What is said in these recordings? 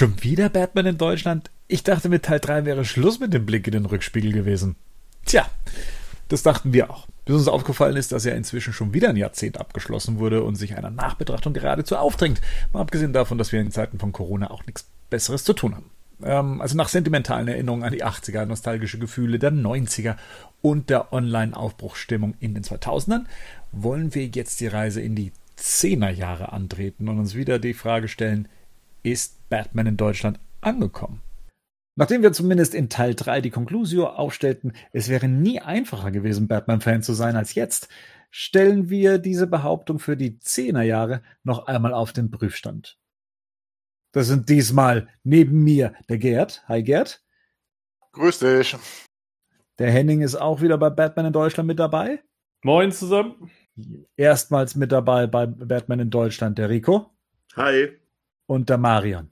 Schon wieder Batman in Deutschland? Ich dachte, mit Teil 3 wäre Schluss mit dem Blick in den Rückspiegel gewesen. Tja, das dachten wir auch. Bis uns aufgefallen ist, dass ja inzwischen schon wieder ein Jahrzehnt abgeschlossen wurde und sich einer Nachbetrachtung geradezu aufdrängt. Mal abgesehen davon, dass wir in Zeiten von Corona auch nichts Besseres zu tun haben. Ähm, also nach sentimentalen Erinnerungen an die 80er, nostalgische Gefühle der 90er und der Online-Aufbruchsstimmung in den 2000ern wollen wir jetzt die Reise in die 10er Jahre antreten und uns wieder die Frage stellen, ist Batman in Deutschland angekommen? Nachdem wir zumindest in Teil 3 die Conclusio aufstellten, es wäre nie einfacher gewesen, Batman-Fan zu sein als jetzt, stellen wir diese Behauptung für die 10er Jahre noch einmal auf den Prüfstand. Das sind diesmal neben mir der Gerd. Hi Gerd. Grüß dich. Der Henning ist auch wieder bei Batman in Deutschland mit dabei. Moin zusammen. Erstmals mit dabei bei Batman in Deutschland der Rico. Hi. Und der Marion.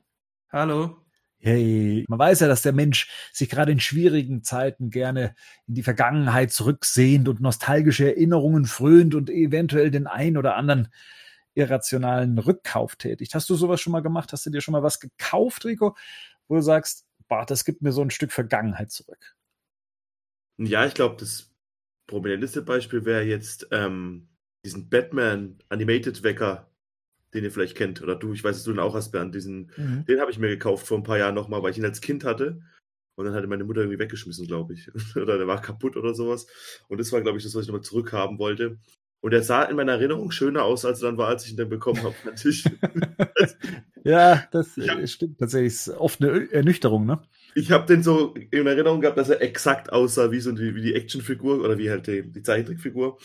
Hallo. Hey, man weiß ja, dass der Mensch sich gerade in schwierigen Zeiten gerne in die Vergangenheit zurücksehnt und nostalgische Erinnerungen frönt und eventuell den ein oder anderen irrationalen Rückkauf tätigt. Hast du sowas schon mal gemacht? Hast du dir schon mal was gekauft, Rico, wo du sagst, boah, das gibt mir so ein Stück Vergangenheit zurück? Ja, ich glaube, das prominenteste Beispiel wäre jetzt ähm, diesen Batman Animated Wecker, den ihr vielleicht kennt. Oder du, ich weiß, dass du den auch hast, Bernd. Diesen, mhm. Den habe ich mir gekauft vor ein paar Jahren nochmal, weil ich ihn als Kind hatte. Und dann hatte meine Mutter irgendwie weggeschmissen, glaube ich. oder der war kaputt oder sowas. Und das war, glaube ich, das, was ich nochmal zurückhaben wollte. Und er sah in meiner Erinnerung schöner aus, als er dann war, als ich ihn dann bekommen habe. Natürlich. ja, das ja. stimmt tatsächlich. Ist oft eine Ernüchterung, ne? Ich habe den so in Erinnerung gehabt, dass er exakt aussah wie so die, wie die Actionfigur oder wie halt die, die Zeichentrickfigur.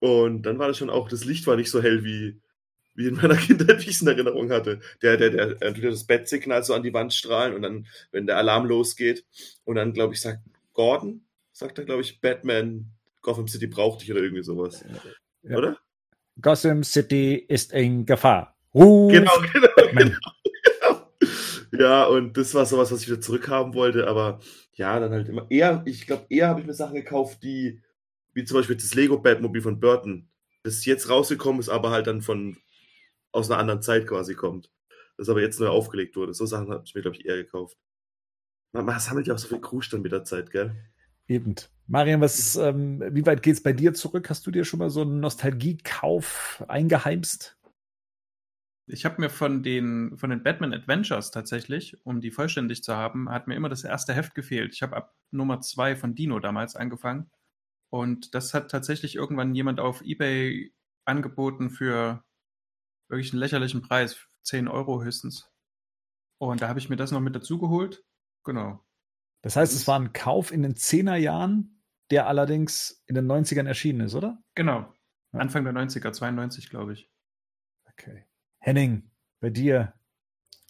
Und dann war das schon auch, das Licht war nicht so hell wie, wie in meiner Kindheit, wie ich es in Erinnerung hatte. Der, der, der, der das Bettsignal so an die Wand strahlen und dann, wenn der Alarm losgeht und dann, glaube ich, sagt Gordon, sagt er, glaube ich, Batman, Gotham City braucht dich oder irgendwie sowas. Ja. Oder? Gotham City ist in Gefahr. Ruf genau, genau, genau, Ja, und das war sowas, was ich wieder zurückhaben wollte, aber ja, dann halt immer eher, ich glaube, eher habe ich mir Sachen gekauft, die, wie zum Beispiel das Lego Batmobile von Burton, das jetzt rausgekommen ist, aber halt dann von aus einer anderen Zeit quasi kommt. Das aber jetzt neu aufgelegt wurde. So Sachen habe ich mir, glaube ich, eher gekauft. Man, man sammelt ja auch so viel Krusch dann mit der Zeit, gell? Eben. Marian, was, ähm, wie weit geht es bei dir zurück? Hast du dir schon mal so einen Nostalgiekauf eingeheimst? Ich habe mir von den, von den Batman Adventures tatsächlich, um die vollständig zu haben, hat mir immer das erste Heft gefehlt. Ich habe ab Nummer zwei von Dino damals angefangen. Und das hat tatsächlich irgendwann jemand auf Ebay angeboten für wirklich einen lächerlichen Preis, 10 Euro höchstens. Und da habe ich mir das noch mit dazu geholt. Genau. Das heißt, es war ein Kauf in den 10er Jahren, der allerdings in den 90ern erschienen ist, oder? Genau. Ja. Anfang der 90er, 92, glaube ich. Okay. Henning, bei dir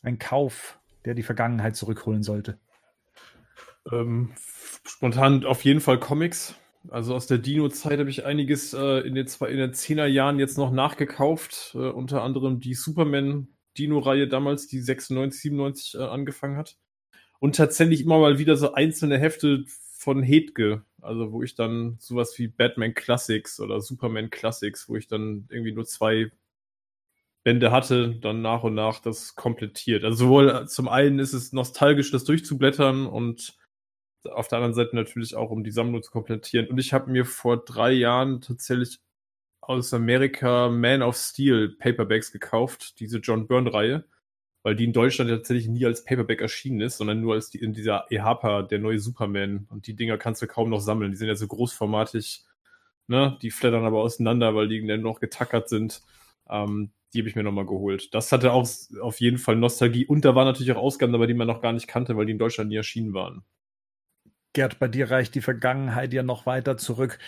ein Kauf, der die Vergangenheit zurückholen sollte? Ähm, spontan auf jeden Fall Comics. Also aus der Dino-Zeit habe ich einiges äh, in den zwei, in den 10er Jahren jetzt noch nachgekauft. Äh, unter anderem die Superman-Dino-Reihe damals, die 96, 97 äh, angefangen hat. Und tatsächlich immer mal wieder so einzelne Hefte von Hedge, also wo ich dann sowas wie Batman Classics oder Superman Classics, wo ich dann irgendwie nur zwei Bände hatte, dann nach und nach das komplettiert. Also sowohl zum einen ist es nostalgisch, das durchzublättern und auf der anderen Seite natürlich auch, um die Sammlung zu komplettieren. Und ich habe mir vor drei Jahren tatsächlich aus Amerika Man of Steel Paperbacks gekauft, diese John Byrne-Reihe weil die in Deutschland tatsächlich nie als Paperback erschienen ist, sondern nur als die, in dieser EHPA, der neue Superman. Und die Dinger kannst du kaum noch sammeln. Die sind ja so großformatig, ne? Die flattern aber auseinander, weil die dann noch getackert sind. Ähm, die habe ich mir nochmal geholt. Das hatte auch auf jeden Fall Nostalgie. Und da waren natürlich auch Ausgaben dabei, die man noch gar nicht kannte, weil die in Deutschland nie erschienen waren. Gerd, bei dir reicht die Vergangenheit ja noch weiter zurück.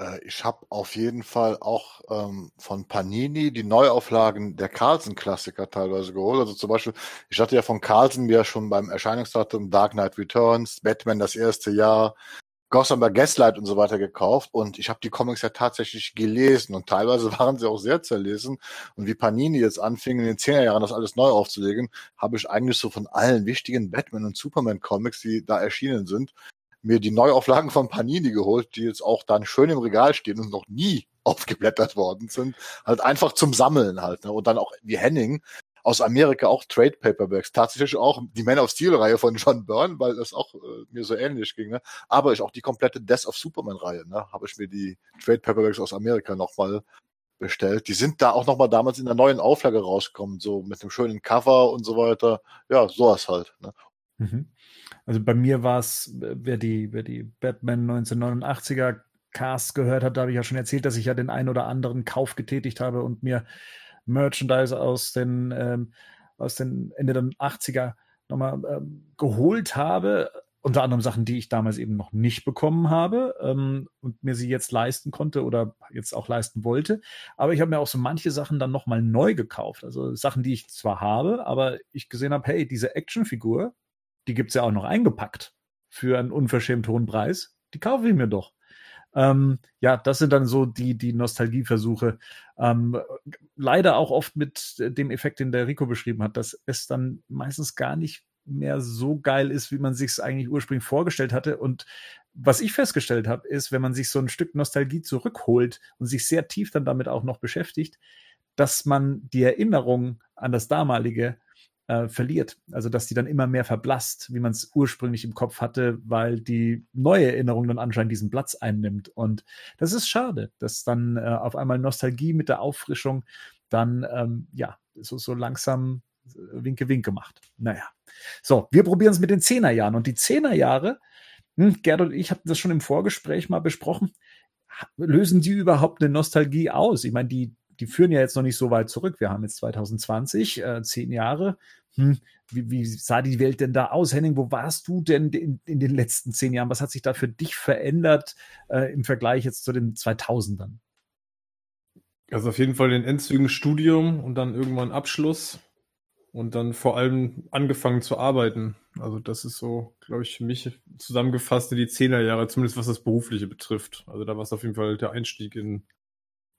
Äh, ich habe auf jeden Fall auch ähm, von Panini die Neuauflagen der Carlsen-Klassiker teilweise geholt. Also zum Beispiel, ich hatte ja von Carlsen mir schon beim Erscheinungsdatum Dark Knight Returns, Batman das erste Jahr, Gotham by Gaslight und so weiter gekauft und ich habe die Comics ja tatsächlich gelesen und teilweise waren sie auch sehr zerlesen und wie Panini jetzt anfing in den 10er Jahren das alles neu aufzulegen, habe ich eigentlich so von allen wichtigen Batman und Superman Comics, die da erschienen sind, mir die Neuauflagen von Panini geholt, die jetzt auch dann schön im Regal stehen und noch nie aufgeblättert worden sind. Halt einfach zum Sammeln halt. Ne? Und dann auch wie Henning aus Amerika auch Trade Paperbacks. Tatsächlich auch die Man of Steel-Reihe von John Byrne, weil das auch äh, mir so ähnlich ging. Ne? Aber ich auch die komplette Death of Superman-Reihe. Ne? Habe ich mir die Trade Paperbacks aus Amerika nochmal bestellt. Die sind da auch nochmal damals in der neuen Auflage rausgekommen, so mit einem schönen Cover und so weiter. Ja, sowas halt. Ne? Mhm. Also bei mir war es, wer die, wer die Batman 1989er Cast gehört hat, da habe ich ja schon erzählt, dass ich ja den einen oder anderen Kauf getätigt habe und mir Merchandise aus den, ähm, aus den Ende der 80er nochmal ähm, geholt habe. Unter anderem Sachen, die ich damals eben noch nicht bekommen habe ähm, und mir sie jetzt leisten konnte oder jetzt auch leisten wollte. Aber ich habe mir auch so manche Sachen dann nochmal neu gekauft. Also Sachen, die ich zwar habe, aber ich gesehen habe, hey, diese Actionfigur, die gibt es ja auch noch eingepackt für einen unverschämt hohen Preis. Die kaufe ich mir doch. Ähm, ja, das sind dann so die, die Nostalgieversuche. Ähm, leider auch oft mit dem Effekt, den der Rico beschrieben hat, dass es dann meistens gar nicht mehr so geil ist, wie man sich es eigentlich ursprünglich vorgestellt hatte. Und was ich festgestellt habe, ist, wenn man sich so ein Stück Nostalgie zurückholt und sich sehr tief dann damit auch noch beschäftigt, dass man die Erinnerung an das damalige äh, verliert. Also dass die dann immer mehr verblasst, wie man es ursprünglich im Kopf hatte, weil die neue Erinnerung dann anscheinend diesen Platz einnimmt. Und das ist schade, dass dann äh, auf einmal Nostalgie mit der Auffrischung dann ähm, ja so, so langsam äh, Winke Winke macht. Naja. So, wir probieren es mit den Zehnerjahren. Und die Zehnerjahre, hm, Gerd und ich hatten das schon im Vorgespräch mal besprochen, lösen die überhaupt eine Nostalgie aus? Ich meine, die, die führen ja jetzt noch nicht so weit zurück. Wir haben jetzt 2020, äh, zehn Jahre hm, wie, wie, sah die Welt denn da aus? Henning, wo warst du denn in, in, den letzten zehn Jahren? Was hat sich da für dich verändert äh, im Vergleich jetzt zu den 2000ern? Also auf jeden Fall den Endzügen Studium und dann irgendwann Abschluss und dann vor allem angefangen zu arbeiten. Also das ist so, glaube ich, für mich zusammengefasst in die Zehnerjahre, zumindest was das Berufliche betrifft. Also da war es auf jeden Fall der Einstieg in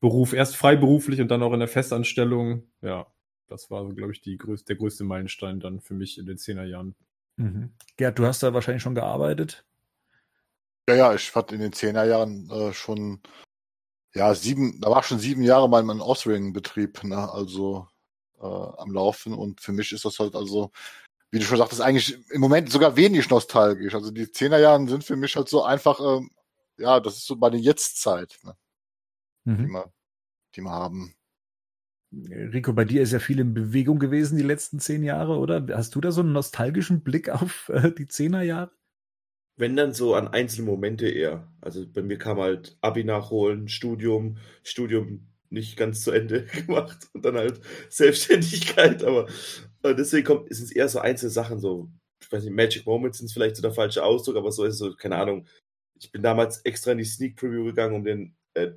Beruf, erst freiberuflich und dann auch in der Festanstellung. Ja, das war, glaube ich, die größte, der größte Meilenstein dann für mich in den Zehnerjahren. Mhm. Gerd, du hast da wahrscheinlich schon gearbeitet? Ja, ja, ich hatte in den Zehnerjahren äh, schon, ja, sieben, da war schon sieben Jahre mal mein Osring-Betrieb, ne, also äh, am Laufen und für mich ist das halt also, wie du schon sagtest, eigentlich im Moment sogar wenig nostalgisch. Also die Zehnerjahren sind für mich halt so einfach, äh, ja, das ist so meine Jetztzeit, ne, mhm. die, wir, die wir haben. Rico, bei dir ist ja viel in Bewegung gewesen die letzten zehn Jahre, oder? Hast du da so einen nostalgischen Blick auf äh, die Zehnerjahre? Wenn dann so an einzelne Momente eher. Also bei mir kam halt Abi nachholen, Studium, Studium nicht ganz zu Ende gemacht und dann halt Selbstständigkeit, aber äh, deswegen kommt, sind es eher so einzelne Sachen, so, ich weiß nicht, Magic Moments sind vielleicht so der falsche Ausdruck, aber so ist es so, keine Ahnung. Ich bin damals extra in die Sneak Preview gegangen, um den äh,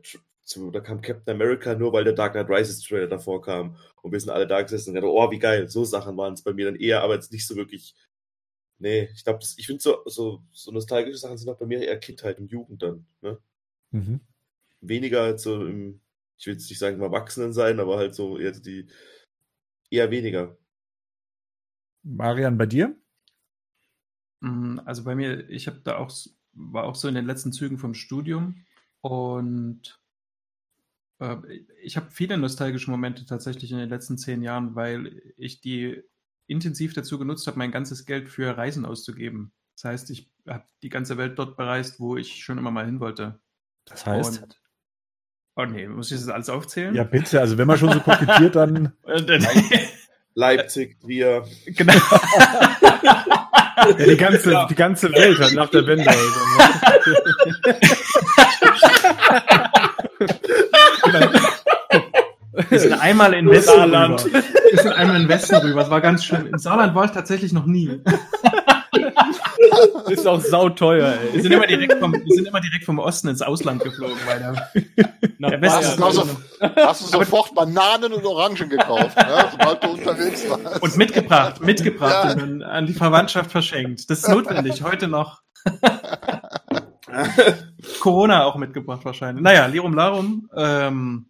zu, da kam Captain America nur, weil der Dark Knight Rises Trailer davor kam. Und wir sind alle da gesessen und gedacht, oh, wie geil. So Sachen waren es bei mir dann eher, aber jetzt nicht so wirklich. Nee, ich glaube, ich finde so, so, so nostalgische Sachen sind auch bei mir eher Kindheit und Jugend dann. Ne? Mhm. Weniger halt so im, ich will jetzt nicht sagen im Erwachsenen sein, aber halt so eher die, eher weniger. Marian, bei dir? Mm, also bei mir, ich habe da auch, war auch so in den letzten Zügen vom Studium und ich habe viele nostalgische Momente tatsächlich in den letzten zehn Jahren, weil ich die intensiv dazu genutzt habe, mein ganzes Geld für Reisen auszugeben. Das heißt, ich habe die ganze Welt dort bereist, wo ich schon immer mal hin wollte. Das heißt? Und, oh nee, muss ich das alles aufzählen? Ja, bitte. Also wenn man schon so kokettiert, dann... Leipzig, wir. Genau. ja, die, ganze, die ganze Welt hat nach der Wende. Wir sind einmal in Westen Saarland. rüber. Wir sind einmal in Westen rüber. Das war ganz schön. In Saarland war ich tatsächlich noch nie. ist auch sauteuer, ey. Wir sind, immer direkt vom, wir sind immer direkt vom Osten ins Ausland geflogen, weil der, der Westen hast, du, hast du sofort Bananen und Orangen gekauft, ne? sobald du unterwegs warst. Und mitgebracht, mitgebracht ja. und dann an die Verwandtschaft verschenkt. Das ist notwendig, heute noch. Corona auch mitgebracht wahrscheinlich. Naja, Lirum Larum. Ähm,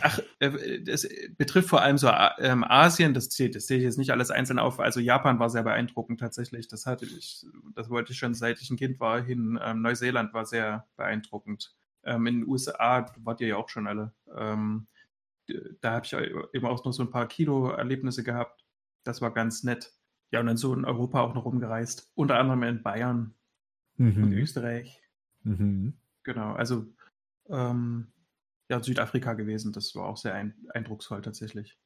ach, es äh, betrifft vor allem so ähm, Asien, das zählt, das sehe ich jetzt nicht alles einzeln auf. Also Japan war sehr beeindruckend tatsächlich. Das hatte ich, das wollte ich schon seit ich ein Kind war hin. Ähm, Neuseeland war sehr beeindruckend. Ähm, in den USA wart ihr ja auch schon alle. Ähm, da habe ich eben auch noch so ein paar Kino-Erlebnisse gehabt. Das war ganz nett. Ja, und dann so in Europa auch noch rumgereist. Unter anderem in Bayern mhm. und Österreich. Mhm. Genau, also ähm, ja, Südafrika gewesen. Das war auch sehr ein, eindrucksvoll tatsächlich.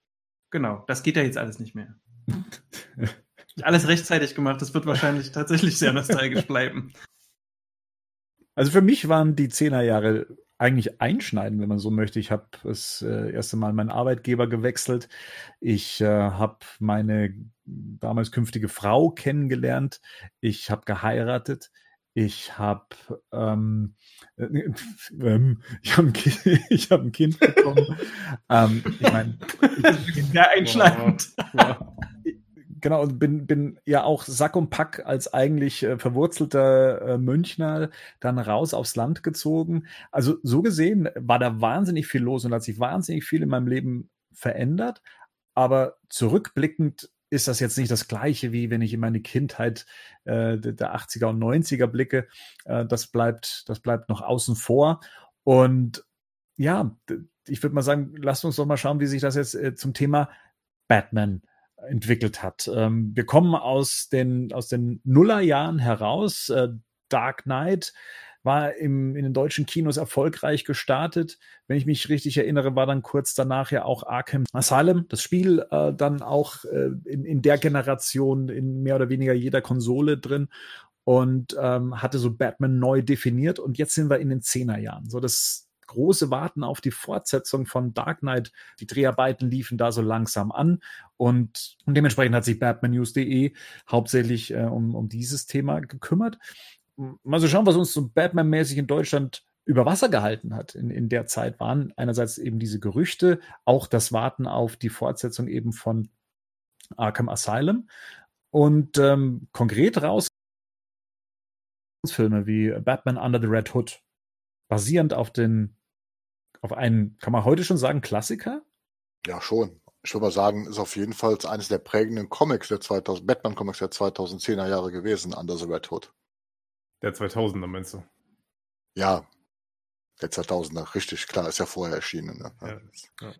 Genau, das geht ja jetzt alles nicht mehr. alles rechtzeitig gemacht. Das wird wahrscheinlich tatsächlich sehr nostalgisch bleiben. Also für mich waren die Zehnerjahre eigentlich einschneiden, wenn man so möchte. Ich habe das äh, erste Mal meinen Arbeitgeber gewechselt. Ich äh, habe meine damals künftige Frau kennengelernt. Ich habe geheiratet. Ich habe ähm, äh, ähm, ich habe ein, kind, ich hab ein Kind bekommen. ähm, ich meine, sehr einschneidend. Ja, genau, und bin, bin ja auch Sack und Pack als eigentlich äh, verwurzelter äh, Münchner dann raus aufs Land gezogen. Also so gesehen war da wahnsinnig viel los und hat sich wahnsinnig viel in meinem Leben verändert. Aber zurückblickend ist das jetzt nicht das gleiche, wie wenn ich in meine Kindheit äh, der 80er und 90er blicke. Äh, das bleibt, das bleibt noch außen vor. Und ja, ich würde mal sagen, lasst uns doch mal schauen, wie sich das jetzt äh, zum Thema Batman entwickelt hat. Ähm, wir kommen aus den, aus den Nullerjahren heraus. Äh, Dark Knight war im, in den deutschen Kinos erfolgreich gestartet. Wenn ich mich richtig erinnere, war dann kurz danach ja auch Arkham Asylum, das Spiel äh, dann auch äh, in, in der Generation in mehr oder weniger jeder Konsole drin und ähm, hatte so Batman neu definiert. Und jetzt sind wir in den Zehnerjahren. So das große Warten auf die Fortsetzung von Dark Knight. Die Dreharbeiten liefen da so langsam an und, und dementsprechend hat sich BatmanNews.de hauptsächlich äh, um, um dieses Thema gekümmert. Mal so schauen, was uns so Batman-mäßig in Deutschland über Wasser gehalten hat in, in der Zeit, waren einerseits eben diese Gerüchte, auch das Warten auf die Fortsetzung eben von Arkham Asylum und ähm, konkret raus Filme wie Batman Under the Red Hood, basierend auf den, auf einen, kann man heute schon sagen, Klassiker? Ja, schon. Ich würde mal sagen, ist auf jeden Fall eines der prägenden Comics der 2000, Batman-Comics der 2010er Jahre gewesen, Under the Red Hood. Der 2000er meinst du? Ja, der 2000er, richtig, klar, ist ja vorher erschienen. Ne? Ja, ja.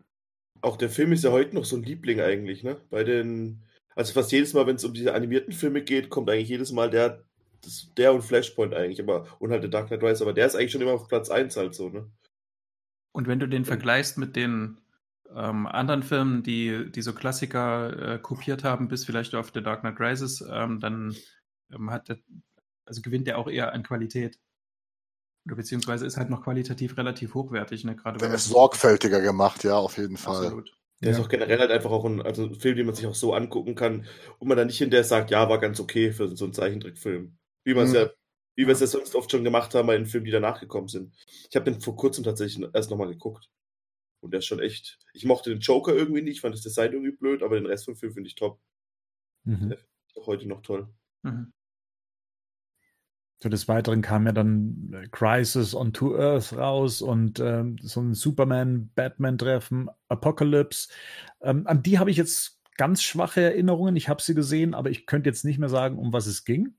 Auch der Film ist ja heute noch so ein Liebling eigentlich, ne? Bei den, also fast jedes Mal, wenn es um diese animierten Filme geht, kommt eigentlich jedes Mal der das, der und Flashpoint eigentlich, aber und halt der Dark Knight Rise, aber der ist eigentlich schon immer auf Platz 1 halt so, ne? Und wenn du den vergleichst mit den ähm, anderen Filmen, die, die so Klassiker äh, kopiert haben, bis vielleicht auf The Dark Knight Rises, ähm, dann ähm, hat der, also gewinnt der auch eher an Qualität. Oder beziehungsweise ist halt noch qualitativ relativ hochwertig, ne? Gerade der ist sorgfältiger gemacht, ja, auf jeden Fall. Absolut. Der ja. ist auch generell halt einfach auch ein, also ein Film, den man sich auch so angucken kann und man dann nicht hinterher sagt, ja, war ganz okay für so einen Zeichentrickfilm. Wie man es mhm. ja, wie wir es ja sonst oft schon gemacht haben bei den Filmen, die danach gekommen sind. Ich habe den vor kurzem tatsächlich erst nochmal geguckt. Und der ist schon echt. Ich mochte den Joker irgendwie nicht, fand das Design irgendwie blöd, aber den Rest vom Film finde ich top. Mhm. Auch heute noch toll. Mhm. So des Weiteren kam ja dann äh, Crisis on Two Earth raus und ähm, so ein Superman-Batman-Treffen, Apocalypse. Ähm, an die habe ich jetzt ganz schwache Erinnerungen. Ich habe sie gesehen, aber ich könnte jetzt nicht mehr sagen, um was es ging.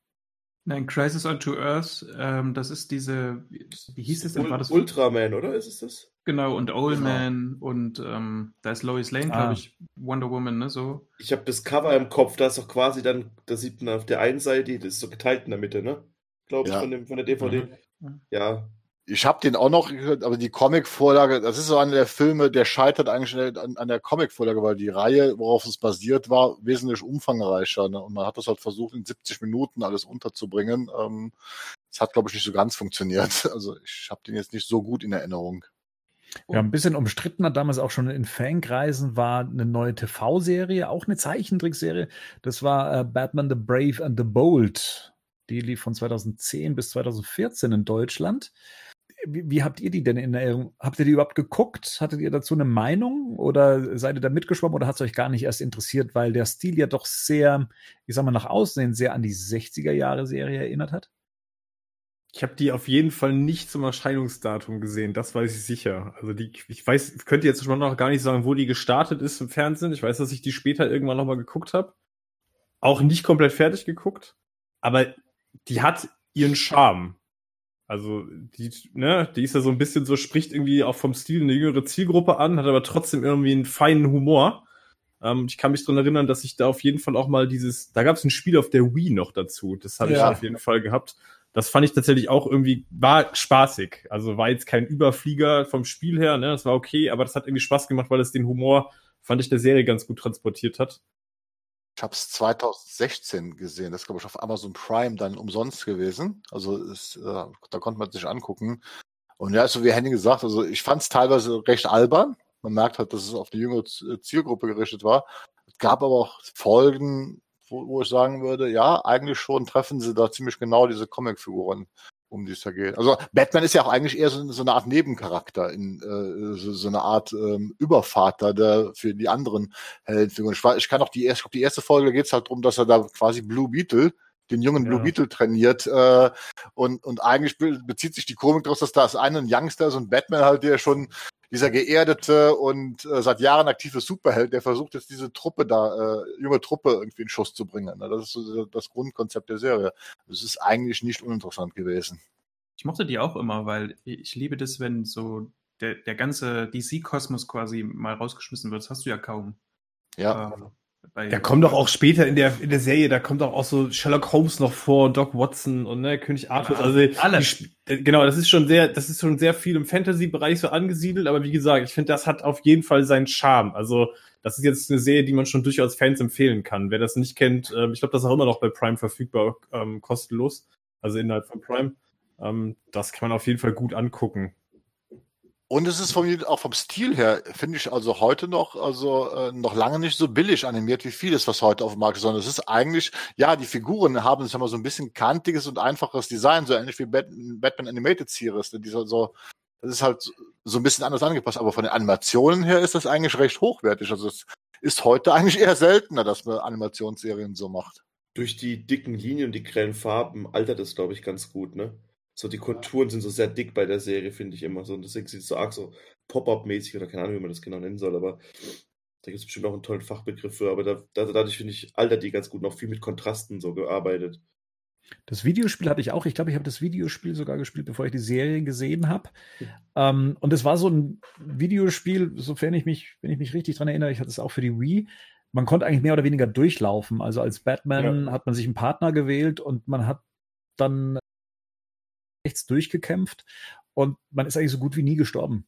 Nein, Crisis on Two Earth, ähm, das ist diese, wie hieß es denn? War das Ultraman, oder? Ist es das? Genau, und Old genau. Man und ähm, da ist Lois Lane, ah. glaube ich, Wonder Woman, ne? So. Ich habe das Cover im Kopf, da ist doch quasi dann, da sieht man auf der einen Seite, das ist so geteilt in der Mitte, ne? Glaube ich, ja. von, dem, von der DVD. Mhm. Ja, ich habe den auch noch gehört, aber die Comic-Vorlage, das ist so einer der Filme, der scheitert eigentlich an, an der Comic-Vorlage, weil die Reihe, worauf es basiert, war wesentlich umfangreicher. Ne? Und man hat das halt versucht, in 70 Minuten alles unterzubringen. Ähm, das hat, glaube ich, nicht so ganz funktioniert. Also ich habe den jetzt nicht so gut in Erinnerung. Ja, ein bisschen umstrittener damals auch schon in Fankreisen war eine neue TV-Serie, auch eine Zeichentrickserie. Das war äh, Batman the Brave and the Bold. Die lief von 2010 bis 2014 in Deutschland wie, wie, habt ihr die denn in Erinnerung? Habt ihr die überhaupt geguckt? Hattet ihr dazu eine Meinung oder seid ihr da mitgeschwommen oder hat es euch gar nicht erst interessiert, weil der Stil ja doch sehr, ich sag mal, nach außen sehr an die 60er Jahre Serie erinnert hat? Ich habe die auf jeden Fall nicht zum Erscheinungsdatum gesehen, das weiß ich sicher. Also die, ich weiß, ich könnte jetzt schon noch gar nicht sagen, wo die gestartet ist im Fernsehen. Ich weiß, dass ich die später irgendwann nochmal geguckt habe. Auch nicht komplett fertig geguckt, aber die hat ihren Charme. Also die, ne, die ist ja so ein bisschen so, spricht irgendwie auch vom Stil eine jüngere Zielgruppe an, hat aber trotzdem irgendwie einen feinen Humor. Ähm, ich kann mich dran erinnern, dass ich da auf jeden Fall auch mal dieses, da gab es ein Spiel auf der Wii noch dazu. Das habe ja. ich auf jeden Fall gehabt. Das fand ich tatsächlich auch irgendwie, war spaßig. Also war jetzt kein Überflieger vom Spiel her, ne, das war okay, aber das hat irgendwie Spaß gemacht, weil es den Humor, fand ich, der Serie ganz gut transportiert hat. Ich habe es 2016 gesehen. Das ist, glaube ich, auf Amazon Prime dann umsonst gewesen. Also ist, äh, da konnte man sich angucken. Und ja, so wie Henning gesagt, also ich fand es teilweise recht albern. Man merkt halt, dass es auf eine jüngere äh, Zielgruppe gerichtet war. Es gab aber auch Folgen, wo, wo ich sagen würde, ja, eigentlich schon treffen sie da ziemlich genau diese Comicfiguren um die es da geht. Also Batman ist ja auch eigentlich eher so, so eine Art Nebencharakter, in äh, so, so eine Art ähm, Übervater der für die anderen Heldenfiguren. Ich, ich kann auch die erste, die erste Folge geht es halt darum, dass er da quasi Blue Beetle den jungen ja. Blue Beetle trainiert äh, und und eigentlich bezieht sich die Komik daraus, dass da ist einen Youngster, so ein Batman halt, der schon dieser geerdete und äh, seit Jahren aktive Superheld, der versucht jetzt diese Truppe da, äh, junge Truppe irgendwie in Schuss zu bringen. Ne? Das ist so das Grundkonzept der Serie. Das ist eigentlich nicht uninteressant gewesen. Ich mochte die auch immer, weil ich liebe das, wenn so der, der ganze DC-Kosmos quasi mal rausgeschmissen wird. Das hast du ja kaum. Ja. Ähm, da kommt doch auch später in der, in der Serie, da kommt doch auch so Sherlock Holmes noch vor, Doc Watson und ne, König Arthur. Also alle. Die, genau, das ist schon sehr, das ist schon sehr viel im Fantasy-Bereich so angesiedelt, aber wie gesagt, ich finde, das hat auf jeden Fall seinen Charme. Also, das ist jetzt eine Serie, die man schon durchaus Fans empfehlen kann. Wer das nicht kennt, ähm, ich glaube, das ist auch immer noch bei Prime verfügbar, ähm, kostenlos. Also innerhalb von Prime. Ähm, das kann man auf jeden Fall gut angucken. Und es ist vom, auch vom Stil her, finde ich also heute noch, also äh, noch lange nicht so billig animiert wie vieles, was heute auf dem Markt ist, sondern es ist eigentlich, ja, die Figuren haben ich sag mal, so ein bisschen kantiges und einfaches Design, so ähnlich wie Batman, Batman Animated Series. Dieser so, das ist halt so ein bisschen anders angepasst, aber von den Animationen her ist das eigentlich recht hochwertig. Also es ist heute eigentlich eher seltener, dass man Animationsserien so macht. Durch die dicken Linien und die grellen Farben altert es, glaube ich, ganz gut, ne? So die Konturen sind so sehr dick bei der Serie, finde ich immer so. Und deswegen sieht es so arg so Pop-Up-mäßig oder keine Ahnung, wie man das genau nennen soll, aber da gibt es bestimmt auch einen tollen Fachbegriff für. Aber da, da, dadurch finde ich, altert die ganz gut, noch viel mit Kontrasten so gearbeitet. Das Videospiel hatte ich auch. Ich glaube, ich habe das Videospiel sogar gespielt, bevor ich die Serie gesehen habe. Mhm. Ähm, und es war so ein Videospiel, sofern ich mich, wenn ich mich richtig dran erinnere, ich hatte es auch für die Wii. Man konnte eigentlich mehr oder weniger durchlaufen. Also als Batman ja. hat man sich einen Partner gewählt und man hat dann rechts durchgekämpft und man ist eigentlich so gut wie nie gestorben.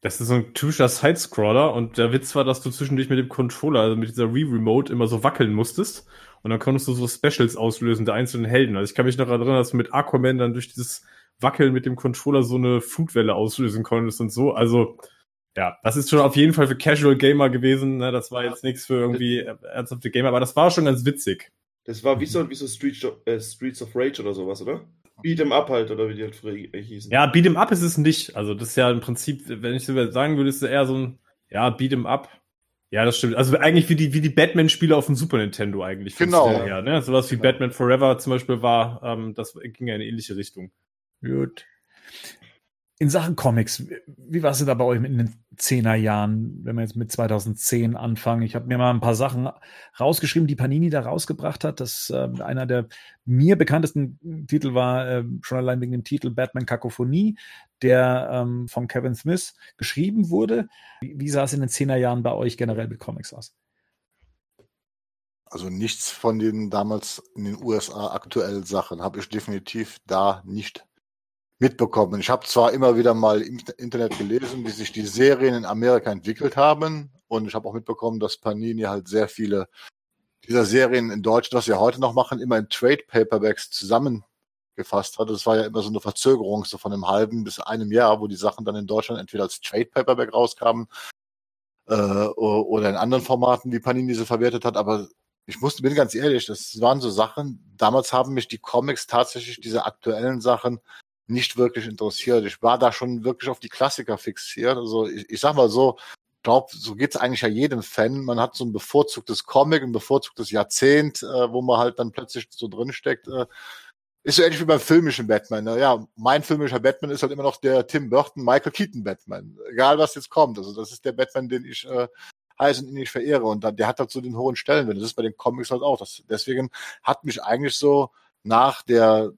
Das ist so ein typischer Sidescroller und der Witz war, dass du zwischendurch mit dem Controller, also mit dieser Re-Remote immer so wackeln musstest und dann konntest du so Specials auslösen der einzelnen Helden. Also ich kann mich noch erinnern, dass du mit Aquaman dann durch dieses Wackeln mit dem Controller so eine Flutwelle auslösen konntest und so. Also ja, das ist schon auf jeden Fall für Casual Gamer gewesen. Ne? Das war jetzt nichts für irgendwie ernsthafte Gamer, aber das war schon ganz witzig. Das war wie so, wie so Streets, of, äh, Streets of Rage oder sowas, oder? Beat'em Up halt, oder wie die halt früher hießen. Ja, Beat'em Up ist es nicht. Also, das ist ja im Prinzip, wenn ich so sagen würde, ist es eher so ein, ja, Beat'em Up. Ja, das stimmt. Also eigentlich wie die, wie die Batman-Spiele auf dem Super Nintendo eigentlich. Genau. Her, ne? Sowas wie ja. Batman Forever zum Beispiel war, ähm, das ging ja in eine ähnliche Richtung. Gut in Sachen Comics, wie war es denn da bei euch in den Zehnerjahren, wenn wir jetzt mit 2010 anfangen? Ich habe mir mal ein paar Sachen rausgeschrieben, die Panini da rausgebracht hat. Das äh, einer der mir bekanntesten Titel war äh, schon allein wegen dem Titel Batman Kakophonie, der ähm, von Kevin Smith geschrieben wurde. Wie, wie sah es in den Zehnerjahren bei euch generell mit Comics aus? Also nichts von den damals in den USA aktuellen Sachen habe ich definitiv da nicht mitbekommen. Ich habe zwar immer wieder mal im Internet gelesen, wie sich die Serien in Amerika entwickelt haben und ich habe auch mitbekommen, dass Panini halt sehr viele dieser Serien in Deutschland, was wir heute noch machen, immer in Trade Paperbacks zusammengefasst hat. Das war ja immer so eine Verzögerung so von einem halben bis einem Jahr, wo die Sachen dann in Deutschland entweder als Trade Paperback rauskamen äh, oder in anderen Formaten, wie Panini sie verwertet hat. Aber ich musste, bin ganz ehrlich, das waren so Sachen, damals haben mich die Comics tatsächlich, diese aktuellen Sachen, nicht wirklich interessiert. Ich war da schon wirklich auf die Klassiker fixiert. Also ich, ich sag mal so, glaube, so geht's eigentlich ja jedem Fan. Man hat so ein bevorzugtes Comic, ein bevorzugtes Jahrzehnt, äh, wo man halt dann plötzlich so drinsteckt. Äh, ist so ähnlich wie beim filmischen Batman. Ne? Ja, mein filmischer Batman ist halt immer noch der Tim Burton, Michael Keaton Batman. Egal was jetzt kommt. Also das ist der Batman, den ich äh, heiß und innig verehre. Und dann, der hat halt so den hohen Stellenwert. Das ist bei den Comics halt auch. Das, deswegen hat mich eigentlich so nach der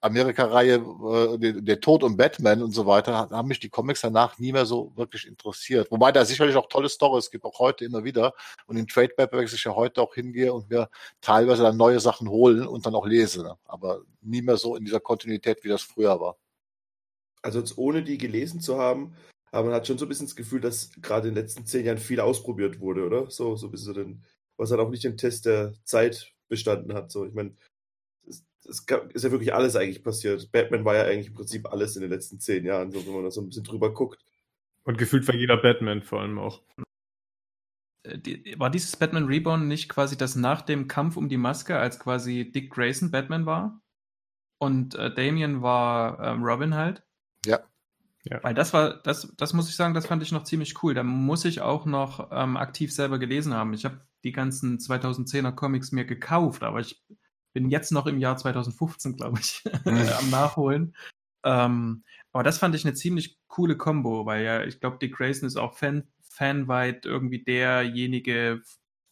Amerika-Reihe, äh, der, Tod und Batman und so weiter, haben mich die Comics danach nie mehr so wirklich interessiert. Wobei da sicherlich auch tolle Stories gibt, auch heute immer wieder. Und in Trade Paperbacks ich ja heute auch hingehe und mir teilweise dann neue Sachen holen und dann auch lese. Ne? Aber nie mehr so in dieser Kontinuität, wie das früher war. Also jetzt ohne die gelesen zu haben, aber man hat schon so ein bisschen das Gefühl, dass gerade in den letzten zehn Jahren viel ausprobiert wurde, oder? So, so ein bisschen den, was halt auch nicht im Test der Zeit bestanden hat. So, ich meine, es ist ja wirklich alles eigentlich passiert. Batman war ja eigentlich im Prinzip alles in den letzten zehn Jahren, so wenn man da so ein bisschen drüber guckt. Und gefühlt war jeder Batman vor allem auch. Äh, war dieses Batman Reborn nicht quasi das nach dem Kampf um die Maske, als quasi Dick Grayson Batman war? Und äh, Damien war ähm, Robin halt? Ja. ja. Weil das war, das, das muss ich sagen, das fand ich noch ziemlich cool. Da muss ich auch noch ähm, aktiv selber gelesen haben. Ich habe die ganzen 2010er Comics mir gekauft, aber ich bin jetzt noch im Jahr 2015, glaube ich, am Nachholen. Ähm, aber das fand ich eine ziemlich coole Combo, weil ja, ich glaube, Dick Grayson ist auch Fan, fanweit irgendwie derjenige,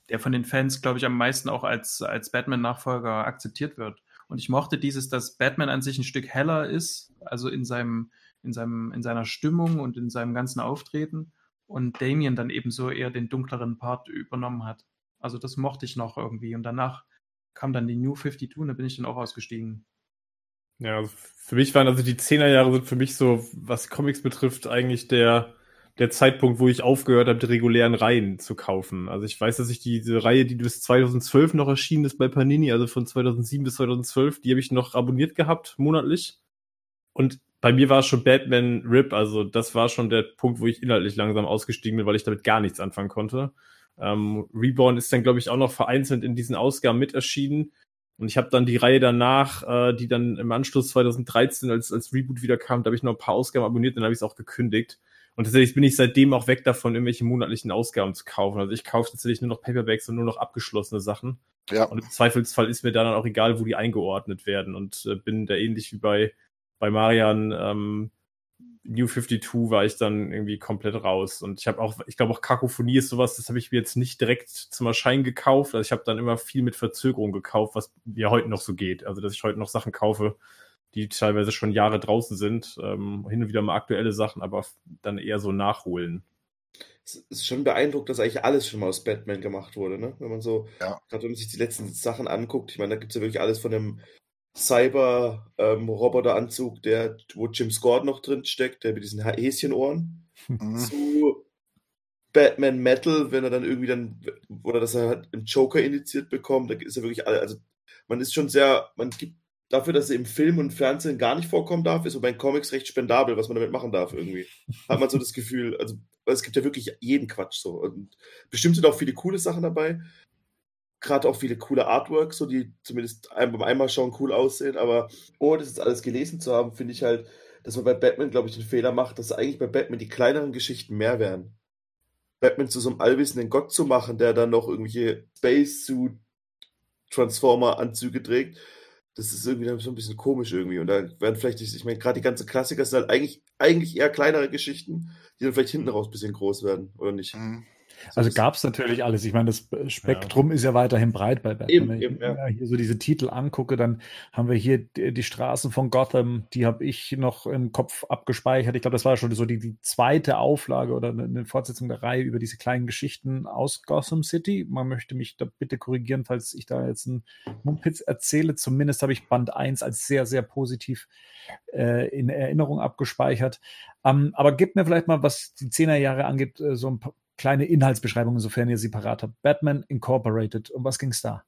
der von den Fans, glaube ich, am meisten auch als, als Batman-Nachfolger akzeptiert wird. Und ich mochte dieses, dass Batman an sich ein Stück heller ist, also in seinem, in seinem, in seiner Stimmung und in seinem ganzen Auftreten und Damien dann eben so eher den dunkleren Part übernommen hat. Also das mochte ich noch irgendwie. Und danach kam dann die New 52 und da bin ich dann auch ausgestiegen. Ja, also für mich waren also die Zehnerjahre sind für mich so, was Comics betrifft, eigentlich der, der Zeitpunkt, wo ich aufgehört habe, die regulären Reihen zu kaufen. Also ich weiß, dass ich diese Reihe, die bis 2012 noch erschienen ist bei Panini, also von 2007 bis 2012, die habe ich noch abonniert gehabt, monatlich. Und bei mir war es schon Batman Rip, also das war schon der Punkt, wo ich inhaltlich langsam ausgestiegen bin, weil ich damit gar nichts anfangen konnte. Ähm, Reborn ist dann, glaube ich, auch noch vereinzelt in diesen Ausgaben mit erschienen. Und ich habe dann die Reihe danach, äh, die dann im Anschluss 2013 als, als Reboot wieder kam, da habe ich noch ein paar Ausgaben abonniert, dann habe ich es auch gekündigt. Und tatsächlich bin ich seitdem auch weg davon, irgendwelche monatlichen Ausgaben zu kaufen. Also ich kaufe tatsächlich nur noch Paperbacks und nur noch abgeschlossene Sachen. Ja. Und im Zweifelsfall ist mir da dann auch egal, wo die eingeordnet werden. Und äh, bin da ähnlich wie bei, bei Marian ähm, New 52 war ich dann irgendwie komplett raus. Und ich habe auch, ich glaube auch Kakophonie ist sowas, das habe ich mir jetzt nicht direkt zum Erscheinen gekauft. Also ich habe dann immer viel mit Verzögerung gekauft, was mir heute noch so geht. Also dass ich heute noch Sachen kaufe, die teilweise schon Jahre draußen sind. Ähm, hin und wieder mal aktuelle Sachen, aber dann eher so nachholen. Es ist schon beeindruckt, dass eigentlich alles schon mal aus Batman gemacht wurde, ne? Wenn man so, ja. gerade wenn man sich die letzten Sachen anguckt, ich meine, da gibt es ja wirklich alles von dem Cyber-Roboteranzug, ähm, der, wo Jim Scott noch drin steckt, der mit diesen Häschenohren, mhm. zu Batman Metal, wenn er dann irgendwie dann, oder dass er halt einen Joker indiziert bekommt, da ist er wirklich alle, also man ist schon sehr, man gibt dafür, dass er im Film und Fernsehen gar nicht vorkommen darf, ist so bei den Comics recht spendabel, was man damit machen darf irgendwie. Hat man so das Gefühl, also es gibt ja wirklich jeden Quatsch so. Und bestimmt sind auch viele coole Sachen dabei, gerade auch viele coole Artworks, so die zumindest beim einmal schauen cool aussehen, aber ohne das jetzt alles gelesen zu haben, finde ich halt, dass man bei Batman, glaube ich, den Fehler macht, dass eigentlich bei Batman die kleineren Geschichten mehr wären. Batman zu so einem allwissenden Gott zu machen, der dann noch irgendwelche Space-Suit Transformer-Anzüge trägt, das ist irgendwie so ein bisschen komisch irgendwie. Und da werden vielleicht, ich meine, gerade die ganzen Klassiker sind halt eigentlich, eigentlich eher kleinere Geschichten, die dann vielleicht hinten raus ein bisschen groß werden, oder nicht? Mhm. Also gab es natürlich alles. Ich meine, das Spektrum ja. ist ja weiterhin breit bei Batman. Eben, Wenn ich eben, ja. hier so diese Titel angucke, dann haben wir hier die, die Straßen von Gotham, die habe ich noch im Kopf abgespeichert. Ich glaube, das war schon so die, die zweite Auflage oder eine, eine, Fortsetzung der Reihe über diese kleinen Geschichten aus Gotham City. Man möchte mich da bitte korrigieren, falls ich da jetzt einen Mumpitz erzähle. Zumindest habe ich Band 1 als sehr, sehr positiv äh, in Erinnerung abgespeichert. Um, ähm, aber gebt mir vielleicht mal, was die Zehnerjahre angeht, äh, so ein paar kleine Inhaltsbeschreibung, sofern ihr sie parat habt. Batman Incorporated. Um was ging es da?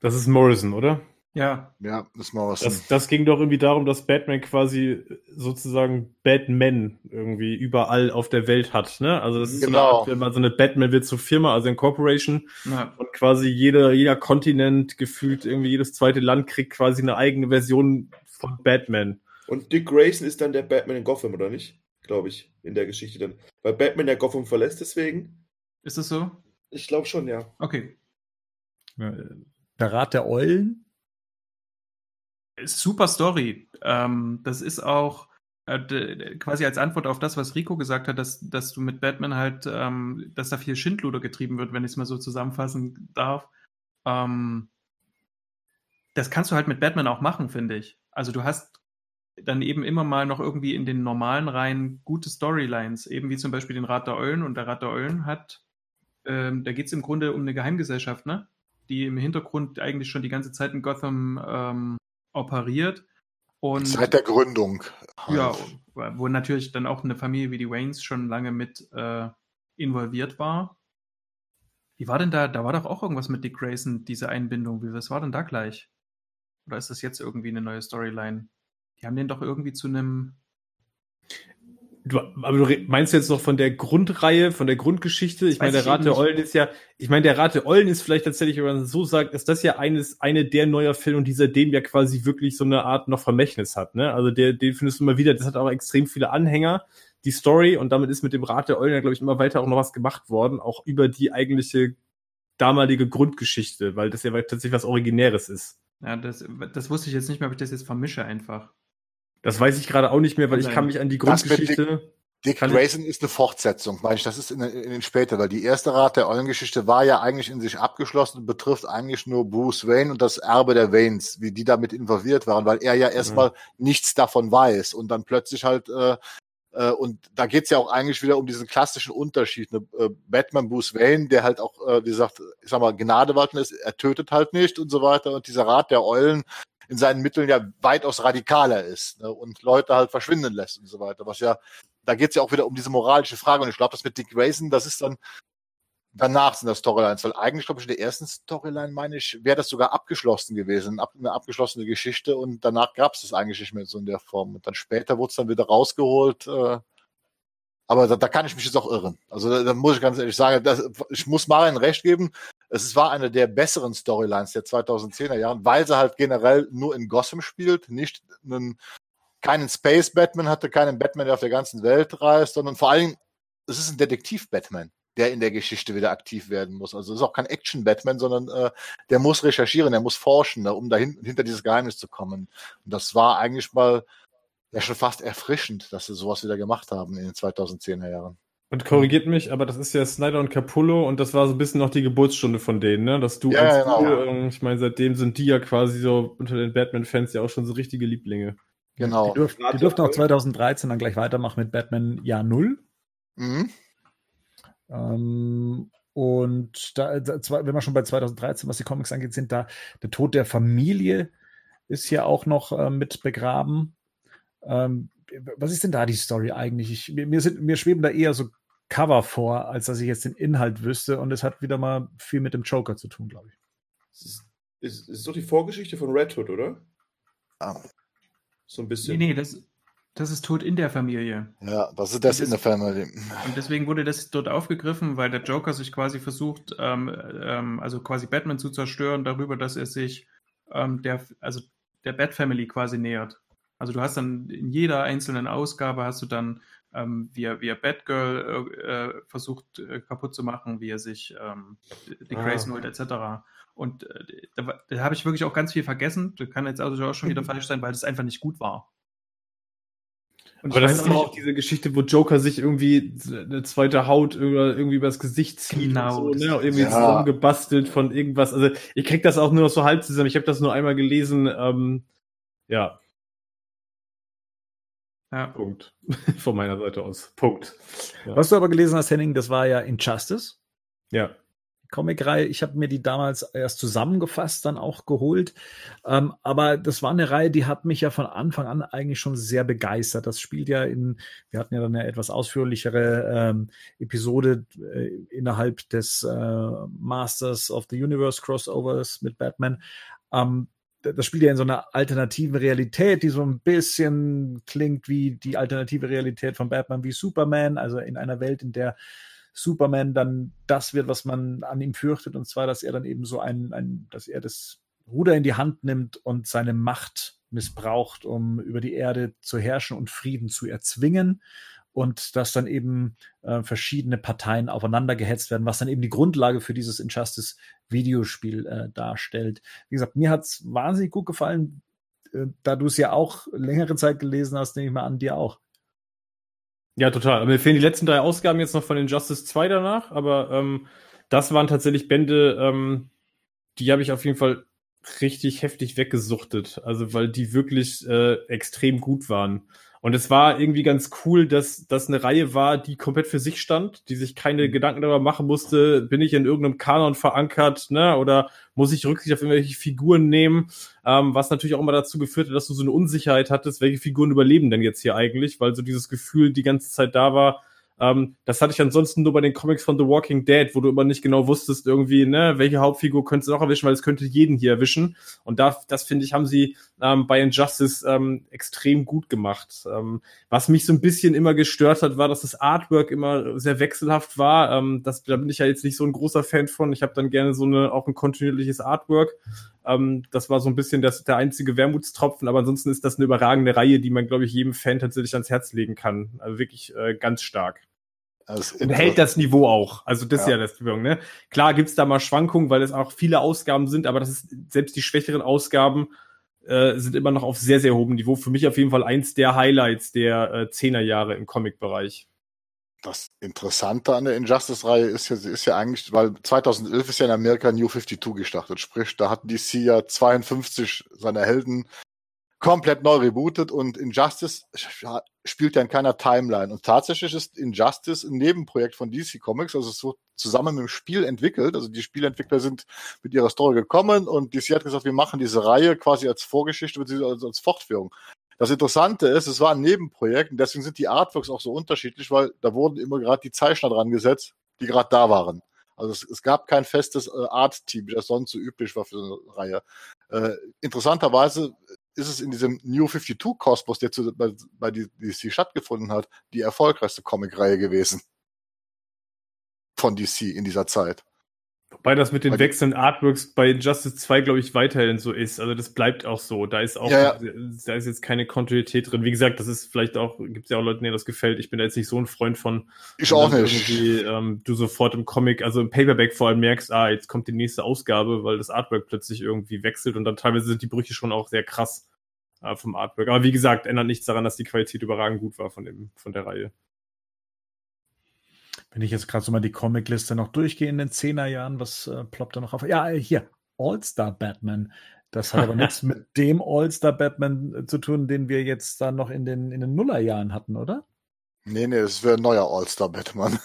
Das ist Morrison, oder? Ja. Ja, das ist Morrison. Das, das ging doch irgendwie darum, dass Batman quasi sozusagen Batman irgendwie überall auf der Welt hat. Ne? Also das ist genau. so eine Art, wenn man so eine Batman wird zur Firma, also Incorporation. Ja. Und quasi jeder, jeder Kontinent, gefühlt irgendwie jedes zweite Land kriegt quasi eine eigene Version von Batman. Und Dick Grayson ist dann der Batman in Gotham, oder nicht? Glaube ich, in der Geschichte dann. Weil Batman ja Gotham verlässt deswegen. Ist das so? Ich glaube schon, ja. Okay. Der Rat der Eulen? Super Story. Ähm, das ist auch äh, quasi als Antwort auf das, was Rico gesagt hat, dass, dass du mit Batman halt, ähm, dass da viel Schindluder getrieben wird, wenn ich es mal so zusammenfassen darf. Ähm, das kannst du halt mit Batman auch machen, finde ich. Also du hast dann eben immer mal noch irgendwie in den normalen Reihen gute Storylines, eben wie zum Beispiel den Rat der Eulen. Und der Rat der Eulen hat, ähm, da geht es im Grunde um eine Geheimgesellschaft, ne? die im Hintergrund eigentlich schon die ganze Zeit in Gotham ähm, operiert. Und, Seit der Gründung. Halt. Ja, wo natürlich dann auch eine Familie wie die Waynes schon lange mit äh, involviert war. Wie war denn da, da war doch auch irgendwas mit Dick Grayson, diese Einbindung. Wie, was war denn da gleich? Oder ist das jetzt irgendwie eine neue Storyline? Die haben den doch irgendwie zu einem. Du, aber du meinst jetzt noch von der Grundreihe, von der Grundgeschichte? Ich meine, der Rat der Eulen ist ja, ich meine, der Rat der Eulen ist vielleicht tatsächlich, wenn man so sagt, ist das ja eines, eine der neuer Filme und dieser dem ja quasi wirklich so eine Art noch Vermächtnis hat, ne? Also der, den findest du immer wieder, das hat auch extrem viele Anhänger, die Story und damit ist mit dem Rat der Eulen ja, glaube ich, immer weiter auch noch was gemacht worden, auch über die eigentliche damalige Grundgeschichte, weil das ja tatsächlich was Originäres ist. Ja, das, das wusste ich jetzt nicht mehr, ob ich das jetzt vermische einfach. Das weiß ich gerade auch nicht mehr, weil ich kann mich an die Grundgeschichte. Dick, Grayson ist eine Fortsetzung, meine ich. Das ist in, in den später, weil die erste Rat der Eulengeschichte war ja eigentlich in sich abgeschlossen und betrifft eigentlich nur Bruce Wayne und das Erbe der Waynes, wie die damit involviert waren, weil er ja erstmal mhm. nichts davon weiß und dann plötzlich halt äh, äh, und da geht's ja auch eigentlich wieder um diesen klassischen Unterschied. Ne? Äh, Batman Bruce Wayne, der halt auch, äh, wie gesagt, ich sag mal, Gnade walten ist, er tötet halt nicht und so weiter. Und dieser Rat der Eulen in seinen Mitteln ja weitaus radikaler ist ne? und Leute halt verschwinden lässt und so weiter. Was ja, da geht's ja auch wieder um diese moralische Frage. Und ich glaube, das mit Dick Grayson, das ist dann danach sind das Storylines, weil eigentlich, glaube ich, in der ersten Storyline, meine ich, wäre das sogar abgeschlossen gewesen, eine abgeschlossene Geschichte und danach gab es das eigentlich nicht mehr so in der Form. Und dann später wurde es dann wieder rausgeholt. Äh, aber da, da kann ich mich jetzt auch irren. Also da, da muss ich ganz ehrlich sagen, das, ich muss Marian recht geben, es war eine der besseren Storylines der 2010er Jahren, weil sie halt generell nur in Gotham spielt, nicht einen, keinen Space Batman hatte, keinen Batman, der auf der ganzen Welt reist, sondern vor allem, es ist ein Detektiv Batman der in der Geschichte wieder aktiv werden muss. Also es ist auch kein Action-Batman, sondern äh, der muss recherchieren, der muss forschen, ne, um dahin, hinter dieses Geheimnis zu kommen. Und das war eigentlich mal ja schon fast erfrischend, dass sie sowas wieder gemacht haben in den 2010er Jahren. Und korrigiert mich, aber das ist ja Snyder und Capullo und das war so ein bisschen noch die Geburtsstunde von denen, ne? Dass du ja, als genau. du, ähm, ich meine, seitdem sind die ja quasi so unter den Batman-Fans ja auch schon so richtige Lieblinge. Genau. Die durften, die durften auch 2013 dann gleich weitermachen mit Batman Jahr Null. Mhm. Ähm, und da, da, wenn wir schon bei 2013, was die Comics angeht, sind da der Tod der Familie ist ja auch noch äh, mit begraben. Ähm, was ist denn da die Story eigentlich? Ich, mir, sind, mir schweben da eher so Cover vor, als dass ich jetzt den Inhalt wüsste. Und es hat wieder mal viel mit dem Joker zu tun, glaube ich. Ist, ist, ist doch die Vorgeschichte von Red Hood, oder? Ah. So ein bisschen. Nee, nee, das, das ist Tod in der Familie. Ja, das ist das in der Familie. Und deswegen wurde das dort aufgegriffen, weil der Joker sich quasi versucht, ähm, ähm, also quasi Batman zu zerstören, darüber, dass er sich ähm, der, also der Bat Family quasi nähert. Also du hast dann in jeder einzelnen Ausgabe hast du dann, ähm, wie, er, wie er Batgirl äh, äh, versucht äh, kaputt zu machen, wie er sich ähm, die Grayson ah. holt, etc. Und äh, da, da habe ich wirklich auch ganz viel vergessen. Das kann jetzt also auch schon wieder falsch sein, weil das einfach nicht gut war. Und Aber das ist auch diese Geschichte, wo Joker sich irgendwie eine zweite Haut irgendwie übers Gesicht zieht genau, und so, ne? irgendwie ja. zusammengebastelt von irgendwas. Also ich krieg das auch nur noch so halb zusammen. Ich habe das nur einmal gelesen. Ähm, ja. Ja. Punkt. Von meiner Seite aus. Punkt. Ja. Was du aber gelesen hast, Henning, das war ja Injustice. Ja. Comicreihe. Ich habe mir die damals erst zusammengefasst, dann auch geholt. Ähm, aber das war eine Reihe, die hat mich ja von Anfang an eigentlich schon sehr begeistert. Das spielt ja in, wir hatten ja dann eine etwas ausführlichere ähm, Episode äh, innerhalb des äh, Masters of the Universe Crossovers mit Batman. Ähm, das spielt ja in so einer alternativen Realität, die so ein bisschen klingt wie die alternative Realität von Batman wie Superman, also in einer Welt, in der Superman dann das wird, was man an ihm fürchtet, und zwar, dass er dann eben so ein, ein dass er das Ruder in die Hand nimmt und seine Macht missbraucht, um über die Erde zu herrschen und Frieden zu erzwingen und dass dann eben äh, verschiedene Parteien aufeinander gehetzt werden, was dann eben die Grundlage für dieses Injustice Videospiel äh, darstellt. Wie gesagt, mir hat es wahnsinnig gut gefallen, äh, da du es ja auch längere Zeit gelesen hast, nehme ich mal an, dir auch. Ja, total. Mir fehlen die letzten drei Ausgaben jetzt noch von den Justice 2 danach, aber ähm, das waren tatsächlich Bände, ähm, die habe ich auf jeden Fall richtig heftig weggesuchtet. Also weil die wirklich äh, extrem gut waren. Und es war irgendwie ganz cool, dass das eine Reihe war, die komplett für sich stand, die sich keine mhm. Gedanken darüber machen musste, bin ich in irgendeinem Kanon verankert, ne? Oder muss ich Rücksicht auf irgendwelche Figuren nehmen? Ähm, was natürlich auch immer dazu geführt hat, dass du so eine Unsicherheit hattest, welche Figuren überleben denn jetzt hier eigentlich, weil so dieses Gefühl die ganze Zeit da war, ähm, das hatte ich ansonsten nur bei den Comics von The Walking Dead, wo du immer nicht genau wusstest, irgendwie, ne, welche Hauptfigur könntest du noch erwischen, weil es könnte jeden hier erwischen. Und da, das finde ich, haben sie ähm, bei Injustice ähm, extrem gut gemacht. Ähm, was mich so ein bisschen immer gestört hat, war, dass das Artwork immer sehr wechselhaft war. Ähm, das, da bin ich ja jetzt nicht so ein großer Fan von. Ich habe dann gerne so eine auch ein kontinuierliches Artwork. Ähm, das war so ein bisschen das, der einzige Wermutstropfen, aber ansonsten ist das eine überragende Reihe, die man, glaube ich, jedem Fan tatsächlich ans Herz legen kann. Also wirklich äh, ganz stark. Und hält das Niveau auch. Also das ja. ist ja das Problem, ne? Klar gibt's da mal Schwankungen, weil es auch viele Ausgaben sind, aber das ist selbst die schwächeren Ausgaben äh, sind immer noch auf sehr, sehr hohem Niveau. Für mich auf jeden Fall eins der Highlights der äh, Zehnerjahre im Comic-Bereich. Das Interessante an der Injustice-Reihe ist ja, sie ist ja eigentlich, weil 2011 ist ja in Amerika New 52 gestartet. Sprich, da hat DC ja 52 seiner Helden komplett neu rebootet und Injustice spielt ja in keiner Timeline. Und tatsächlich ist Injustice ein Nebenprojekt von DC Comics, also es wird zusammen mit dem Spiel entwickelt. Also die Spielentwickler sind mit ihrer Story gekommen und DC hat gesagt, wir machen diese Reihe quasi als Vorgeschichte, also als Fortführung. Das Interessante ist, es war ein Nebenprojekt und deswegen sind die Artworks auch so unterschiedlich, weil da wurden immer gerade die Zeichner dran gesetzt, die gerade da waren. Also es, es, gab kein festes äh, Art-Team, das sonst so üblich war für so eine Reihe. Äh, interessanterweise ist es in diesem New 52 Kosmos, der zu, bei, bei DC stattgefunden hat, die erfolgreichste Comic-Reihe gewesen. Von DC in dieser Zeit. Wobei das mit den Weil wechselnden Artworks bei Justice 2, glaube ich, weiterhin so ist. Also das bleibt auch so. Da ist auch, ja, ja. da ist jetzt keine Kontinuität drin. Wie gesagt, das ist vielleicht auch, gibt es ja auch Leute, denen das gefällt. Ich bin da jetzt nicht so ein Freund von. Ich auch nicht. Irgendwie, ähm, du sofort im Comic, also im Paperback vor allem merkst, ah, jetzt kommt die nächste Ausgabe, weil das Artwork plötzlich irgendwie wechselt und dann teilweise sind die Brüche schon auch sehr krass äh, vom Artwork. Aber wie gesagt, ändert nichts daran, dass die Qualität überragend gut war von dem, von der Reihe. Wenn ich jetzt gerade so mal die Comicliste noch durchgehe in den 10er Jahren, was äh, ploppt da noch auf? Ja, äh, hier, All-Star Batman. Das hat aber nichts mit dem All-Star Batman äh, zu tun, den wir jetzt da noch in den, in den Nullerjahren hatten, oder? Nee, nee, es wäre ein neuer All-Star Batman.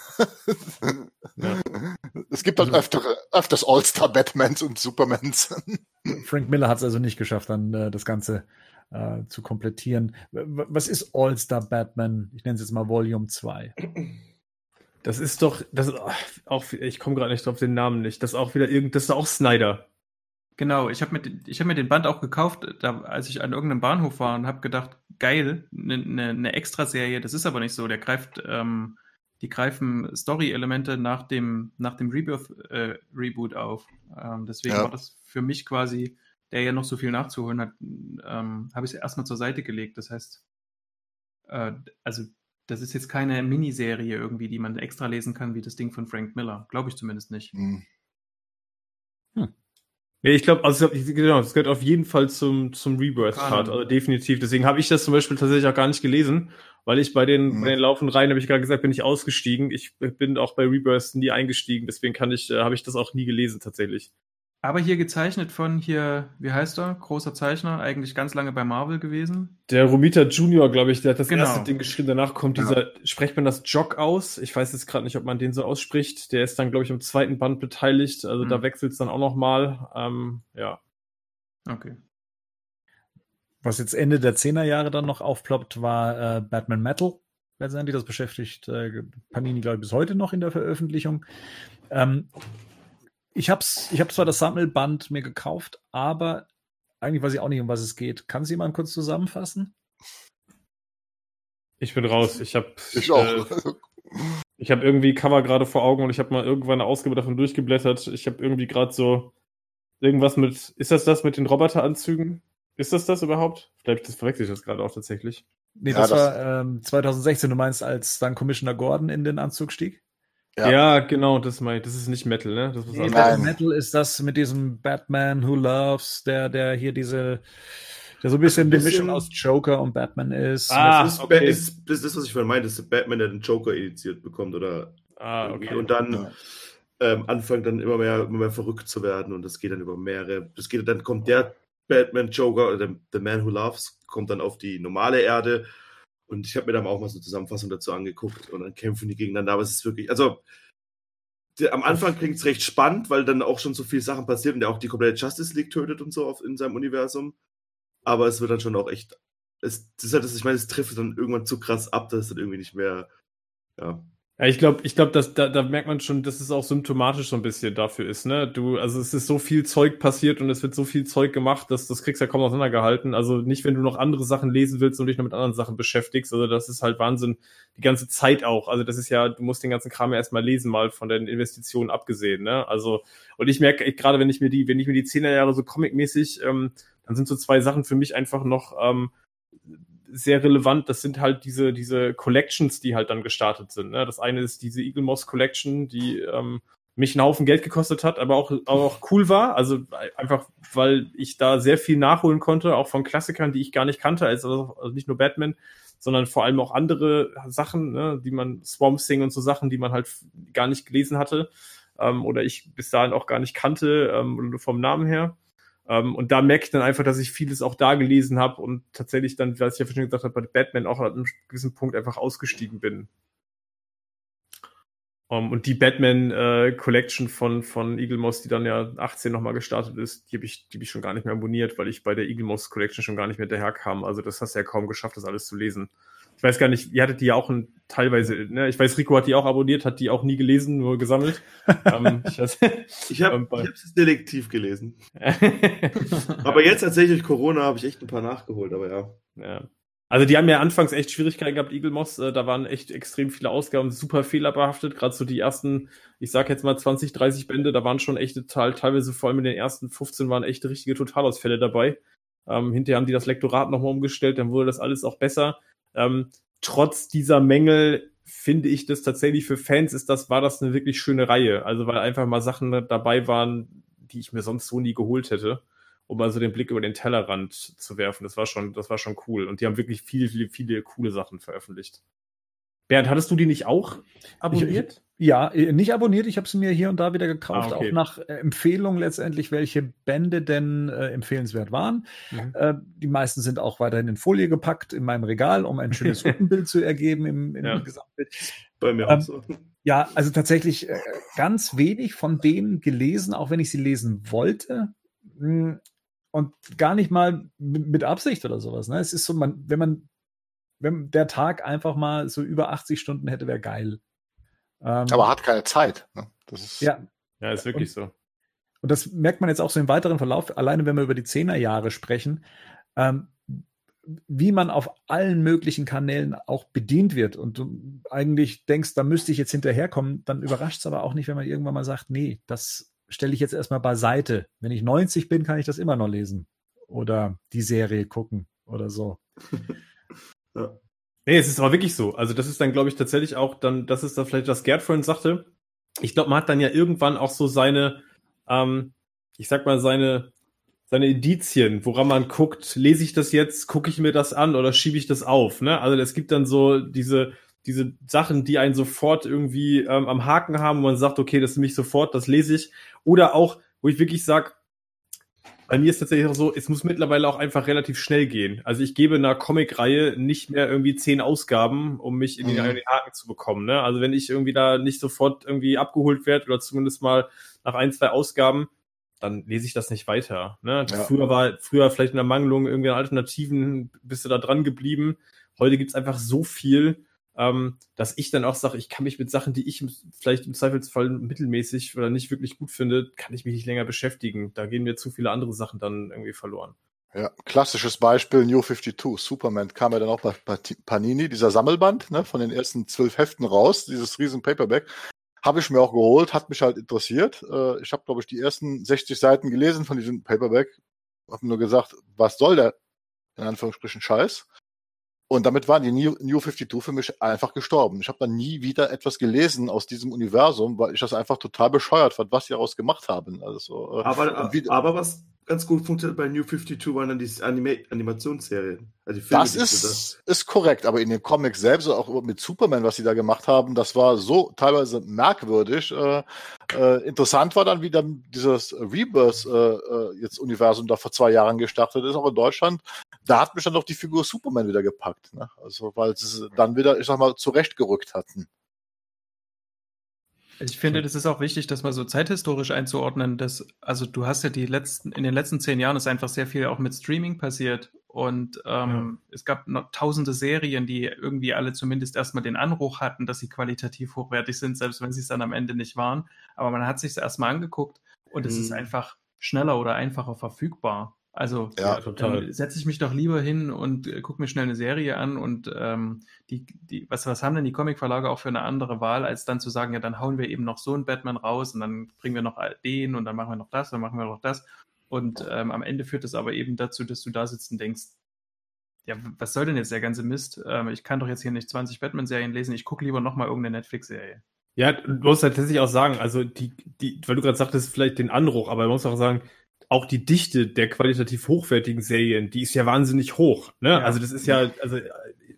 ja. Es gibt halt öfter, öfters All-Star Batmans und Supermans. Frank Miller hat es also nicht geschafft, dann äh, das Ganze äh, zu komplettieren. Was ist All-Star Batman? Ich nenne es jetzt mal Volume 2. Das ist doch, das ist auch, ich komme gerade nicht drauf den Namen nicht. Das ist auch wieder irgend, das ist auch Snyder. Genau, ich habe mir, ich hab mir den Band auch gekauft, da, als ich an irgendeinem Bahnhof war und habe gedacht, geil, eine ne, ne Extraserie, das ist aber nicht so. Der greift, ähm, die greifen Story-Elemente nach dem, nach dem Rebirth-Reboot äh, auf. Ähm, deswegen ja. war das für mich quasi, der ja noch so viel nachzuholen hat, ähm, habe ich es erstmal zur Seite gelegt. Das heißt, äh, also das ist jetzt keine Miniserie irgendwie, die man extra lesen kann, wie das Ding von Frank Miller. Glaube ich zumindest nicht. Hm. Hm. Ja, ich glaube, also genau, das gehört auf jeden Fall zum, zum Rebirth-Part, also definitiv. Deswegen habe ich das zum Beispiel tatsächlich auch gar nicht gelesen, weil ich bei den, mhm. bei den laufenden Reihen, habe ich gerade gesagt, bin ich ausgestiegen. Ich bin auch bei Rebirth nie eingestiegen, deswegen kann ich, äh, habe ich das auch nie gelesen tatsächlich. Aber hier gezeichnet von hier, wie heißt er? Großer Zeichner, eigentlich ganz lange bei Marvel gewesen. Der Romita Junior, glaube ich, der hat das genau. erste Ding geschrieben. Danach kommt ja. dieser, spricht man das Jog aus? Ich weiß jetzt gerade nicht, ob man den so ausspricht. Der ist dann, glaube ich, im zweiten Band beteiligt. Also mhm. da wechselt es dann auch nochmal. Ähm, ja. Okay. Was jetzt Ende der 10er Jahre dann noch aufploppt, war äh, Batman Metal. Letztendlich, das beschäftigt äh, Panini, glaube ich, bis heute noch in der Veröffentlichung. Ähm, ich hab's, ich hab zwar das Sammelband mir gekauft, aber eigentlich weiß ich auch nicht, um was es geht. Kann es jemand kurz zusammenfassen? Ich bin raus. Ich habe ich auch. Äh, ich habe irgendwie Cover gerade vor Augen und ich habe mal irgendwann eine Ausgabe davon durchgeblättert. Ich habe irgendwie gerade so irgendwas mit. Ist das das mit den Roboteranzügen? Ist das das überhaupt? Vielleicht das verwechsel ich das gerade auch tatsächlich. Nee, das, ja, das war ähm, 2016. Du meinst, als dann Commissioner Gordon in den Anzug stieg? Ja. ja, genau, das mein, das ist nicht Metal, ne? Das nee, Metal ist das mit diesem Batman Who Loves, der, der hier diese, der so ein bisschen, die Mischung aus Joker und Batman ist. Ah, das ist, okay. ist, das ist das, was ich vorhin meinte, dass Batman, der den Joker initiiert bekommt, oder ah, okay. und dann ähm, anfangen dann immer mehr, immer mehr verrückt zu werden und das geht dann über mehrere. Das geht dann kommt der Batman Joker oder der, The Man Who Loves kommt dann auf die normale Erde und ich habe mir dann auch mal so eine Zusammenfassung dazu angeguckt und dann kämpfen die gegeneinander. Aber es ist wirklich, also der, am Anfang klingt es recht spannend, weil dann auch schon so viele Sachen passieren und der auch die komplette Justice League tötet und so auf, in seinem Universum. Aber es wird dann schon auch echt. Es, das ist halt, ich meine, es trifft dann irgendwann zu krass ab, dass es dann irgendwie nicht mehr. Ja, ja, ich glaube, ich glaube, da, da merkt man schon, dass es auch symptomatisch so ein bisschen dafür ist, ne? Du, also es ist so viel Zeug passiert und es wird so viel Zeug gemacht, dass das kriegst ja kaum auseinandergehalten. Also nicht, wenn du noch andere Sachen lesen willst und dich noch mit anderen Sachen beschäftigst. Also das ist halt Wahnsinn. Die ganze Zeit auch. Also das ist ja, du musst den ganzen Kram ja erstmal lesen, mal von den Investitionen abgesehen, ne? Also, und ich merke, gerade wenn ich mir die, wenn ich mir die Zehnerjahre so comicmäßig, ähm, dann sind so zwei Sachen für mich einfach noch, ähm, sehr relevant. Das sind halt diese, diese Collections, die halt dann gestartet sind. Ne? Das eine ist diese Eagle Moss Collection, die ähm, mich einen Haufen Geld gekostet hat, aber auch, auch cool war. Also einfach, weil ich da sehr viel nachholen konnte, auch von Klassikern, die ich gar nicht kannte, also, also nicht nur Batman, sondern vor allem auch andere Sachen, ne, die man, Swamp Thing und so Sachen, die man halt gar nicht gelesen hatte ähm, oder ich bis dahin auch gar nicht kannte ähm, vom Namen her. Ähm, und da merke ich dann einfach, dass ich vieles auch da gelesen habe und tatsächlich dann, was ich ja schon gesagt habe, bei Batman auch an einem gewissen Punkt einfach ausgestiegen bin. Um, ähm, und die Batman äh, Collection von, von Eagle Moss, die dann ja 18 nochmal gestartet ist, die habe ich, hab ich schon gar nicht mehr abonniert, weil ich bei der Eagle Moss Collection schon gar nicht mehr hinterherkam. Also das hast du ja kaum geschafft, das alles zu lesen. Ich weiß gar nicht, ihr hattet die ja auch ein, teilweise, ne? Ich weiß, Rico hat die auch abonniert, hat die auch nie gelesen, nur gesammelt. ähm, ich ich habe ähm, es selektiv gelesen. aber jetzt tatsächlich Corona habe ich echt ein paar nachgeholt, aber ja. ja. Also die haben ja anfangs echt Schwierigkeiten gehabt, Eagle Moss. Äh, da waren echt extrem viele Ausgaben, super fehlerbehaftet. Gerade so die ersten, ich sag jetzt mal 20, 30 Bände, da waren schon echte Teil, teilweise vor allem in den ersten 15 waren echte richtige Totalausfälle dabei. Ähm, hinterher haben die das Lektorat nochmal umgestellt, dann wurde das alles auch besser. Ähm, trotz dieser Mängel finde ich das tatsächlich für Fans ist das, war das eine wirklich schöne Reihe. Also weil einfach mal Sachen dabei waren, die ich mir sonst so nie geholt hätte, um mal so den Blick über den Tellerrand zu werfen. Das war schon, das war schon cool. Und die haben wirklich viele, viele, viele coole Sachen veröffentlicht. Bernd, hattest du die nicht auch abonniert? Ich, ja, äh, nicht abonniert. Ich habe sie mir hier und da wieder gekauft, ah, okay. auch nach äh, Empfehlung letztendlich, welche Bände denn äh, empfehlenswert waren. Mhm. Äh, die meisten sind auch weiterhin in Folie gepackt in meinem Regal, um ein schönes Rückenbild zu ergeben im, im ja. Gesamtbild. Bei mir ähm, auch so. Ja, also tatsächlich äh, ganz wenig von denen gelesen, auch wenn ich sie lesen wollte. Hm, und gar nicht mal mit Absicht oder sowas. Ne? Es ist so, man, wenn man wenn der Tag einfach mal so über 80 Stunden hätte, wäre geil. Ähm, Aber hat keine Zeit. Ne? Das ist, ja. ja, ist wirklich und, so. Und das merkt man jetzt auch so im weiteren Verlauf, alleine wenn wir über die Zehnerjahre sprechen, ähm, wie man auf allen möglichen Kanälen auch bedient wird und du eigentlich denkst, da müsste ich jetzt hinterherkommen, dann überrascht es aber auch nicht, wenn man irgendwann mal sagt, nee, das stelle ich jetzt erstmal beiseite. Wenn ich 90 bin, kann ich das immer noch lesen oder die Serie gucken oder so. Ja. Nee, es ist aber wirklich so. Also das ist dann, glaube ich, tatsächlich auch dann, das ist dann vielleicht, was Gerd vorhin sagte. Ich glaube, man hat dann ja irgendwann auch so seine, ähm, ich sag mal, seine, seine Indizien, woran man guckt, lese ich das jetzt, gucke ich mir das an oder schiebe ich das auf. Ne? Also es gibt dann so diese, diese Sachen, die einen sofort irgendwie ähm, am Haken haben, wo man sagt, okay, das nehme ich sofort, das lese ich. Oder auch, wo ich wirklich sage, bei mir ist tatsächlich auch so, es muss mittlerweile auch einfach relativ schnell gehen. Also ich gebe einer Comic-Reihe nicht mehr irgendwie zehn Ausgaben, um mich in den, mhm. Haken zu bekommen. Ne? Also wenn ich irgendwie da nicht sofort irgendwie abgeholt werde oder zumindest mal nach ein, zwei Ausgaben, dann lese ich das nicht weiter. Ne? Ja. Früher war, früher vielleicht in der Mangelung irgendwie Alternativen, bist du da dran geblieben. Heute gibt's einfach so viel, ähm, dass ich dann auch sage, ich kann mich mit Sachen, die ich vielleicht im Zweifelsfall mittelmäßig oder nicht wirklich gut finde, kann ich mich nicht länger beschäftigen. Da gehen mir zu viele andere Sachen dann irgendwie verloren. Ja, klassisches Beispiel New 52, Superman kam ja dann auch bei Panini, dieser Sammelband, ne, von den ersten zwölf Heften raus, dieses riesen Paperback. Habe ich mir auch geholt, hat mich halt interessiert. Äh, ich habe, glaube ich, die ersten 60 Seiten gelesen von diesem Paperback. Habe nur gesagt, was soll der, in Anführungsstrichen, Scheiß? Und damit waren die New, New 52 für mich einfach gestorben. Ich habe dann nie wieder etwas gelesen aus diesem Universum, weil ich das einfach total bescheuert fand, was sie daraus gemacht haben. Also, äh, aber, wie, aber was, ganz gut funktioniert bei New 52 waren dann die Anima Animationsserien. Also die Filme, das ist, ist korrekt, aber in den Comics selbst, auch mit Superman, was sie da gemacht haben, das war so teilweise merkwürdig. Äh, äh, interessant war dann, wie dann dieses Rebirth äh, äh, jetzt Universum da vor zwei Jahren gestartet ist, auch in Deutschland. Da hat mich dann doch die Figur Superman wieder gepackt. Ne? Also, weil sie dann wieder, ich sag mal, zurechtgerückt hatten. Ich finde, das ist auch wichtig, das mal so zeithistorisch einzuordnen, dass, also du hast ja die letzten, in den letzten zehn Jahren ist einfach sehr viel auch mit Streaming passiert und ähm, ja. es gab noch tausende Serien, die irgendwie alle zumindest erstmal den Anruch hatten, dass sie qualitativ hochwertig sind, selbst wenn sie es dann am Ende nicht waren. Aber man hat sich es erstmal angeguckt und es ist mhm. einfach schneller oder einfacher verfügbar. Also ja, total. setze ich mich doch lieber hin und äh, gucke mir schnell eine Serie an und ähm, die, die, was, was haben denn die Comicverlage auch für eine andere Wahl, als dann zu sagen, ja, dann hauen wir eben noch so einen Batman raus und dann bringen wir noch den und dann machen wir noch das, dann machen wir noch das. Und ähm, am Ende führt es aber eben dazu, dass du da sitzt und denkst, ja, was soll denn jetzt der ganze Mist? Ähm, ich kann doch jetzt hier nicht 20 Batman-Serien lesen, ich gucke lieber nochmal irgendeine Netflix-Serie. Ja, du musst tatsächlich auch sagen, also die, die, weil du gerade sagtest, vielleicht den Anruch, aber man muss auch sagen, auch die Dichte der qualitativ hochwertigen Serien, die ist ja wahnsinnig hoch. Ne? Ja. Also das ist ja, also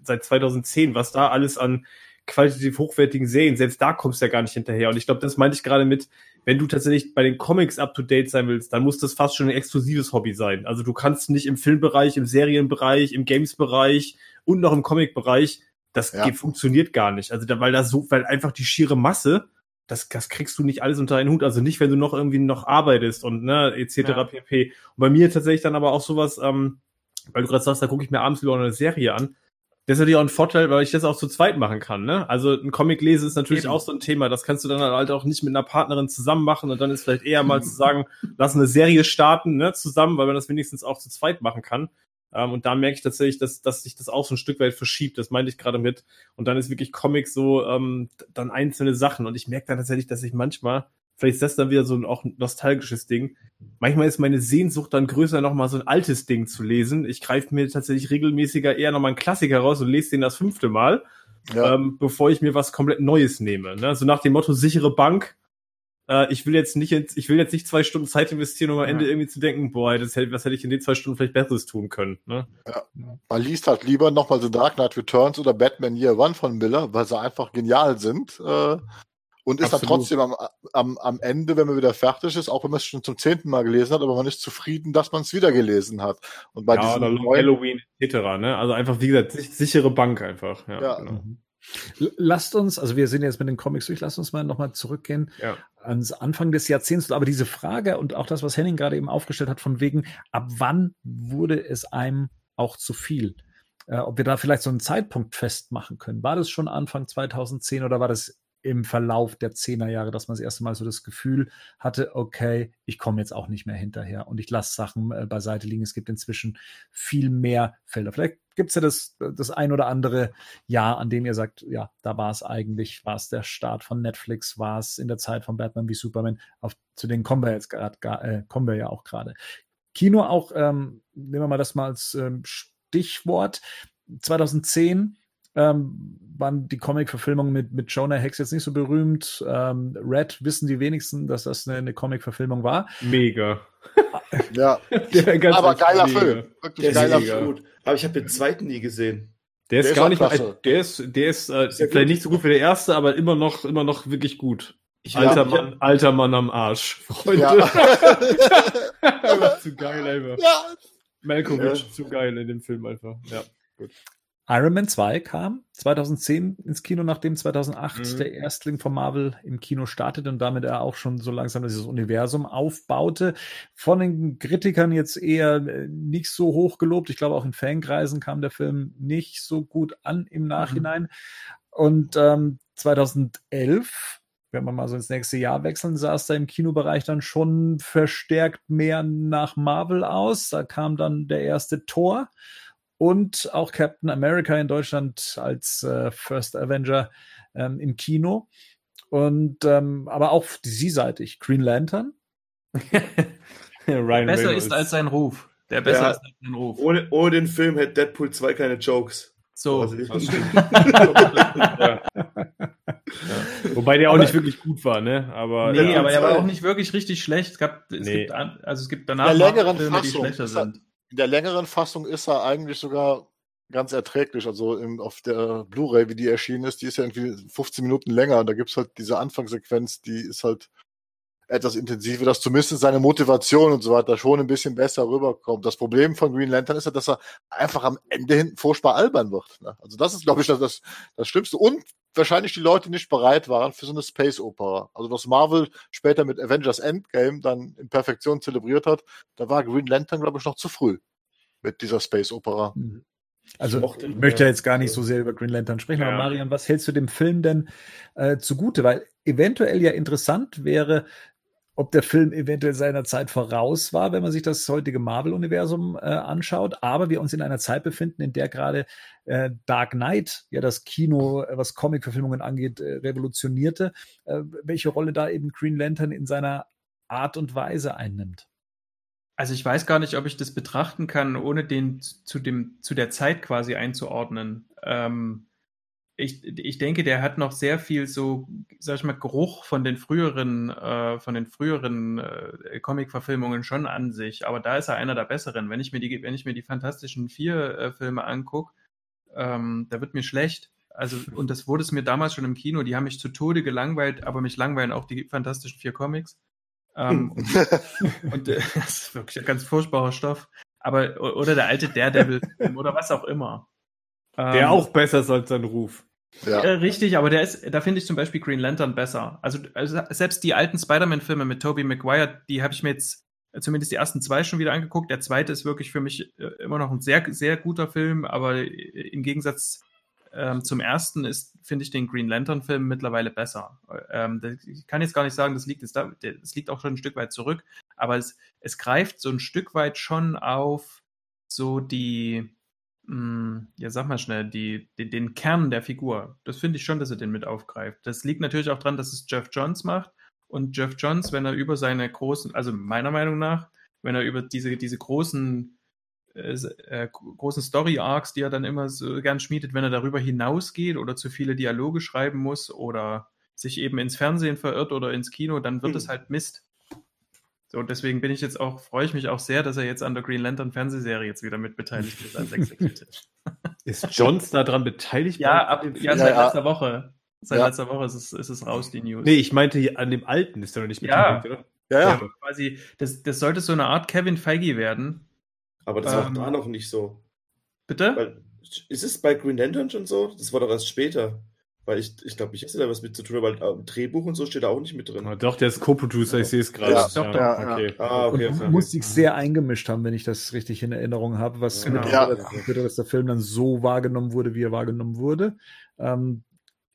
seit 2010, was da alles an qualitativ hochwertigen Serien, selbst da kommst du ja gar nicht hinterher. Und ich glaube, das meinte ich gerade mit, wenn du tatsächlich bei den Comics up to date sein willst, dann muss das fast schon ein exklusives Hobby sein. Also du kannst nicht im Filmbereich, im Serienbereich, im Games-Bereich und noch im Comic-Bereich, das ja. funktioniert gar nicht. Also da, weil da so, weil einfach die schiere Masse das, das kriegst du nicht alles unter einen Hut. Also nicht, wenn du noch irgendwie noch arbeitest und ne, etc. Ja. pp. Und bei mir tatsächlich dann aber auch sowas, ähm, weil du gerade sagst, da gucke ich mir abends wieder eine Serie an. Das ist natürlich auch ein Vorteil, weil ich das auch zu zweit machen kann. Ne? Also ein Comic lesen ist natürlich Eben. auch so ein Thema. Das kannst du dann halt auch nicht mit einer Partnerin zusammen machen und dann ist vielleicht eher mal zu sagen, lass eine Serie starten ne, zusammen, weil man das wenigstens auch zu zweit machen kann. Ähm, und da merke ich tatsächlich, dass, dass sich das auch so ein Stück weit verschiebt. Das meinte ich gerade mit. Und dann ist wirklich Comics so ähm, dann einzelne Sachen. Und ich merke dann tatsächlich, dass ich manchmal, vielleicht ist das dann wieder so ein auch nostalgisches Ding. Manchmal ist meine Sehnsucht dann größer, nochmal so ein altes Ding zu lesen. Ich greife mir tatsächlich regelmäßiger eher nochmal einen Klassiker raus und lese den das fünfte Mal. Ja. Ähm, bevor ich mir was komplett Neues nehme. Ne? So nach dem Motto sichere Bank, äh, ich will jetzt nicht, ich will jetzt nicht zwei Stunden Zeit investieren, um am Ende irgendwie zu denken, boah, das hätte, was hätte ich in den zwei Stunden vielleicht Besseres tun können. Ne? Ja. Man liest halt lieber nochmal The Dark Knight Returns oder Batman Year One von Miller, weil sie einfach genial sind. Äh, und ist Absolut. dann trotzdem am, am, am Ende, wenn man wieder fertig ist, auch wenn man es schon zum zehnten Mal gelesen hat, aber man ist zufrieden, dass man es wieder gelesen hat. Und bei ja, diesem neuen Halloween etc. Ne? Also einfach, wie gesagt, sichere Bank einfach. Ja, ja. Genau. Lasst uns, also wir sind jetzt mit den Comics durch, lasst uns mal nochmal zurückgehen ja. ans Anfang des Jahrzehnts. Aber diese Frage und auch das, was Henning gerade eben aufgestellt hat, von wegen, ab wann wurde es einem auch zu viel? Äh, ob wir da vielleicht so einen Zeitpunkt festmachen können. War das schon Anfang 2010 oder war das im Verlauf der Zehnerjahre, dass man das erste Mal so das Gefühl hatte, okay, ich komme jetzt auch nicht mehr hinterher und ich lasse Sachen äh, beiseite liegen. Es gibt inzwischen viel mehr Felder. Vielleicht gibt es ja das, das ein oder andere Jahr, an dem ihr sagt, ja, da war es eigentlich, war es der Start von Netflix, war es in der Zeit von Batman wie Superman, auf, zu denen kommen wir jetzt gerade, äh, kommen wir ja auch gerade. Kino auch, ähm, nehmen wir mal das mal als ähm, Stichwort. 2010 ähm, waren die Comic-Verfilmungen mit, mit Jonah Hex jetzt nicht so berühmt. Ähm, Red wissen die wenigsten, dass das eine, eine Comic-Verfilmung war. Mega. ja, aber geiler mega. Film. Wirklich der geiler Film. Aber ich habe den zweiten nie gesehen. Der ist, der gar ist nicht mal, der ist, der ist, äh, vielleicht gut. nicht so gut wie der erste, aber immer noch, immer noch wirklich gut. Ich alter, Mann, ja. alter Mann am Arsch, Freunde. Ja. zu geil einfach. Ja. Malkovich, ja. zu geil in dem Film einfach. Ja, gut. Iron Man 2 kam 2010 ins Kino, nachdem 2008 mhm. der Erstling von Marvel im Kino startete und damit er auch schon so langsam dieses Universum aufbaute. Von den Kritikern jetzt eher äh, nicht so hoch gelobt. Ich glaube, auch in Fankreisen kam der Film nicht so gut an im Nachhinein. Mhm. Und ähm, 2011 wenn wir mal so ins nächste Jahr wechseln, sah es da im Kinobereich dann schon verstärkt mehr nach Marvel aus. Da kam dann der erste Tor und auch Captain America in Deutschland als äh, First Avenger ähm, im Kino. Und ähm, aber auch DC-seitig. Green Lantern. besser Reynolds. ist als sein Ruf. Der besser ja, ist als sein Ruf. Ohne, ohne den Film hätte Deadpool 2 keine Jokes. So. Also, ja. Wobei der auch aber, nicht wirklich gut war, ne? Aber, nee, aber er war auch nicht wirklich richtig schlecht. Es gab, es nee. gibt, also es gibt danach Filme, die schlechter sind. In der längeren Fassung ist er eigentlich sogar ganz erträglich. Also im, auf der Blu-ray, wie die erschienen ist, die ist ja irgendwie 15 Minuten länger. Und da gibt's halt diese Anfangssequenz, die ist halt etwas intensiver, dass zumindest seine Motivation und so weiter schon ein bisschen besser rüberkommt. Das Problem von Green Lantern ist ja, dass er einfach am Ende hinten furchtbar albern wird. Ne? Also das ist, glaube ich, das, das, das Schlimmste. Und wahrscheinlich die Leute nicht bereit waren für so eine Space Opera. Also was Marvel später mit Avengers Endgame dann in Perfektion zelebriert hat, da war Green Lantern, glaube ich, noch zu früh mit dieser Space Opera. Mhm. Also ich, mochte, ich möchte jetzt gar nicht so sehr über Green Lantern sprechen, ja. aber Marian, was hältst du dem Film denn äh, zugute? Weil eventuell ja interessant wäre, ob der Film eventuell seiner Zeit voraus war, wenn man sich das heutige Marvel-Universum äh, anschaut, aber wir uns in einer Zeit befinden, in der gerade äh, Dark Knight ja das Kino, äh, was Comic-Verfilmungen angeht, äh, revolutionierte, äh, welche Rolle da eben Green Lantern in seiner Art und Weise einnimmt. Also ich weiß gar nicht, ob ich das betrachten kann, ohne den zu dem zu der Zeit quasi einzuordnen. Ähm, ich, ich denke, der hat noch sehr viel so, sag ich mal, Geruch von den früheren, äh, von den früheren äh, Comic-Verfilmungen schon an sich. Aber da ist er einer der besseren. Wenn ich mir die, wenn ich mir die Fantastischen Vier äh, Filme angucke, ähm, da wird mir schlecht. Also, und das wurde es mir damals schon im Kino. Die haben mich zu Tode gelangweilt, aber mich langweilen auch die Fantastischen Vier Comics. Ähm, und, und äh, das ist wirklich ein ganz furchtbarer Stoff. Aber, oder der alte Daredevil-Film oder was auch immer. Der ähm, auch besser ist als sein Ruf. Ja. Äh, richtig, aber der ist, da finde ich zum Beispiel Green Lantern besser. Also, also selbst die alten Spider-Man-Filme mit Tobey Maguire, die habe ich mir jetzt zumindest die ersten zwei schon wieder angeguckt. Der zweite ist wirklich für mich äh, immer noch ein sehr, sehr guter Film, aber im Gegensatz ähm, zum ersten ist, finde ich den Green Lantern-Film mittlerweile besser. Ähm, ich kann jetzt gar nicht sagen, das liegt, das, das liegt auch schon ein Stück weit zurück, aber es, es greift so ein Stück weit schon auf so die, ja, sag mal schnell, die, den, den Kern der Figur. Das finde ich schon, dass er den mit aufgreift. Das liegt natürlich auch daran, dass es Jeff Johns macht. Und Jeff Johns, wenn er über seine großen, also meiner Meinung nach, wenn er über diese, diese großen, äh, äh, großen Story-Arcs, die er dann immer so gern schmiedet, wenn er darüber hinausgeht oder zu viele Dialoge schreiben muss oder sich eben ins Fernsehen verirrt oder ins Kino, dann wird mhm. es halt Mist. So, und deswegen bin ich jetzt auch, freue ich mich auch sehr, dass er jetzt an der Green Lantern Fernsehserie jetzt wieder mit beteiligt ist als Executive. ist Johns daran beteiligt? Ja, ab, ja, seit ja, letzter Woche. Seit ja. letzter Woche ist es, ist es raus, die News. Nee, ich meinte an dem alten ist er noch nicht beteiligt, ja. oder? Ja, ja. ja quasi, das, das sollte so eine Art Kevin Feige werden. Aber das war ähm, da noch nicht so. Bitte? Weil, ist es bei Green Lantern schon so? Das war doch erst später. Weil ich, ich glaube, ich hätte da was mit zu tun, weil im Drehbuch und so steht da auch nicht mit drin. Ah, doch, der ist Co-Producer, ich sehe es gerade. Ja, doch, ja, okay. Ah, okay. Und muss sich sehr eingemischt haben, wenn ich das richtig in Erinnerung habe, was genau. ja. Bitte, dass der Film dann so wahrgenommen wurde, wie er wahrgenommen wurde. Ähm,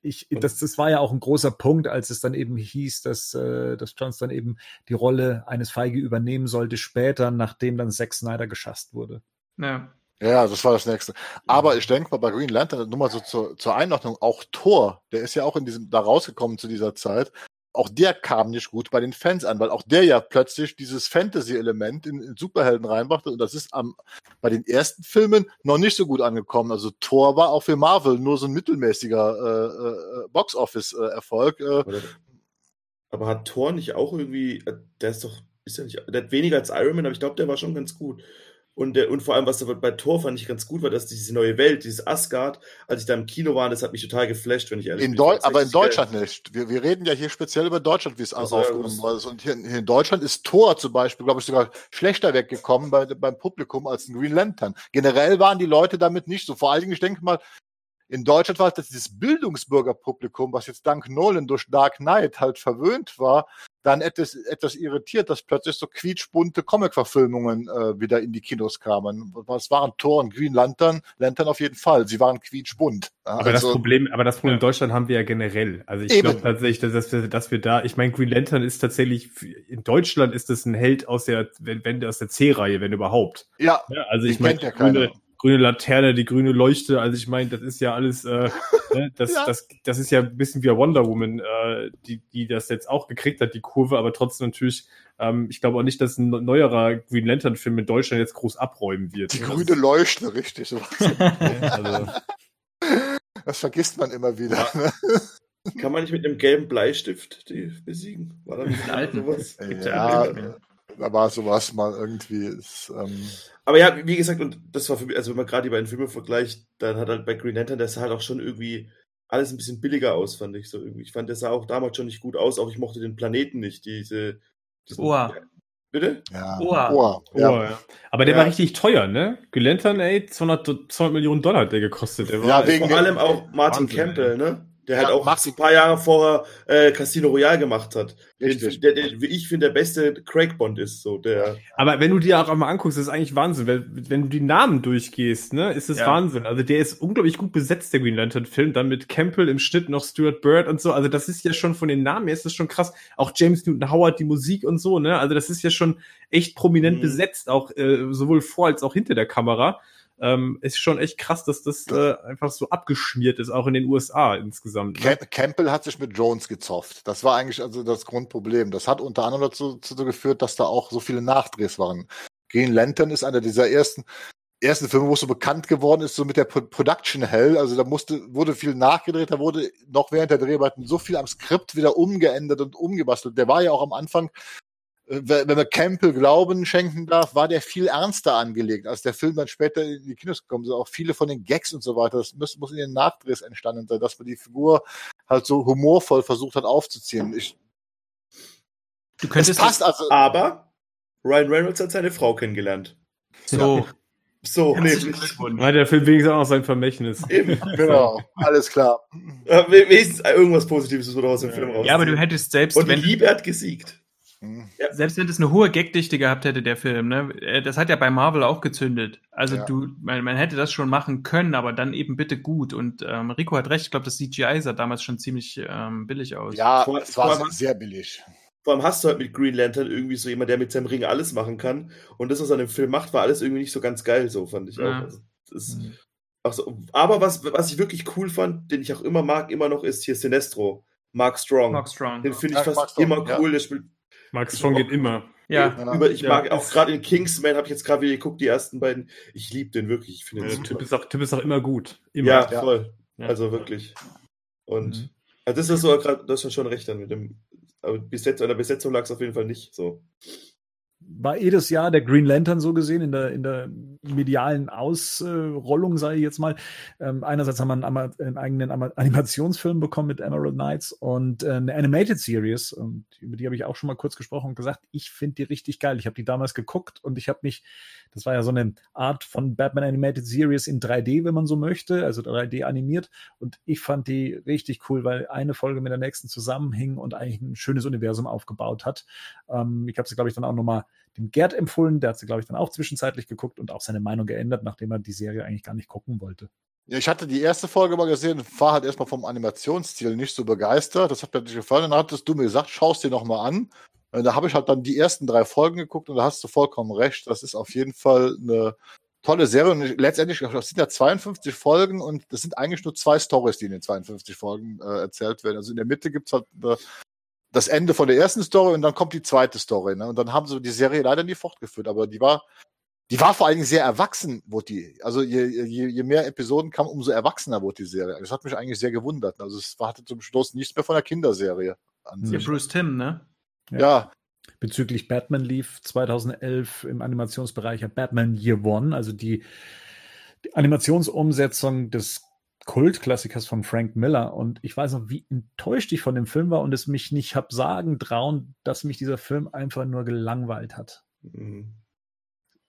ich, das, das war ja auch ein großer Punkt, als es dann eben hieß, dass, äh, dass Johns dann eben die Rolle eines Feige übernehmen sollte, später, nachdem dann Zack Snyder geschasst wurde. Ja. Ja, das war das nächste. Aber ich denke mal bei Green Lantern, nur mal so zur, zur Einordnung, auch Thor, der ist ja auch in diesem, da rausgekommen zu dieser Zeit. Auch der kam nicht gut bei den Fans an, weil auch der ja plötzlich dieses Fantasy-Element in, in, Superhelden reinbrachte und das ist am, bei den ersten Filmen noch nicht so gut angekommen. Also Thor war auch für Marvel nur so ein mittelmäßiger äh, äh, Box-Office-Erfolg. Äh, aber hat Thor nicht auch irgendwie, äh, der ist doch, ist ja nicht, der hat weniger als Iron Man, aber ich glaube, der war schon ganz gut. Und, äh, und vor allem, was bei Thor fand ich ganz gut war, dass diese neue Welt, dieses Asgard, als ich da im Kino war, das hat mich total geflasht, wenn ich ehrlich in bin. aber in Deutschland geil. nicht. Wir, wir reden ja hier speziell über Deutschland, wie es also, aufgenommen ja, wurde. Und hier, hier, in Deutschland ist Thor zum Beispiel, glaube ich, sogar schlechter weggekommen bei, beim Publikum als ein Green Lantern. Generell waren die Leute damit nicht so. Vor allen Dingen, ich denke mal, in Deutschland war es dieses Bildungsbürgerpublikum, was jetzt dank Nolan durch Dark Knight halt verwöhnt war, dann etwas, etwas irritiert, dass plötzlich so quietschbunte Comic-Verfilmungen äh, wieder in die Kinos kamen. Es waren Thor und Green Lantern, Lantern auf jeden Fall. Sie waren quietschbunt. Aber also, das Problem, aber das Problem in Deutschland haben wir ja generell. Also ich glaube tatsächlich, dass, dass, wir, dass wir da, ich meine, Green Lantern ist tatsächlich, in Deutschland ist das ein Held aus der, wenn, wenn aus der C-Reihe, wenn überhaupt. Ja. ja also ich meine, ja grüne, grüne Laterne, die grüne Leuchte. Also ich meine, das ist ja alles, äh, ne, das, ja. das, das ist ja ein bisschen wie Wonder Woman, äh, die, die das jetzt auch gekriegt hat, die Kurve, aber trotzdem natürlich, ähm, ich glaube auch nicht, dass ein neuerer Green Lantern-Film in Deutschland jetzt groß abräumen wird. Die grüne Leuchte, richtig. also. Das vergisst man immer wieder. Ja. Kann man nicht mit einem gelben Bleistift die besiegen? War da nicht alten. sowas? Ja, ja. Da war sowas mal irgendwie. Ist, ähm, Aber ja, wie gesagt, und das war für mich, also wenn man gerade die beiden Filme vergleicht, dann hat halt bei Green Lantern, der sah halt auch schon irgendwie alles ein bisschen billiger aus, fand ich so irgendwie. Ich fand, der sah auch damals schon nicht gut aus, auch ich mochte den Planeten nicht, diese. diesen- Oa. Bitte? ja, Oa. Oa, Oh, ja. ja. Aber der Ja. war richtig teuer, ne? Gülentern, ey, 200, 200 Millionen Dollar hat der gekostet. Der war, Ja, wegen- Vor allem auch Martin Wahnsinn, Campbell, ne? Der Ja, halt auch Martin- ein paar Jahre vorher äh, Casino Royale gemacht hat. Richtig. Der, der, wie ich finde, der beste Craig Bond ist so. Der, Aber wenn du dir auch mal anguckst, ist eigentlich Wahnsinn. Wenn, wenn du die Namen durchgehst, ne, ist es Ja. Wahnsinn. Also der ist unglaublich gut besetzt, der Green Lantern Film. Dann mit Campbell im Schnitt noch Stuart Bird und so. Also das ist ja schon von den Namen her ist das schon krass. Auch James Newton Howard, die Musik und so, ne. Also das ist ja schon echt prominent Mhm. besetzt, auch äh, sowohl vor als auch hinter der Kamera. Ähm, ist schon echt krass, dass das äh, einfach so abgeschmiert ist, auch in den USA insgesamt. Ne? Camp Campbell hat sich mit Jones gezofft. Das war eigentlich also das Grundproblem. Das hat unter anderem dazu, dazu geführt, dass da auch so viele Nachdrehs waren. Green Lantern ist einer dieser ersten ersten Filme, wo es so bekannt geworden ist, so mit der Pro Production Hell. Also da musste, wurde viel nachgedreht, da wurde noch während der Dreharbeiten so viel am Skript wieder umgeändert und umgebastelt. Der war ja auch am Anfang, wenn man Campbell Glauben schenken darf, war der viel ernster angelegt, als der Film dann später in die Kinos gekommen ist. Auch viele von den Gags und so weiter, das muss, muss in den Nachdrehs entstanden sein, dass man die Figur halt so humorvoll versucht hat aufzuziehen. Ich, Du es könntest passt also. aber Ryan Reynolds hat seine Frau kennengelernt. so. So, nämlich. Hat der Film wenigstens auch noch sein Vermächtnis. Eben. Genau, alles klar. Äh, wenigstens irgendwas Positives ist oder aus dem Film raus. Ja, aber du hättest selbst, Und die wenn, Liebe hat gesiegt. Hm. selbst wenn es eine hohe Gagdichte gehabt hätte, der Film, ne? äh, Das hat ja bei Marvel auch gezündet. Also Ja. du, man, man hätte das schon machen können, aber dann eben bitte gut. Und ähm, Rico hat recht, ich glaube, das CGI sah damals schon ziemlich ähm, billig aus. Ja, Vor- es war vor- sehr, billig. Vor allem hast du halt mit Green Lantern irgendwie so jemand, der mit seinem Ring alles machen kann. Und das, was er in dem Film macht, war alles irgendwie nicht so ganz geil, so fand ich auch. Ja. Also, das ist, Mhm. ach so. Aber was, was ich wirklich cool fand, den ich auch immer mag, immer noch, ist hier Sinestro. Mark Strong. Mark Strong. Den finde Ja, ich fast Mark Strong, immer ja. cool. Der spielt Max Strong geht immer. Ja, Ja. über, ich Ja. mag auch gerade in Kingsman, habe ich jetzt gerade wieder geguckt, die ersten beiden. Ich liebe den wirklich. Ich finde den Typ ist auch, Typ ist auch immer gut. Immer. Ja, Ja. voll. Ja. Also wirklich. Und Mhm. also das ist so gerade, das ist schon recht dann mit dem. Aber Besetz, an der Besetzung lag es auf jeden Fall nicht so. war jedes Jahr der Green Lantern so gesehen in der, in der medialen Ausrollung, sage ich jetzt mal. Ähm, einerseits haben wir einen, einen eigenen Animationsfilm bekommen mit Emerald Knights und äh, eine Animated Series, und über die habe ich auch schon mal kurz gesprochen und gesagt, ich finde die richtig geil. Ich habe die damals geguckt und ich habe mich, das war ja so eine Art von Batman Animated Series in 3D, wenn man so möchte, also 3D animiert. Und ich fand die richtig cool, weil eine Folge mit der nächsten zusammenhing und eigentlich ein schönes Universum aufgebaut hat. Ähm, ich habe sie, glaube ich, dann auch nochmal dem Gerd empfohlen. Der hat sie, glaube ich, dann auch zwischenzeitlich geguckt und auch seine Meinung geändert, nachdem er die Serie eigentlich gar nicht gucken wollte. Ja, ich hatte die erste Folge mal gesehen, war halt erstmal vom Animationsstil nicht so begeistert. Das hat mir nicht gefallen. Dann hattest du mir gesagt, schaust dir noch mal an. Und da habe ich halt dann die ersten drei Folgen geguckt und da hast du vollkommen recht. Das ist auf jeden Fall eine tolle Serie. Und letztendlich, das sind ja 52 Folgen und das sind eigentlich nur zwei Stories, die in den 52 Folgen äh, erzählt werden. Also in der Mitte gibt's halt äh, das Ende von der ersten Story und dann kommt die zweite Story. Ne? Und dann haben sie die Serie leider nie fortgeführt, aber die war, die war vor allen Dingen sehr erwachsen, wurde die. Also je, je, je mehr Episoden kamen, umso erwachsener wurde die Serie. Das hat mich eigentlich sehr gewundert. Also es war, hatte zum Schluss nichts mehr von der Kinderserie an Mhm. Ja, sich. Bruce Tim, ne? Ja, Bezüglich Batman lief 2011 im Animationsbereich ja Batman Year One, also die, die Animationsumsetzung des Kultklassikers von Frank Miller. Und ich weiß noch, wie enttäuscht ich von dem Film war und es mich nicht hab sagen trauen, dass mich dieser Film einfach nur gelangweilt hat. Mhm.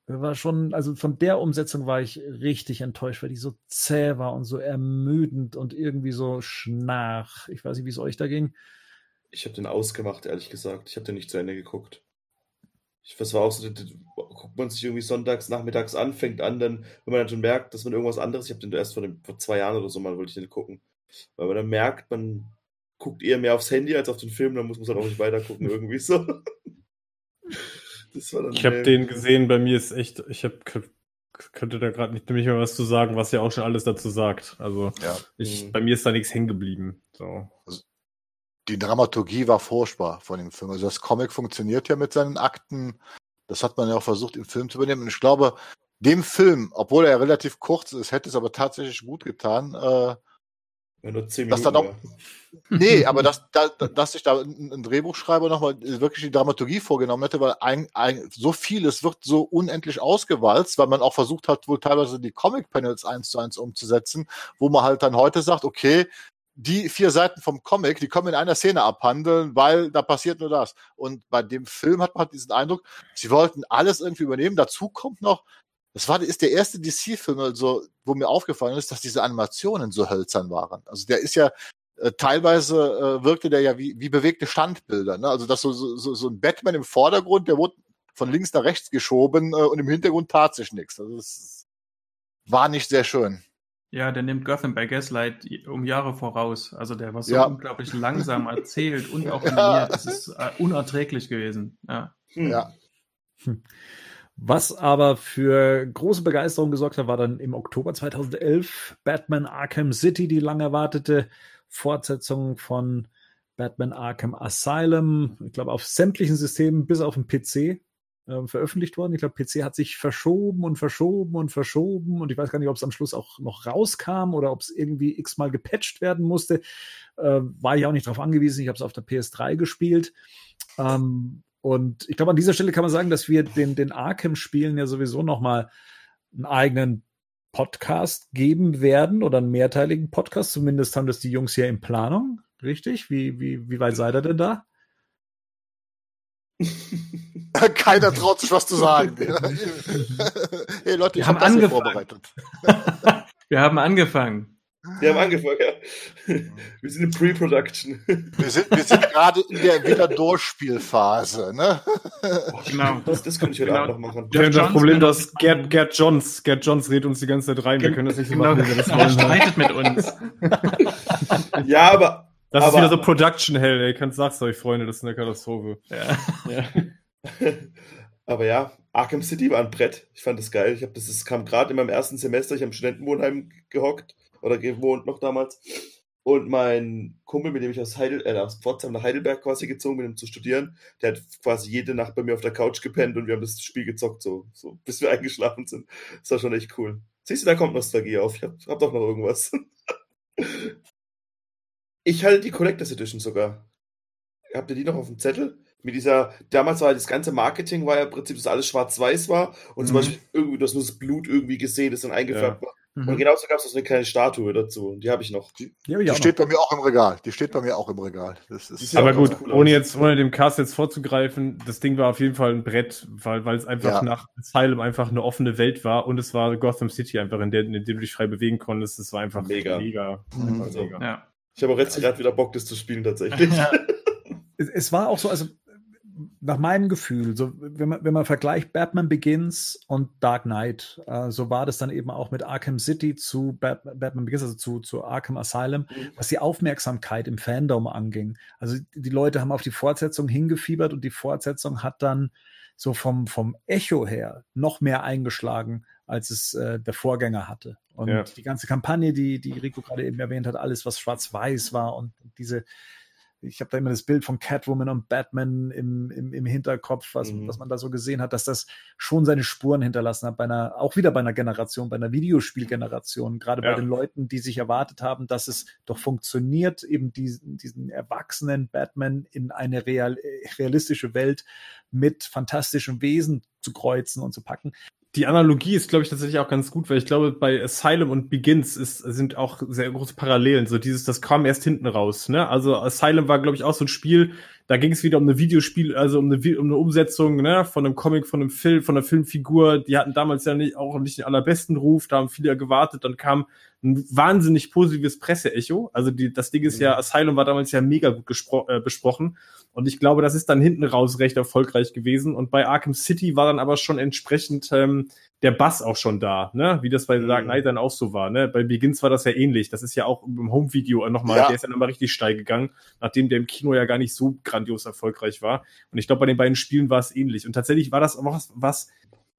war schon, also von der Umsetzung war ich richtig enttäuscht, weil die so zäh war und so ermüdend und irgendwie so schnarch. Ich weiß nicht, wie es euch da ging. Ich habe den ausgemacht, ehrlich gesagt. Ich habe den nicht zu Ende geguckt. Ich, das war auch so, das- das- guckt man sich irgendwie sonntags, nachmittags an, fängt an, dann, wenn man dann schon merkt, dass man irgendwas anderes, ich habe den erst vor, dem, vor zwei Jahren oder so mal, wollte ich den gucken. Weil man dann merkt, man guckt eher mehr aufs Handy als auf den Film, dann muss man es halt auch nicht weiter gucken, irgendwie so. Das war dann, Ich habe den gesehen, bei mir ist echt, ich hab, könnte da gerade nicht, nicht mehr was zu sagen, was ja auch schon alles dazu sagt. Also ja. ich, Mhm. bei mir ist da nichts hängen geblieben. So. Die Dramaturgie war furchtbar von dem Film. Also das Comic funktioniert ja mit seinen Akten. Das hat man ja auch versucht, im Film zu übernehmen. Und ich glaube, dem Film, obwohl er relativ kurz ist, hätte es aber tatsächlich gut getan, äh, Ja, nur zehn Dass Minuten. da noch- ja. Nee, aber dass, da, dass sich da ein ein Drehbuchschreiber nochmal wirklich die Dramaturgie vorgenommen hätte, weil ein, ein, so vieles wird so unendlich ausgewalzt, weil man auch versucht hat, wohl teilweise die Comic-Panels eins zu eins umzusetzen, wo man halt dann heute sagt, okay, die vier Seiten vom Comic, die wir in einer Szene abhandeln, weil da passiert nur das. Und bei dem Film hat man halt diesen Eindruck, sie wollten alles irgendwie übernehmen. Dazu kommt noch, das war, ist der erste DC-Film, also, wo mir aufgefallen ist, dass diese Animationen so hölzern waren. Also der ist ja äh, teilweise äh, wirkte der ja wie, wie bewegte Standbilder. Ne? Also dass so, so, so so ein Batman im Vordergrund, der wurde von links nach rechts geschoben äh, und im Hintergrund tat sich nichts. Also das war nicht sehr schön. Ja, der nimmt Gotham bei Gaslight um Jahre voraus. Also der war so Ja. unglaublich langsam erzählt und auch Ja. animiert. Das ist äh, unerträglich gewesen. Ja. Hm. Ja. Was aber für große Begeisterung gesorgt hat, war dann im Oktober 2011 Batman Arkham City, die lang erwartete Fortsetzung von Batman Arkham Asylum. Ich glaube, auf sämtlichen Systemen bis auf den PC äh, veröffentlicht worden. Ich glaube, PC hat sich verschoben und verschoben und verschoben und ich weiß gar nicht, ob es am Schluss auch noch rauskam oder ob es irgendwie x-mal gepatcht werden musste. Äh, war ich auch nicht darauf angewiesen. Ich habe es auf der PS3 gespielt. Ähm, und ich glaube, an dieser Stelle kann man sagen, dass wir den, den Arkham-Spielen ja sowieso nochmal einen eigenen Podcast geben werden oder einen mehrteiligen Podcast. Zumindest haben das die Jungs hier in Planung. Richtig? Wie, wie, wie weit seid ihr denn da? Keiner traut sich was zu sagen. hey Leute, Wir ich haben habe das hier angefangen. vorbereitet. Wir haben angefangen. Wir haben angefangen, ja. Wir sind in Pre-Production. Wir sind, wir sind gerade in der Wieder-Durchspielphase. Ne? Genau. Das, das könnte ich heute Genau. Abend noch machen. Wir haben das Problem, dass Gerd. Gerd Johns, Gerd Johns redet uns die ganze Zeit rein. Wir können das nicht so Genau, machen, wie wir das er wollen. streitet mit uns. Ja, aber Das ist Aber- wieder so Production Hell, ey. Kannst sag's euch, Freunde, das ist eine Katastrophe. Ja. Ja. Aber ja, Arkham City war ein Brett. Ich fand das geil. Ich hab das, das kam gerade in meinem ersten Semester. Ich habe im Studentenwohnheim gehockt oder gewohnt noch damals. Und mein Kumpel, mit dem ich aus, Heidel, äh, aus Pforzheim nach Heidelberg quasi gezogen bin, um zu studieren, der hat quasi jede Nacht bei mir auf der Couch gepennt und wir haben das Spiel gezockt, so, so bis wir eingeschlafen sind. Das war schon echt cool. Siehst du, da kommt Nostalgie auf. Ich hab, hab doch noch irgendwas. Ich halte die Collectors Edition sogar. Habt ihr die noch auf dem Zettel? Mit dieser, damals war das ganze Marketing, war ja im Prinzip, dass alles schwarz-weiß war und zum Mhm. Beispiel irgendwie, dass nur das Blut irgendwie gesehen ist und eingefärbt war. Und Mhm. genauso gab es auch so eine kleine Statue dazu. Und die habe ich noch. Die, hab ich Die steht bei mir auch im Regal. Die steht bei mir auch im Regal. Das Die ist ja Aber gut, cool ohne aus. jetzt, ohne dem Cast jetzt vorzugreifen, das Ding war auf jeden Fall ein Brett, weil, weil es einfach Ja. nach Asylum einfach eine offene Welt war und es war Gotham City einfach, in der, in der du dich frei bewegen konntest. Das war einfach Mega. mega. Mhm. Einfach mega. Ja. Ich habe auch jetzt gerade wieder Bock, das zu spielen tatsächlich. Ja. es, es war auch so, also nach meinem Gefühl, so wenn man, wenn man vergleicht Batman Begins und Dark Knight, äh, so war das dann eben auch mit Arkham City zu Bat Batman Begins, also zu, zu Arkham Asylum, Mhm. was die Aufmerksamkeit im Fandom anging. Also die Leute haben auf die Fortsetzung hingefiebert und die Fortsetzung hat dann so vom, vom Echo her noch mehr eingeschlagen, als es äh, der Vorgänger hatte. Und Ja. die ganze Kampagne, die, die Rico gerade eben erwähnt hat, alles, was schwarz-weiß war und diese, ich habe da immer das Bild von Catwoman und Batman im, im, im Hinterkopf, was, Mhm. was man da so gesehen hat, dass das schon seine Spuren hinterlassen hat, bei einer, auch wieder bei einer Generation, bei einer Videospielgeneration, gerade Ja. bei den Leuten, die sich erwartet haben, dass es doch funktioniert, eben diesen, diesen erwachsenen Batman in eine real, realistische Welt mit fantastischen Wesen zu kreuzen und zu packen. Die Analogie ist, glaube ich, tatsächlich auch ganz gut, weil ich glaube, bei Asylum und Begins ist, sind auch sehr große Parallelen. So dieses, das kam erst hinten raus. Ne? Also Asylum war, glaube ich, auch so ein Spiel, da ging es wieder um eine Videospiel, also um eine, um eine Umsetzung ne? von einem Comic, von einem Film, von einer Filmfigur. Die hatten damals ja nicht, auch nicht den allerbesten Ruf, da haben viele gewartet. Dann kam ein wahnsinnig positives Presseecho. Also die, das Ding ist ja, Asylum war damals ja mega gut gespro äh, besprochen. Und ich glaube, das ist dann hinten raus recht erfolgreich gewesen. Und bei Arkham City war dann aber schon entsprechend ähm, der Bass auch schon da, ne? Wie das bei Dark Knight dann auch so war, ne? Bei Begins war das ja ähnlich. Das ist ja auch im Home-Video nochmal, Ja. der ist ja nochmal richtig steil gegangen, nachdem der im Kino ja gar nicht so grandios erfolgreich war. Und ich glaube, bei den beiden Spielen war es ähnlich. Und tatsächlich war das auch was, was,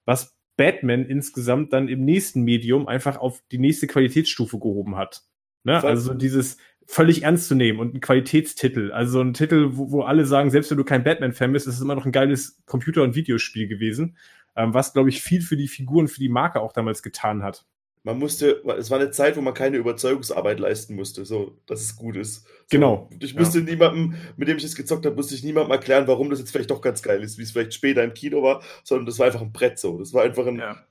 was Batman insgesamt dann im nächsten Medium einfach auf die nächste Qualitätsstufe gehoben hat. Ne? Also so dieses völlig ernst zu nehmen und ein Qualitätstitel. Also ein Titel, wo, wo alle sagen, selbst wenn du kein Batman-Fan bist, ist es immer noch ein geiles Computer- und Videospiel gewesen, ähm, was, glaube ich, viel für die Figuren, für die Marke auch damals getan hat. Man musste, es war eine Zeit, wo man keine Überzeugungsarbeit leisten musste, so, dass es gut ist. So, Genau. Ich musste Ja. niemandem, mit dem ich es gezockt habe, musste ich niemandem erklären, warum das jetzt vielleicht doch ganz geil ist, wie es vielleicht später im Kino war, sondern das war einfach ein Brett so. Das war einfach ein. Ja.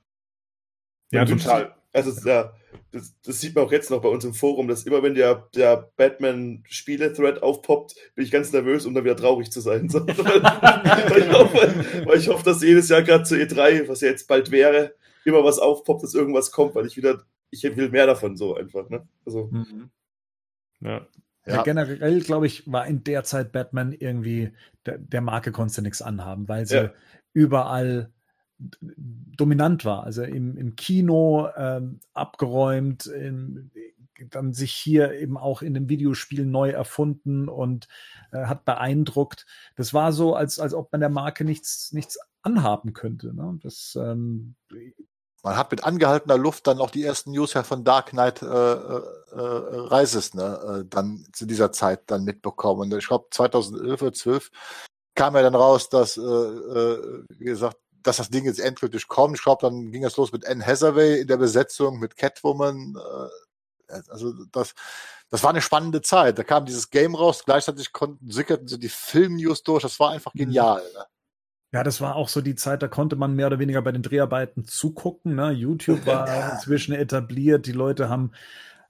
Ja, total. Also, es- ja, das, das sieht man auch jetzt noch bei uns im Forum, dass immer, wenn der, der Batman-Spiele-Thread aufpoppt, bin ich ganz nervös, um dann wieder traurig zu sein. So. weil, ich hoffe, weil ich hoffe, dass jedes Jahr gerade zu E3, was ja jetzt bald wäre, immer was aufpoppt, dass irgendwas kommt, weil ich wieder, ich will mehr davon so einfach. Ne? Also, Mhm. Ja. Ja. Ja, generell, glaube ich, war in der Zeit Batman irgendwie, der, der Marke konnte nichts anhaben, weil sie Ja. überall dominant war. Also im, im Kino ähm, abgeräumt, im, dann sich hier eben auch in dem Videospiel neu erfunden und äh, hat beeindruckt. Das war so, als, als ob man der Marke nichts, nichts anhaben könnte. Ne? Das, ähm, man hat mit angehaltener Luft dann auch die ersten News ja von Dark Knight äh, äh, äh, Rises ne, äh, dann zu dieser Zeit dann mitbekommen. Und ich glaube 2011 oder 12 kam ja dann raus, dass äh, wie gesagt, dass das Ding jetzt endgültig kommt. Ich glaube, dann ging es los mit Anne Hathaway in der Besetzung, mit Catwoman. Äh, also das, das war eine spannende Zeit. Da kam dieses Game raus, gleichzeitig konnten sickerten sie die Film-News durch. Das war einfach Mhm. genial. Ne? Ja, das war auch so die Zeit, da konnte man mehr oder weniger bei den Dreharbeiten zugucken. Ne? YouTube war Ja. inzwischen etabliert. Die Leute haben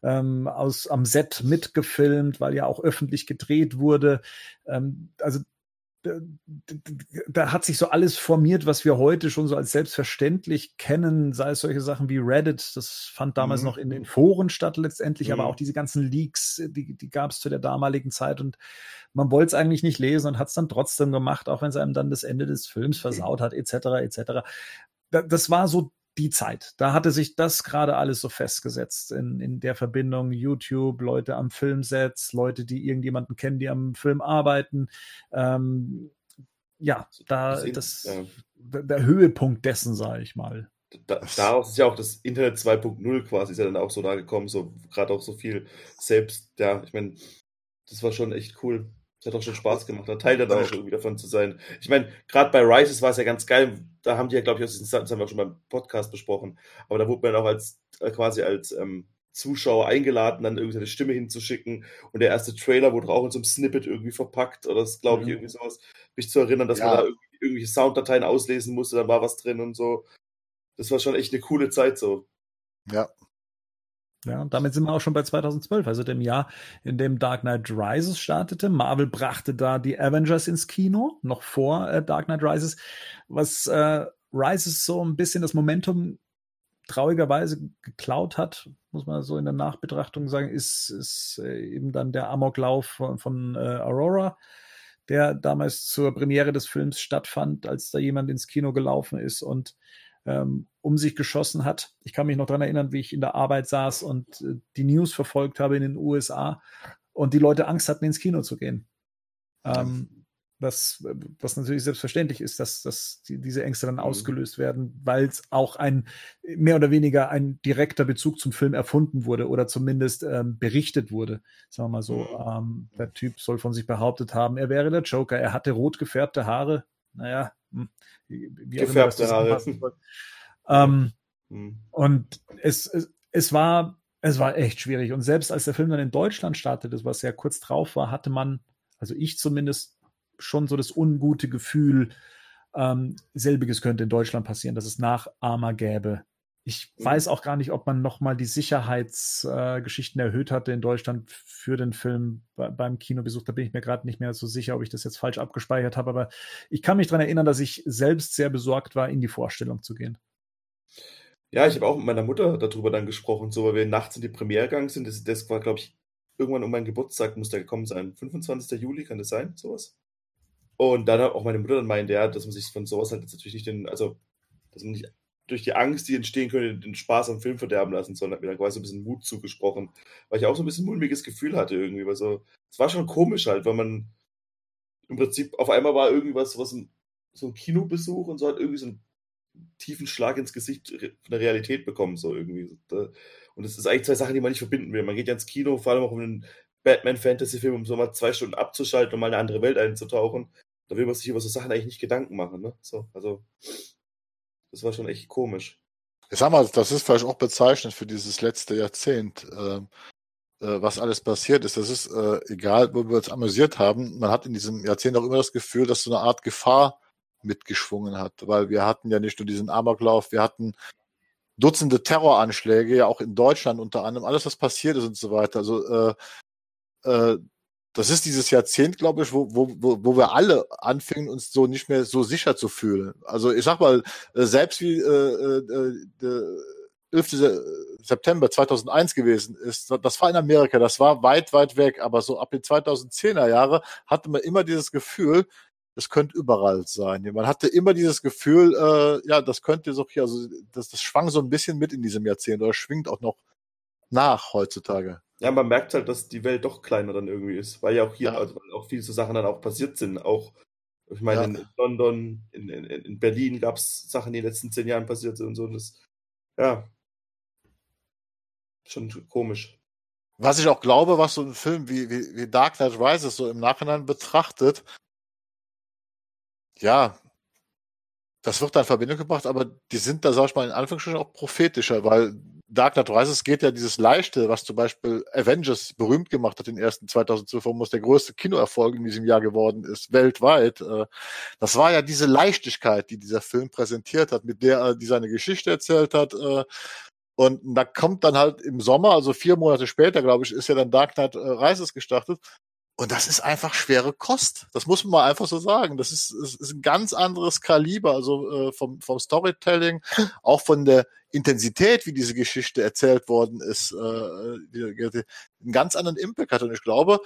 ähm, aus am Set mitgefilmt, weil ja auch öffentlich gedreht wurde. Ähm, also da, da hat sich so alles formiert, was wir heute schon so als selbstverständlich kennen, sei es solche Sachen wie Reddit, das fand damals Mhm. noch in den Foren statt letztendlich, aber Mhm. auch diese ganzen Leaks, die, die gab es zu der damaligen Zeit und man wollte es eigentlich nicht lesen und hat es dann trotzdem gemacht, auch wenn es einem dann das Ende des Films versaut hat, etc., etc. Da, das war so die Zeit. Da hatte sich das gerade alles so festgesetzt in, in der Verbindung YouTube, Leute am Filmsets, Leute, die irgendjemanden kennen, die am Film arbeiten. Ähm, ja, da Das ja. der der Höhepunkt dessen, sage ich mal. da, daraus ist ja auch das Internet 2.0 quasi, ist ja dann auch so da gekommen, so gerade auch so viel selbst, ja, ich meine, das war schon echt cool. Das hat auch schon Spaß gemacht, da Teil dann auch irgendwie davon zu sein. Ich meine, gerade bei Rises war es ja ganz geil, da haben die ja, glaube ich, aus diesen- das haben wir auch schon beim Podcast besprochen, aber da wurde man auch als äh, quasi als ähm, Zuschauer eingeladen, dann irgendwie seine Stimme hinzuschicken und der erste Trailer wurde auch in so einem Snippet irgendwie verpackt oder das glaube ich Mhm. irgendwie sowas, mich zu erinnern, dass Ja. man da irgendwie, irgendwelche Sounddateien auslesen musste, dann war was drin und so. Das war schon echt eine coole Zeit so. Ja. Ja, und damit sind wir auch schon bei 2012, also dem Jahr, in dem Dark Knight Rises startete. Marvel brachte da die Avengers ins Kino, noch vor äh, Dark Knight Rises, was äh, Rises so ein bisschen das Momentum traurigerweise geklaut hat, muss man so in der Nachbetrachtung sagen, ist, ist äh, eben dann der Amoklauf von, von äh, Aurora, der damals zur Premiere des Films stattfand, als da jemand ins Kino gelaufen ist und ähm, um sich geschossen hat. Ich kann mich noch daran erinnern, wie ich in der Arbeit saß und äh, die News verfolgt habe in den USA und die Leute Angst hatten, ins Kino zu gehen. Ähm, was, was natürlich selbstverständlich ist, dass, dass die, diese Ängste dann Mhm. ausgelöst werden, weil es auch ein mehr oder weniger ein direkter Bezug zum Film erfunden wurde oder zumindest ähm, berichtet wurde. Sagen wir mal so. Ähm, der Typ soll von sich behauptet haben, er wäre der Joker. Er hatte rot gefärbte Haare. Naja, hm, wie, Gefärbte Haare. Ähm, Hm. und es, es, es war, es war echt schwierig. Und selbst als der Film dann in Deutschland startete, was ja kurz drauf war, hatte man, also ich zumindest, schon so das ungute Gefühl, ähm, selbiges könnte in Deutschland passieren, dass es Nachahmer gäbe. Ich Mhm. weiß auch gar nicht, ob man nochmal die Sicherheitsgeschichten äh, erhöht hatte in Deutschland für den Film bei, beim Kinobesuch. Da bin ich mir gerade nicht mehr so sicher, ob ich das jetzt falsch abgespeichert habe. Aber ich kann mich daran erinnern, dass ich selbst sehr besorgt war, in die Vorstellung zu gehen. Ja, ich habe auch mit meiner Mutter darüber dann gesprochen, so weil wir nachts in die Premiere gegangen sind. Das, das war, glaube ich, irgendwann um meinen Geburtstag muss der gekommen sein. 25. Juli, kann das sein, sowas? Und dann hat auch meine Mutter dann meinte, ja, dass man sich von sowas halt jetzt natürlich nicht den, also, dass man nicht durch die Angst, die entstehen könnte, den Spaß am Film verderben lassen, sondern hat mir dann quasi ein bisschen Mut zugesprochen, weil ich auch so ein bisschen mulmiges Gefühl hatte irgendwie, weil so, es war schon komisch halt, weil man im Prinzip auf einmal war irgendwas, was so ein Kinobesuch und so hat irgendwie so einen tiefen Schlag ins Gesicht von der Realität bekommen, so irgendwie. Und das ist eigentlich zwei Sachen, die man nicht verbinden will. Man geht ja ins Kino, vor allem auch um einen Batman-Fantasy-Film, um so mal zwei Stunden abzuschalten und mal eine andere Welt einzutauchen. Da will man sich über so Sachen eigentlich nicht Gedanken machen, ne? So, also, das war schon echt komisch. Ich sag mal, das ist vielleicht auch bezeichnend für dieses letzte Jahrzehnt, äh, äh, was alles passiert ist. Das ist äh, egal, wo wir uns amüsiert haben. Man hat in diesem Jahrzehnt auch immer das Gefühl, dass so eine Art Gefahr mitgeschwungen hat, weil wir hatten ja nicht nur diesen Amoklauf, wir hatten Dutzende Terroranschläge, ja auch in Deutschland unter anderem, alles was passiert ist und so weiter. Also äh, äh, das ist dieses Jahrzehnt, glaube ich, wo, wo, wo wir alle anfingen, uns so nicht mehr so sicher zu fühlen. Also ich sag mal, äh, selbst wie äh, äh, der 11. September 2001 gewesen ist, das war in Amerika, das war weit, weit weg, aber so ab den 2010er Jahre hatte man immer dieses Gefühl, es könnte überall sein. Man hatte immer dieses Gefühl, äh, ja, das könnte so hier, also das, das schwang so ein bisschen mit in diesem Jahrzehnt oder schwingt auch noch nach heutzutage. Ja, man merkt halt, dass die Welt doch kleiner dann irgendwie ist, weil ja auch hier ja. also, auch viele so Sachen dann auch passiert sind. Auch, ich meine, ja. in London, in, in, in Berlin gab es Sachen, die in den letzten zehn Jahren passiert sind und so. Und das, ja, schon komisch. Was ich auch glaube, was so ein Film wie, wie, wie Dark Knight Rises so im Nachhinein betrachtet, ja, das wird da in Verbindung gebracht, aber die sind da, sag ich mal, in Anführungsstrichen auch prophetischer, weil Dark Knight Rises geht ja dieses Leichte, was zum Beispiel Avengers berühmt gemacht hat, den ersten 2012, muss der größte Kinoerfolg in diesem Jahr geworden ist, weltweit. Äh, das war ja diese Leichtigkeit, die dieser Film präsentiert hat, mit der er die seine Geschichte erzählt hat. Äh, und da kommt dann halt im Sommer, also vier Monate später, glaube ich, ist ja dann Dark Knight äh, Rises gestartet. Und das ist einfach schwere Kost. Das muss man mal einfach so sagen. Das ist, das ist ein ganz anderes Kaliber, also äh, vom, vom Storytelling, auch von der Intensität, wie diese Geschichte erzählt worden ist, äh, die, die, einen ganz anderen Impact hat. Und ich glaube,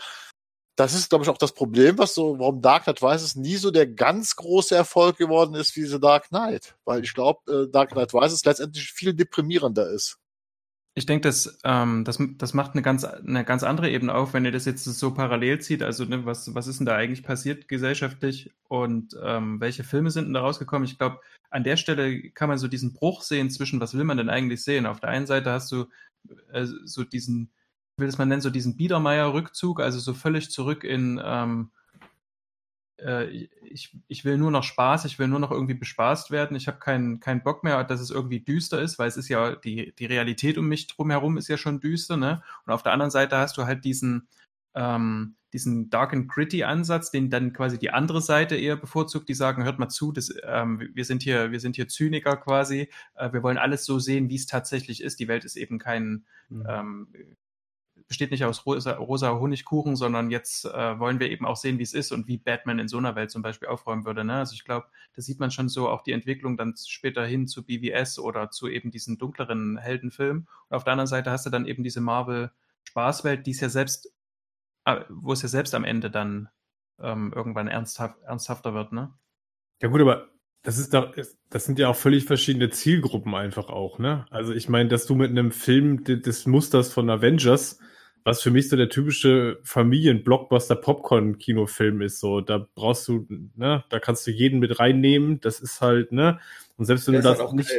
das ist, glaube ich, auch das Problem, was so, warum Dark Knight Rises nie so der ganz große Erfolg geworden ist wie The Dark Knight. Weil ich glaube, äh, Dark Knight Rises letztendlich viel deprimierender ist. Ich denke, das, ähm, das, das macht eine ganz, eine ganz andere Ebene auf, wenn ihr das jetzt so parallel zieht. Also, ne, was, was ist denn da eigentlich passiert gesellschaftlich und ähm, welche Filme sind denn da rausgekommen? Ich glaube, an der Stelle kann man so diesen Bruch sehen zwischen, was will man denn eigentlich sehen? Auf der einen Seite hast du äh, so diesen, will das mal nennen, so diesen Biedermeier-Rückzug, also so völlig zurück in, ähm, äh, ich, ich will nur noch Spaß, ich will nur noch irgendwie bespaßt werden, ich habe keinen keinen Bock mehr, dass es irgendwie düster ist, weil es ist ja, die, die Realität um mich drumherum ist ja schon düster, ne? Und auf der anderen Seite hast du halt diesen, ähm, diesen Dark and Gritty Ansatz, den dann quasi die andere Seite eher bevorzugt, die sagen, hört mal zu, das, ähm, wir sind hier, wir sind hier Zyniker quasi, äh, wir wollen alles so sehen, wie es tatsächlich ist. Die Welt ist eben kein, mhm. ähm, besteht nicht aus rosa, rosa Honigkuchen, sondern jetzt äh, wollen wir eben auch sehen, wie es ist und wie Batman in so einer Welt zum Beispiel aufräumen würde. Ne? Also ich glaube, da sieht man schon so auch die Entwicklung dann später hin zu BVS oder zu eben diesen dunkleren Heldenfilmen. Und auf der anderen Seite hast du dann eben diese Marvel-Spaßwelt, die es ja selbst, äh, wo es ja selbst am Ende dann ähm, irgendwann ernsthaft, ernsthafter wird, ne? Ja gut, aber das ist doch, das sind ja auch völlig verschiedene Zielgruppen einfach auch, ne? Also ich meine, dass du mit einem Film des Musters von Avengers was für mich so der typische Familien-Blockbuster-Popcorn-Kinofilm ist. So, da brauchst du, ne, da kannst du jeden mit reinnehmen. Das ist halt, ne, und selbst wenn der du das halt nicht,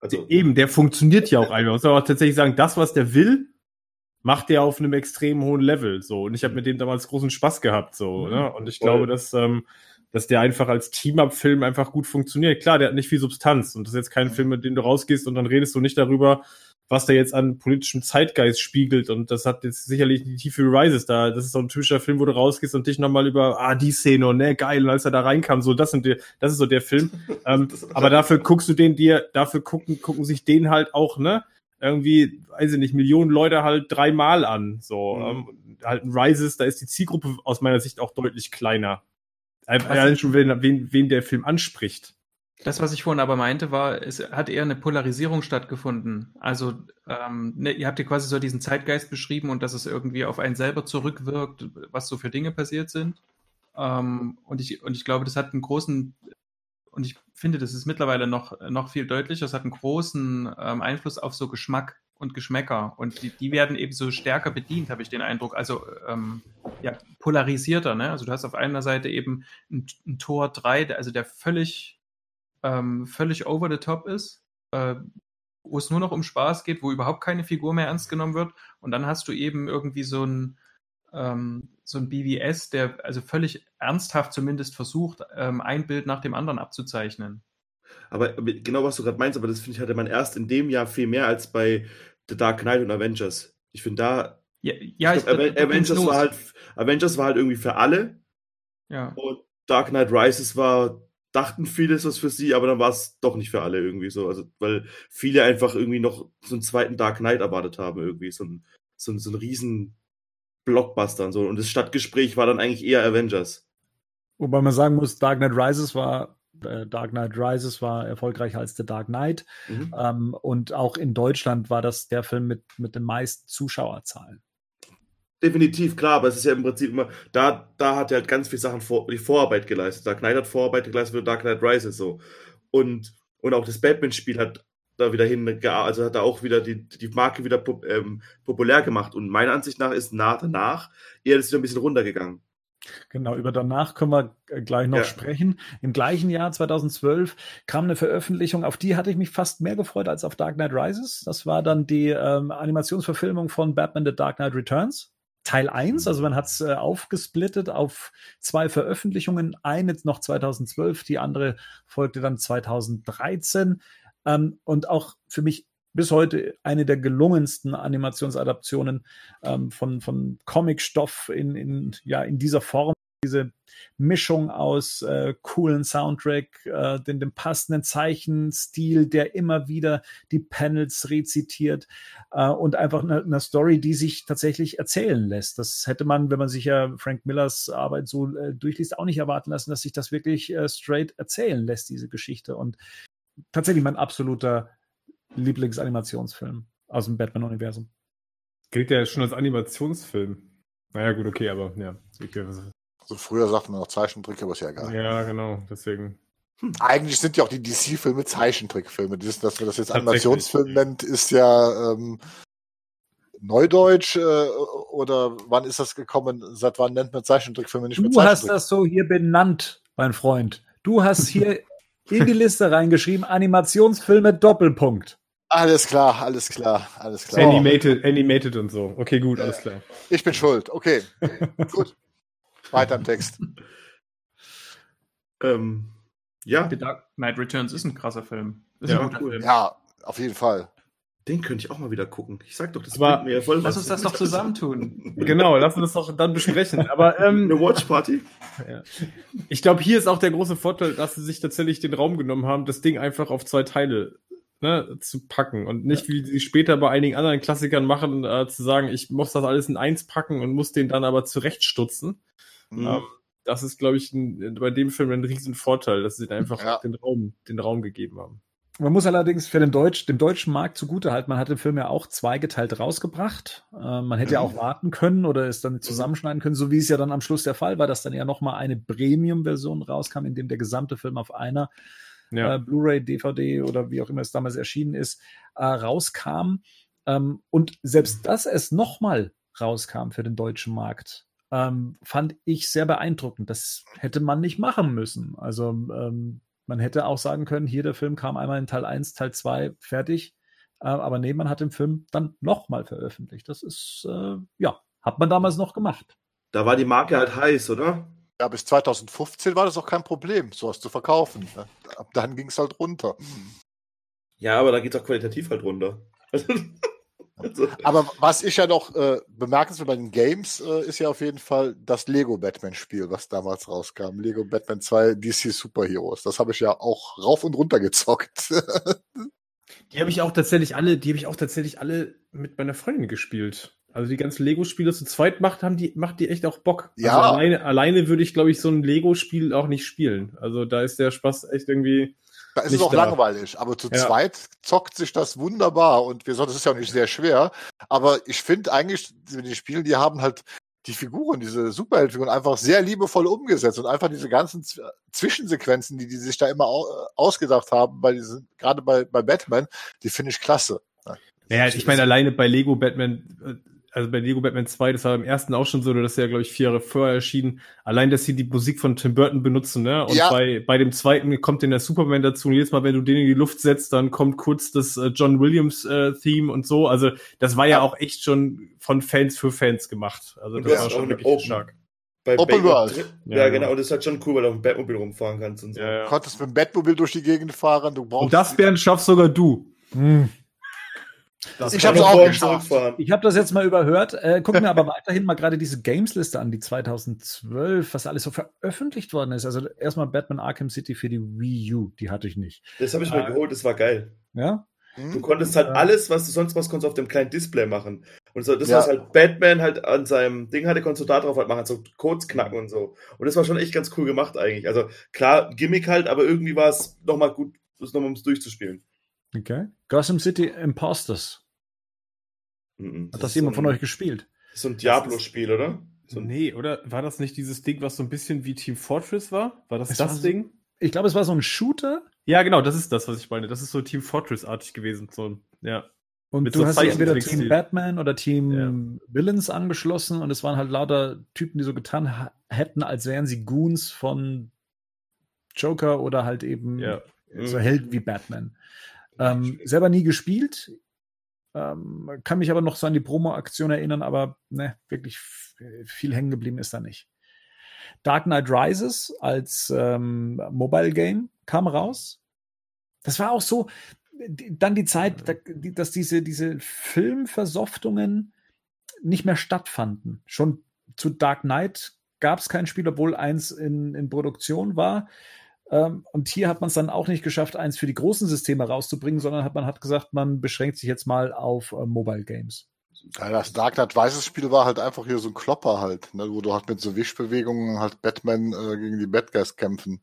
also, eben, der funktioniert ja auch einfach. Man muss aber auch tatsächlich sagen, das, was der will, macht der auf einem extrem hohen Level. So, und ich habe mit dem damals großen Spaß gehabt. So, mhm, ne, und ich voll. glaube, dass ähm, dass der einfach als Team-Up-Film einfach gut funktioniert. Klar, der hat nicht viel Substanz und das ist jetzt kein mhm. Film, mit dem du rausgehst und dann redest du nicht darüber, was der jetzt an politischem Zeitgeist spiegelt. Und das hat jetzt sicherlich die Tiefe Rises da. Das ist so ein typischer Film, wo du rausgehst und dich nochmal über, ah, die Szene und ne, geil, und als er da reinkam, so, das sind die, das ist so der Film. ähm, aber dafür guckst du den dir, dafür gucken, gucken sich den halt auch, ne, irgendwie, weiß ich nicht, Millionen Leute halt dreimal an. So, mhm. ähm, halt ein Rises, da ist die Zielgruppe aus meiner Sicht auch deutlich kleiner. Allein schon, wen, wen, wen der Film anspricht. Das, was ich vorhin aber meinte, war, es hat eher eine Polarisierung stattgefunden. Also ähm, ne, ihr habt ja quasi so diesen Zeitgeist beschrieben und dass es irgendwie auf einen selber zurückwirkt, was so für Dinge passiert sind. Ähm, und, ich, und ich glaube, das hat einen großen, und ich finde, das ist mittlerweile noch, noch viel deutlicher, es hat einen großen ähm, Einfluss auf so Geschmack und Geschmäcker. Und die, die werden eben so stärker bedient, habe ich den Eindruck. Also ähm, ja, polarisierter. Ne? Also du hast auf einer Seite eben ein, ein Tor 3, also der völlig ähm, völlig over the top ist, äh, wo es nur noch um Spaß geht, wo überhaupt keine Figur mehr ernst genommen wird. Und dann hast du eben irgendwie so ein, ähm, so ein BWS, der also völlig ernsthaft zumindest versucht, ähm, ein Bild nach dem anderen abzuzeichnen. Aber genau was du gerade meinst, aber das finde ich hatte man erst in dem Jahr viel mehr als bei The Dark Knight und Avengers. Ich finde da. Ja, ja ich, glaub, ich Avengers war halt Avengers war halt irgendwie für alle. Ja. Und Dark Knight Rises war dachten viele, es was für sie, aber dann war es doch nicht für alle irgendwie so. Also, weil viele einfach irgendwie noch so einen zweiten Dark Knight erwartet haben, irgendwie. So ein, so ein, so ein riesen Blockbuster und so. Und das Stadtgespräch war dann eigentlich eher Avengers. Wobei man sagen muss, Dark Knight Rises war äh, Dark Knight Rises war erfolgreicher als The Dark Knight. Mhm. Ähm, und auch in Deutschland war das der Film mit, mit den meisten Zuschauerzahlen. Definitiv, klar, aber es ist ja im Prinzip immer, da, da hat er halt ganz viele Sachen vor, die Vorarbeit geleistet. Dark Knight hat Vorarbeit geleistet für Dark Knight Rises so. Und, und auch das Batman-Spiel hat da wieder hin, also hat er auch wieder die, die Marke wieder ähm, populär gemacht. Und meiner Ansicht nach ist nach danach eher das wieder ein bisschen runtergegangen. Genau, über danach können wir äh, gleich noch ja. sprechen. Im gleichen Jahr 2012 kam eine Veröffentlichung, auf die hatte ich mich fast mehr gefreut als auf Dark Knight Rises. Das war dann die ähm, Animationsverfilmung von Batman The Dark Knight Returns. Teil 1, also man hat es äh, aufgesplittet auf zwei Veröffentlichungen, eine noch 2012, die andere folgte dann 2013 ähm, und auch für mich bis heute eine der gelungensten Animationsadaptionen ähm, von, von Comicstoff in, in, ja, in dieser Form diese Mischung aus äh, coolen Soundtrack, äh, den, dem passenden Zeichenstil, der immer wieder die Panels rezitiert äh, und einfach eine, eine Story, die sich tatsächlich erzählen lässt. Das hätte man, wenn man sich ja Frank Millers Arbeit so äh, durchliest, auch nicht erwarten lassen, dass sich das wirklich äh, straight erzählen lässt, diese Geschichte. Und tatsächlich mein absoluter Lieblingsanimationsfilm aus dem Batman-Universum. Gilt ja schon als Animationsfilm. Naja, gut, okay, aber ja. Also früher sagte man noch Zeichentrick, aber ist ja egal. Ja, genau, deswegen. Hm. Eigentlich sind ja auch die DC-Filme Zeichentrickfilme. Dass man das jetzt Animationsfilm nennt, ist ja ähm, Neudeutsch äh, oder wann ist das gekommen? Seit wann nennt man Zeichentrickfilme nicht mehr Du hast das so hier benannt, mein Freund. Du hast hier in die Liste reingeschrieben, Animationsfilme Doppelpunkt. Alles klar, alles klar, alles klar. Animated, animated und so. Okay, gut, alles klar. Ich bin schuld. Okay, gut. Weiter im Text. Ähm, ja. The Dark Knight Returns ist ein krasser Film. Ist ja, ein cool. ja, auf jeden Fall. Den könnte ich auch mal wieder gucken. Ich sag doch, das bringt mir voll Lass uns das doch zusammentun. genau, lass uns das doch dann besprechen. Aber ähm, eine Watch Party. Ja. Ich glaube, hier ist auch der große Vorteil, dass sie sich tatsächlich den Raum genommen haben, das Ding einfach auf zwei Teile ne, zu packen und nicht wie sie später bei einigen anderen Klassikern machen, äh, zu sagen, ich muss das alles in eins packen und muss den dann aber zurechtstutzen. Mhm. Ähm, das ist, glaube ich, ein, bei dem Film ein riesen Vorteil, dass sie einfach ja. den Raum, den Raum gegeben haben. Man muss allerdings für den Deutsch, dem deutschen Markt zugutehalten, man hat den Film ja auch zweigeteilt rausgebracht. Äh, man hätte ja auch warten können oder es dann zusammenschneiden können, so wie es ja dann am Schluss der Fall war, dass dann ja nochmal eine Premium-Version rauskam, in dem der gesamte Film auf einer ja. äh, Blu-ray, DVD oder wie auch immer es damals erschienen ist, äh, rauskam. Ähm, und selbst dass es nochmal rauskam für den deutschen Markt, ähm, fand ich sehr beeindruckend. Das hätte man nicht machen müssen. Also ähm, man hätte auch sagen können, hier der Film kam einmal in Teil 1, Teil 2 fertig. Äh, aber nee, man hat den Film dann nochmal veröffentlicht. Das ist, äh, ja, hat man damals noch gemacht. Da war die Marke halt heiß, oder? Ja, bis 2015 war das auch kein Problem, sowas zu verkaufen. Ab dann ging es halt runter. Ja, aber da geht es auch qualitativ halt runter. Also. Aber was ich ja noch äh, bemerkenswert bei den Games äh, ist ja auf jeden Fall das Lego Batman Spiel, was damals rauskam. Lego Batman 2 DC Superheroes. Das habe ich ja auch rauf und runter gezockt. die habe ich auch tatsächlich alle, die habe ich auch tatsächlich alle mit meiner Freundin gespielt. Also die ganzen Lego-Spiele zu zweit macht, haben die, macht die echt auch Bock. Ja. Also alleine, alleine würde ich, glaube ich, so ein Lego-Spiel auch nicht spielen. Also da ist der Spaß echt irgendwie. Da ist es auch da. langweilig, aber zu ja. zweit zockt sich das wunderbar und wir das ist ja auch nicht sehr schwer. Aber ich finde eigentlich, die Spiele, die haben halt die Figuren, diese Superheldenfiguren einfach sehr liebevoll umgesetzt und einfach diese ganzen Zwischensequenzen, die die sich da immer ausgedacht haben, bei diesen, gerade bei, bei Batman, die finde ich klasse. Naja, ich meine, alleine bei Lego Batman, äh, also bei Lego Batman 2, das war im ersten auch schon so, das ist ja, glaube ich, vier Jahre vorher erschienen. Allein, dass sie die Musik von Tim Burton benutzen, ne? Und ja. bei, bei dem zweiten kommt dann der Superman dazu. Und jedes Mal, wenn du den in die Luft setzt, dann kommt kurz das äh, John Williams äh, Theme und so. Also, das war ja, ja auch echt schon von Fans für Fans gemacht. Also, das war schon wirklich stark. bei Open Bay- World. Ja, Ja, genau. Und das ist halt schon cool, weil du auf dem Batmobil rumfahren kannst und so. Ja, Du ja. konntest mit dem Bettmobil durch die Gegend fahren. Du brauchst Und das, Bernd, schaffst sogar du. Hm. Das Ich noch auch geschafft. Ich habe das jetzt mal überhört. Äh, guck mir aber weiterhin mal gerade diese Games-Liste an, die 2012, was alles so veröffentlicht worden ist. Also erstmal Batman Arkham City für die Wii U, die hatte ich nicht. Das habe ich mir Ah. geholt, das war geil. Ja? Du konntest halt Ja. alles, was du sonst was konntest, auf dem kleinen Display machen. Und so, das, Ja. was halt Batman halt an seinem Ding hatte, konntest du da drauf halt machen, so Codes knacken und so. Und das war schon echt ganz cool gemacht eigentlich. Also klar, Gimmick halt, aber irgendwie war es nochmal gut, das nochmal ums durchzuspielen. Okay. Gotham City Imposters. Mhm. Hat das ist jemand so von ein- euch gespielt? So ein Diablo-Spiel, oder? So ein, Nee, oder war das nicht dieses Ding, was so ein bisschen wie Team Fortress war? War das Es das war so- Ding? Ich glaube, es war so ein Shooter Ja, genau, das ist das, was ich meine. Das ist so Team Fortress-artig gewesen. So, ja. und Mit du so hast dich entweder. Team Batman oder Team Villains angeschlossen und es waren halt lauter Typen, die so getan hätten, als wären sie Goons von Joker oder halt eben ja. so Helden wie Batman. Ähm, selber nie gespielt. Ähm, kann mich aber noch so an die Promo-Aktion erinnern, aber ne, wirklich viel hängen geblieben ist da nicht. Dark Knight Rises als ähm, Mobile Game kam raus. Das war auch so, dann die Zeit, dass diese, diese Filmversoftungen nicht mehr stattfanden. Schon zu Dark Knight gab es kein Spiel, obwohl eins in, in Produktion war. Ähm, und hier hat man es dann auch nicht geschafft, eins für die großen Systeme rauszubringen, sondern hat man hat gesagt, man beschränkt sich jetzt mal auf äh, Mobile Games. Ja, das Dark Knight Rises Spiel war halt einfach hier so ein Klopper halt, ne, wo du halt mit so Wischbewegungen halt Batman äh, gegen die Bad Guys kämpfen.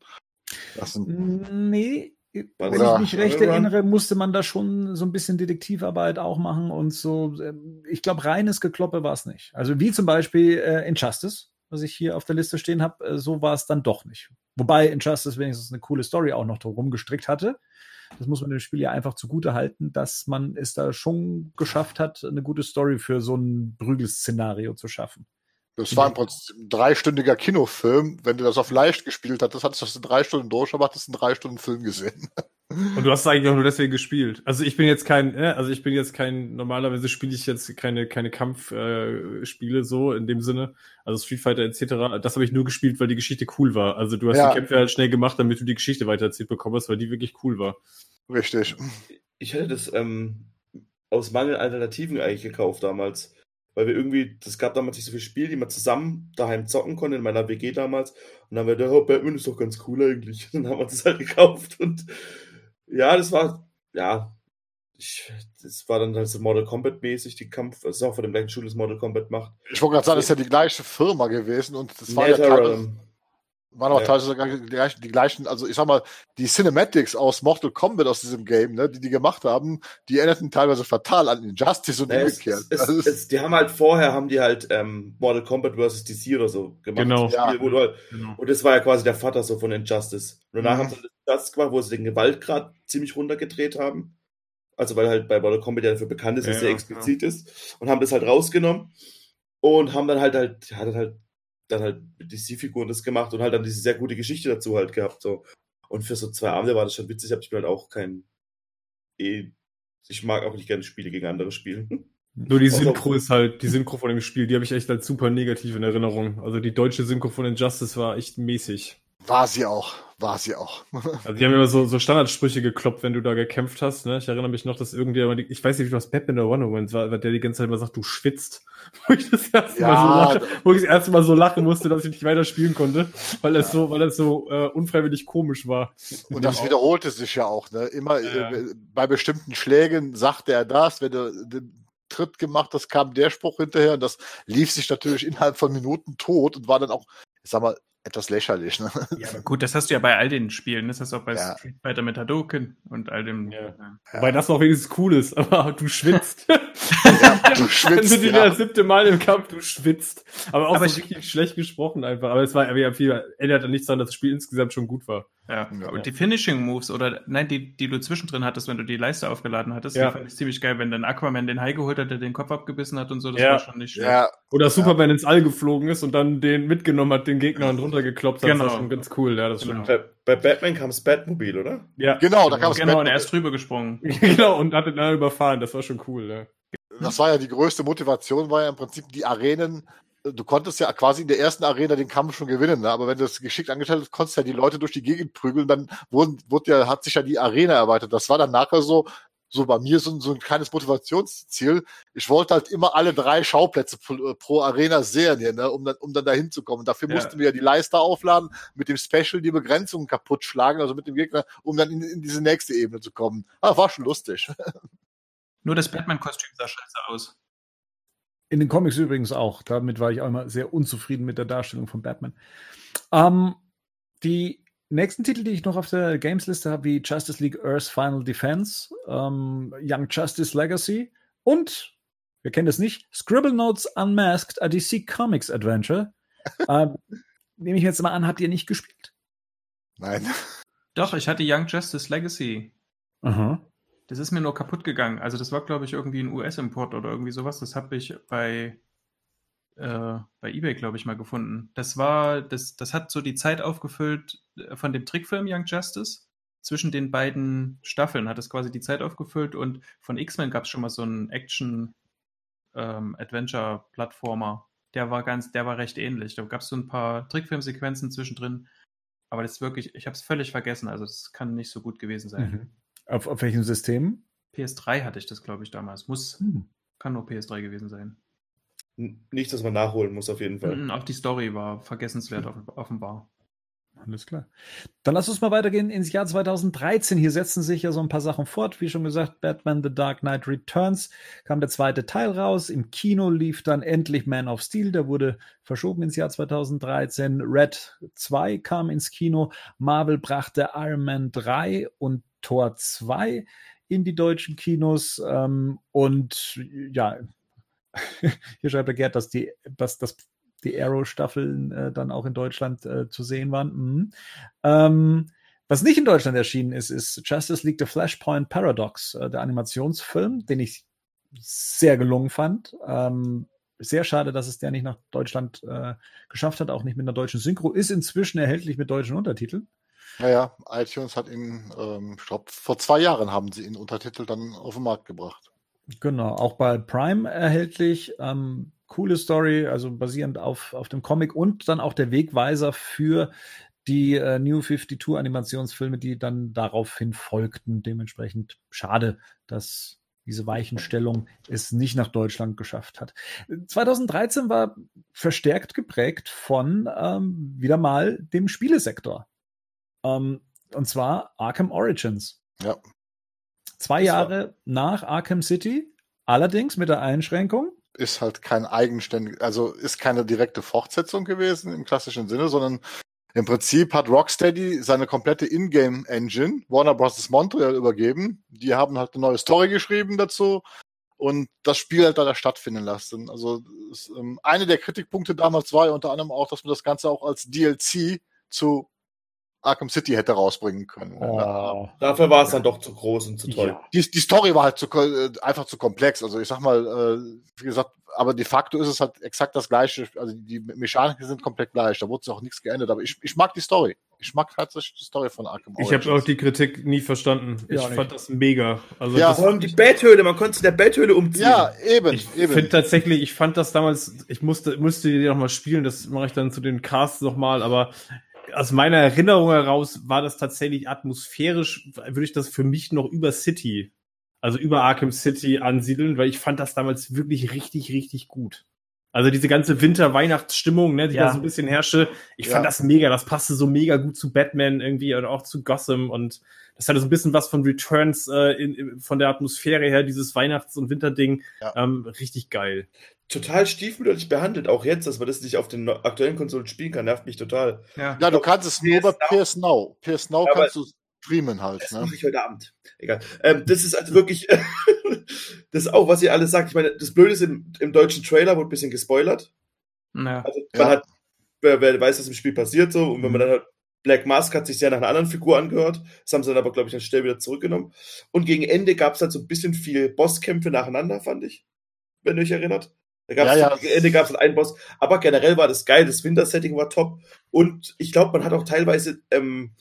Das sind, Nee, wenn das ich mich recht erinnere, musste man da schon so ein bisschen Detektivarbeit auch machen und so. ähm, Ich glaube, reines Gekloppe war es nicht. Also wie zum Beispiel äh, Injustice, was ich hier auf der Liste stehen habe, äh, so war es dann doch nicht. Wobei Injustice wenigstens eine coole Story auch noch drum gestrickt hatte. Das muss man dem Spiel ja einfach zugute halten, dass man es da schon geschafft hat, eine gute Story für so ein Prügelszenario zu schaffen. Das war im Prinzip ein dreistündiger Kinofilm. Wenn du das auf leicht gespielt hattest, hattest du das in drei Stunden durch, aber hattest einen drei Stunden Film gesehen. Und du hast eigentlich auch nur deswegen gespielt. Also ich bin jetzt kein, äh, also ich bin jetzt kein, normalerweise spiele ich jetzt keine, keine Kampfspiele äh, so in dem Sinne. Also Street Fighter etc. Das habe ich nur gespielt, weil die Geschichte cool war. Also du hast Ja. die Kämpfe halt schnell gemacht, damit du die Geschichte weitererzählt bekommst, weil die wirklich cool war. Richtig. ich hätte das ähm, aus Mangel Alternativen eigentlich gekauft damals. Weil wir irgendwie, das gab damals nicht so viele Spiele, die man zusammen daheim zocken konnte, in meiner WG damals. Und dann haben wir gedacht, oh, Batman ist doch ganz cool eigentlich. Und dann haben wir das halt gekauft. Und ja, das war, ja, ich, das war dann halt so Mortal Kombat mäßig, die Kampf, das ist auch von dem gleichen Studio, das Mortal Kombat macht. Ich wollte gerade sagen, das ist ja die gleiche Firma gewesen und das war ja NetherRealm. teilweise, waren auch Ja. teilweise sogar die gleichen, die gleichen, also ich sag mal, die Cinematics aus Mortal Kombat aus diesem Game, ne, die die gemacht haben, die erinnerten teilweise fatal an Injustice und es, umgekehrt. es, die haben halt vorher, haben die halt ähm, Mortal Kombat vs. DC oder so gemacht. Genau. Das Spiel, halt, Genau. Und das war ja quasi der Vater so von Injustice. Und danach Mhm. haben sie das gemacht, wo sie den Gewaltgrad ziemlich runtergedreht haben. Also weil halt bei Mortal Kombat ja dafür bekannt ist, dass Ja, ja, explizit ist. Und haben das halt rausgenommen und haben dann halt halt, hat halt dann halt mit DC-Figuren das gemacht und halt dann diese sehr gute Geschichte dazu halt gehabt. So. Und für so zwei Abende war das schon witzig, hab ich mir halt auch kein eh, ich mag auch nicht gerne Spiele gegen andere spielen. Nur die Synchro ist halt, die Synchro von dem Spiel, die habe ich echt als super negativ in Erinnerung. Also die deutsche Synchro von Injustice war echt mäßig. War sie auch, war sie auch. Also die haben immer so, so Standardsprüche gekloppt, wenn du da gekämpft hast. Ne? Ich erinnere mich noch, dass irgendjemand, ich weiß nicht, wie was Batman oder Wonder Woman war, weil der die ganze Zeit immer sagt, du schwitzt. Wo ich das erste Mal so Ja, lache, wo ich das erste Mal so lachen musste, dass ich nicht weiter spielen konnte, weil es so, weil es so äh, unfreiwillig komisch war. Und das wiederholte sich ja auch, ne? Immer Ja. äh, bei bestimmten Schlägen sagte er das, wenn du den Tritt gemacht hast, kam der Spruch hinterher und das lief sich natürlich innerhalb von Minuten tot und war dann auch, ich sag mal, etwas lächerlich. Ne? Ja, aber gut, das hast du ja bei all den Spielen. Das hast du auch bei Ja. Street Fighter mit Hadouken und all dem. Ja. Ja. Wobei das noch wenigstens cool ist, aber du schwitzt. Ja, du Wenn schwitzt. du dir Ja. das siebte Mal im Kampf, du schwitzt. Aber auch Aber so ich- richtig schlecht gesprochen einfach. Aber es war ja viel, ändert ja nichts daran, dass das Spiel insgesamt schon gut war. Ja. Ja. Und die Finishing Moves oder nein, die, die du zwischendrin hattest, wenn du die Leiste aufgeladen hattest, Ja. die fand ich ziemlich geil, wenn dann Aquaman den Hai geholt hat, der den Kopf abgebissen hat und so, das Ja. war schon nicht schlecht. Ja, Oder Superman ins All geflogen ist und dann den mitgenommen hat, den Gegner und runtergekloppt hat. Genau. Das war schon ganz cool, ja, das Genau. stimmt. Bei, bei Batman kam das Batmobil, oder? Ja. genau, da kam es Genau, und er ist drüber gesprungen. genau, und hat den dann überfahren, das war schon cool, ja. Das war ja die größte Motivation, war ja im Prinzip die Arenen du konntest ja quasi in der ersten Arena den Kampf schon gewinnen, ne? aber wenn du das geschickt angestellt hast, konntest du ja die Leute durch die Gegend prügeln, dann wurden, wurde ja, hat sich ja die Arena erweitert. Das war dann nachher so, so bei mir so, so ein kleines Motivationsziel. Ich wollte halt immer alle drei Schauplätze pro, pro Arena sehen, hier, ne, um dann, um dann dahin zu kommen. Dafür Ja. mussten wir ja die Leiste aufladen, mit dem Special die Begrenzungen kaputt schlagen, also mit dem Gegner, um dann in, in diese nächste Ebene zu kommen. Ah, war schon lustig. Nur das Batman-Kostüm sah scheiße aus. In den Comics übrigens auch. Damit war ich auch immer sehr unzufrieden mit der Darstellung von Batman. Ähm, die nächsten Titel, die ich noch auf der Games-Liste habe, wie Justice League Earth's Final Defense, ähm, Young Justice Legacy und, wir kennen das nicht, Scribble Notes Unmasked, a DC Comics Adventure. ähm, nehme ich jetzt mal an, habt ihr nicht gespielt? Nein. Doch, ich hatte Young Justice Legacy. Aha. Das ist mir nur kaputt gegangen. Also das war, glaube ich, irgendwie ein US-Import oder irgendwie sowas. Das habe ich bei, äh, bei eBay, glaube ich, mal gefunden. Das war, das, das hat so die Zeit aufgefüllt äh, von dem Trickfilm Young Justice. Zwischen den beiden Staffeln hat es quasi die Zeit aufgefüllt und von X-Men gab es schon mal so einen Action-Adventure-Plattformer. der war ganz, der war recht ähnlich. Da gab es so ein paar Trickfilmsequenzen zwischendrin. Aber das ist wirklich, ich habe es völlig vergessen. Also das kann nicht so gut gewesen sein. Mhm. Auf, auf welchem System? PS3 hatte ich das, glaube ich, damals. Muss, Hm. kann nur PS3 gewesen sein. Nichts, was man nachholen muss, auf jeden Fall. Auch die Story war vergessenswert off- offenbar. Alles klar. Dann lass uns mal weitergehen ins Jahr 2013. Hier setzen sich ja so ein paar Sachen fort. Wie schon gesagt, Batman The Dark Knight Returns kam der zweite Teil raus. Im Kino lief dann endlich Man of Steel. Der wurde verschoben ins Jahr 2013. Red 2 kam ins Kino. Marvel brachte Iron Man 3 und Tor 2 in die deutschen Kinos. Ähm, und ja, hier schreibt der Gerd, dass die, dass das die Arrow-Staffeln äh, dann auch in Deutschland äh, zu sehen waren. Mhm. Ähm, was nicht in Deutschland erschienen ist, ist Justice League The Flashpoint Paradox, äh, der Animationsfilm, den ich sehr gelungen fand. Ähm, sehr schade, dass es der nicht nach Deutschland äh, geschafft hat, auch nicht mit einer deutschen Synchro. Ist inzwischen erhältlich mit deutschen Untertiteln. Naja, iTunes hat ihn, ähm, ich glaube, vor zwei Jahren haben sie ihn Untertitel dann auf den Markt gebracht. Genau, auch bei Prime erhältlich. Ähm, coole Story, also basierend auf, auf dem Comic und dann auch der Wegweiser für die äh, New 52 Animationsfilme, die dann daraufhin folgten. Dementsprechend schade, dass diese Weichenstellung es nicht nach Deutschland geschafft hat. 2013 war verstärkt geprägt von ähm, wieder mal dem Spielesektor. Ähm, und zwar Arkham Origins. Ja. Zwei Das war- Jahre nach Arkham City, allerdings mit der Einschränkung. Ist halt kein eigenständig, also ist keine direkte Fortsetzung gewesen im klassischen Sinne, sondern im Prinzip hat Rocksteady seine komplette Ingame-Engine Warner Bros. Montreal übergeben. Die haben halt eine neue Story geschrieben dazu und das Spiel halt da stattfinden lassen. Also ähm, eine der Kritikpunkte damals war ja unter anderem auch, dass man das Ganze auch als DLC zu Arkham City hätte rausbringen können. Oh. Dafür war es dann doch zu groß und zu toll. Ja. die, die Story war halt zu, äh, einfach zu komplex. Also ich sag mal, äh, wie gesagt, aber de facto ist es halt exakt das gleiche. Also die Mechaniken sind komplett gleich. Da wurde auch nichts geändert. Aber ich, ich mag die Story. Ich mag tatsächlich die Story von Arkham Ich habe auch die Kritik nie verstanden. Ja, ich nicht. fand das mega. Also Ja. das, Vor allem die Betthöhle, man konnte in der Betthöhle umziehen. Ja, eben, ich eben. finde tatsächlich, ich fand das damals, ich musste, musste die noch mal spielen, das mache ich dann zu den Casts noch mal, aber aus meiner Erinnerung heraus war das tatsächlich atmosphärisch, würde ich das für mich noch über City, also über Arkham City ansiedeln, weil ich fand das damals wirklich richtig, richtig gut. Also diese ganze Winter-Weihnachtsstimmung, ne, die Ja. da so ein bisschen herrschte, ich Ja. fand das mega, das passte so mega gut zu Batman irgendwie oder auch zu Gotham und das hatte so ein bisschen was von Returns äh, in, in, von der Atmosphäre her, dieses Weihnachts- und Winterding, Ja. ähm, richtig geil. Total stiefmütterlich behandelt, auch jetzt, dass man das nicht auf den aktuellen Konsolen spielen kann, nervt mich total. Ja. ja, du kannst es nur bei PS Now. PS Now kannst du streamen halt. Das Ne? mache ich heute Abend. Egal. Ähm, das ist also wirklich, das ist auch, was ihr alles sagt. Ich meine, das Blöde ist, im, im deutschen Trailer wurde ein bisschen gespoilert. Ja. Also Ja. man hat, wer, wer weiß, was im Spiel passiert so. Und wenn man Mhm. dann halt, Black Mask hat sich sehr nach einer anderen Figur angehört. Das haben sie dann aber, glaube ich, dann schnell wieder zurückgenommen. Und gegen Ende gab es halt so ein bisschen viel Bosskämpfe nacheinander, fand ich. Wenn ihr euch erinnert. Da gab's Ja, ja. Gegen Ende gab es einen Boss. Aber generell war das geil. Das Winter-Setting war top. Und ich glaube, man hat auch teilweise, ähm,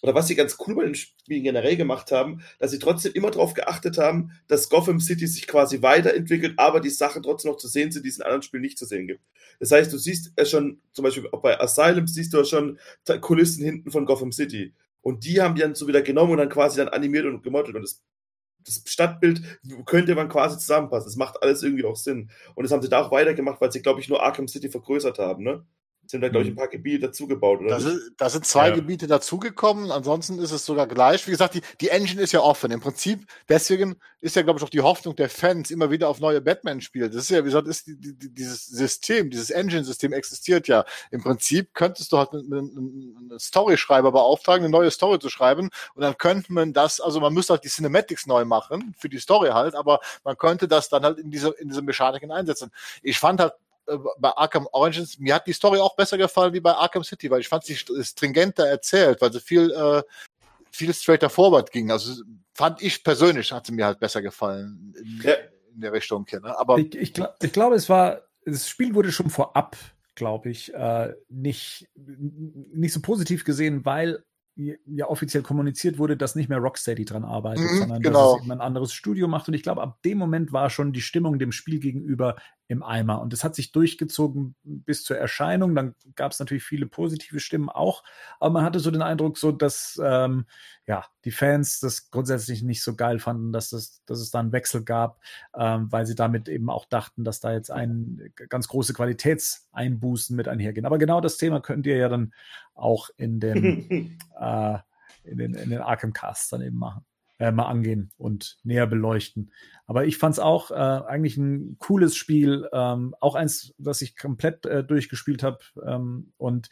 oder was sie ganz cool bei den Spielen generell gemacht haben, dass sie trotzdem immer darauf geachtet haben, dass Gotham City sich quasi weiterentwickelt, aber die Sachen trotzdem noch zu sehen sind, die es in anderen Spielen nicht zu sehen gibt. Das heißt, du siehst es schon, zum Beispiel auch bei Asylum siehst du ja schon Kulissen hinten von Gotham City. Und die haben die dann so wieder genommen und dann quasi dann animiert und gemodelt. Und das, das Stadtbild könnte man quasi zusammenpassen. Das macht alles irgendwie auch Sinn. Und das haben sie da auch weitergemacht, weil sie, glaube ich, nur Arkham City vergrößert haben, ne? Sind da, glaube ich, ein mhm. paar Gebiete dazugebaut, oder? Da sind, da sind zwei ja. Gebiete dazugekommen, ansonsten ist es sogar gleich. Wie gesagt, die, die Engine ist ja offen. Im Prinzip, deswegen ist ja, glaube ich, auch die Hoffnung der Fans immer wieder auf neue Batman-Spiele. Das ist ja, wie gesagt, ist die, die, dieses System, dieses Engine-System existiert ja. Im Prinzip könntest du halt einen, einen Story-Schreiber beauftragen, eine neue Story zu schreiben und dann könnte man das, also man müsste halt die Cinematics neu machen, für die Story halt, aber man könnte das dann halt in diese, in diese Mechaniken einsetzen. Ich fand halt bei Arkham Origins, mir hat die Story auch besser gefallen wie bei Arkham City, weil ich fand sie stringenter erzählt, weil sie viel, äh, viel straighter forward ging. Also fand ich persönlich, hat sie mir halt besser gefallen in, ja. in der Richtung. Ne? Aber ich, ich, glaub, ich glaube, es war, das Spiel wurde schon vorab, glaube ich, äh, nicht, nicht so positiv gesehen, weil ja offiziell kommuniziert wurde, dass nicht mehr Rocksteady dran arbeitet, mhm, sondern genau. dass es eben ein anderes Studio macht. Und ich glaube, ab dem Moment war schon die Stimmung dem Spiel gegenüber im Eimer. Und das hat sich durchgezogen bis zur Erscheinung. Dann gab es natürlich viele positive Stimmen auch, aber man hatte so den Eindruck, so dass ähm, ja die Fans das grundsätzlich nicht so geil fanden, dass es, dass es da einen Wechsel gab, ähm, weil sie damit eben auch dachten, dass da jetzt ein ganz große Qualitätseinbußen mit einhergehen. Aber genau das Thema könnt ihr ja dann auch in den äh, in den, in den Arkham Casts dann eben machen äh, mal angehen und näher beleuchten. Aber ich fand es auch äh, eigentlich ein cooles Spiel, ähm, auch eins, das ich komplett äh, durchgespielt habe. Ähm, und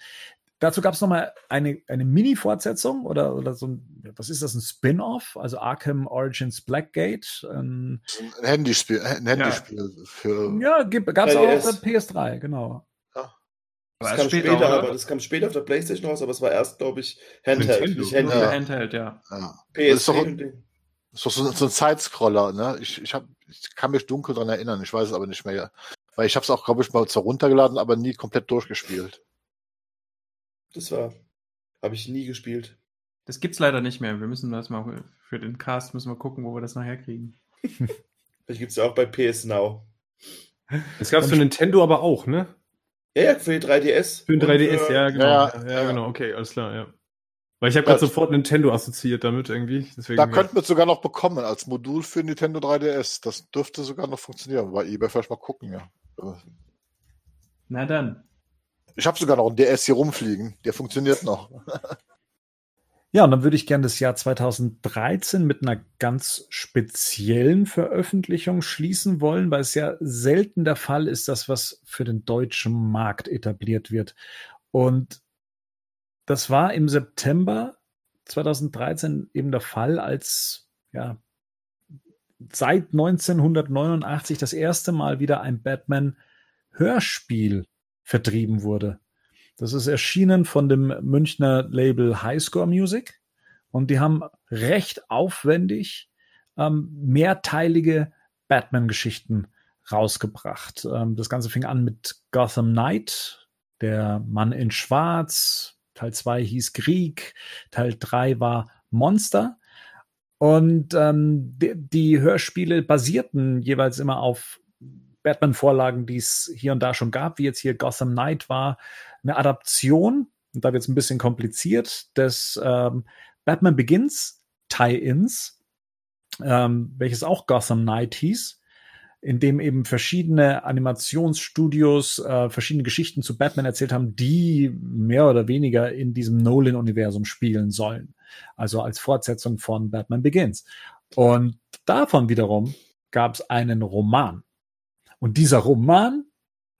dazu gab es nochmal eine, eine Mini-Fortsetzung oder, oder so ein, was ist das, ein Spin-off? Also Arkham Origins Blackgate. Ähm, ein Handyspiel, ein Handyspiel ja. für. Ja, gab es auch auf der PS3, genau. Das kam, später, später aber, das kam später auf der Playstation raus, aber es war erst, glaube ich, Handheld. Nicht Handheld. Ja. Handheld, ja. ja. PS das ist doch, ist doch so, so ein Zeitscroller, ne? Ich, ich, hab, ich kann mich dunkel daran erinnern, ich weiß es aber nicht mehr. Weil ich habe es auch, glaube ich, mal zwar runtergeladen, aber nie komplett durchgespielt. Das war, habe ich nie gespielt. Das gibt's leider nicht mehr. Wir müssen das mal für den Cast müssen wir gucken, wo wir das nachher kriegen. Vielleicht gibt's ja auch bei PS Now. Das gab's für Nintendo aber auch, ne? Ja, ja, für die 3DS. Für den 3DS, ja, genau. Ja, ja, ja, genau, okay, alles klar, ja. Weil ich habe gerade sofort Nintendo assoziiert damit irgendwie. Deswegen, da könnten wir es sogar noch bekommen als Modul für Nintendo 3DS. Das dürfte sogar noch funktionieren. Bei eBay vielleicht mal gucken, ja. Na dann. Ich habe sogar noch einen DS hier rumfliegen. Der funktioniert noch. Ja, und dann würde ich gerne das Jahr 2013 mit einer ganz speziellen Veröffentlichung schließen wollen, weil es ja selten der Fall ist, dass was für den deutschen Markt etabliert wird. Und das war im September 2013 eben der Fall, als ja seit 1989 das erste Mal wieder ein Batman-Hörspiel vertrieben wurde. Das ist erschienen von dem Münchner Label Highscore Music und die haben recht aufwendig ähm, mehrteilige Batman-Geschichten rausgebracht. Ähm, das Ganze fing an mit Gotham Knight, der Mann in Schwarz. Teil 2 hieß Krieg, Teil 3 war Monster. Und ähm, die, die Hörspiele basierten jeweils immer auf Batman-Vorlagen, die es hier und da schon gab, wie jetzt hier Gotham Knight war, eine Adaption, und da wird es ein bisschen kompliziert, des ähm, Batman Begins Tie-Ins, ähm, welches auch Gotham Knight hieß, in dem eben verschiedene Animationsstudios äh, verschiedene Geschichten zu Batman erzählt haben, die mehr oder weniger in diesem Nolan-Universum spielen sollen. Also als Fortsetzung von Batman Begins. Und davon wiederum gab es einen Roman. Und dieser Roman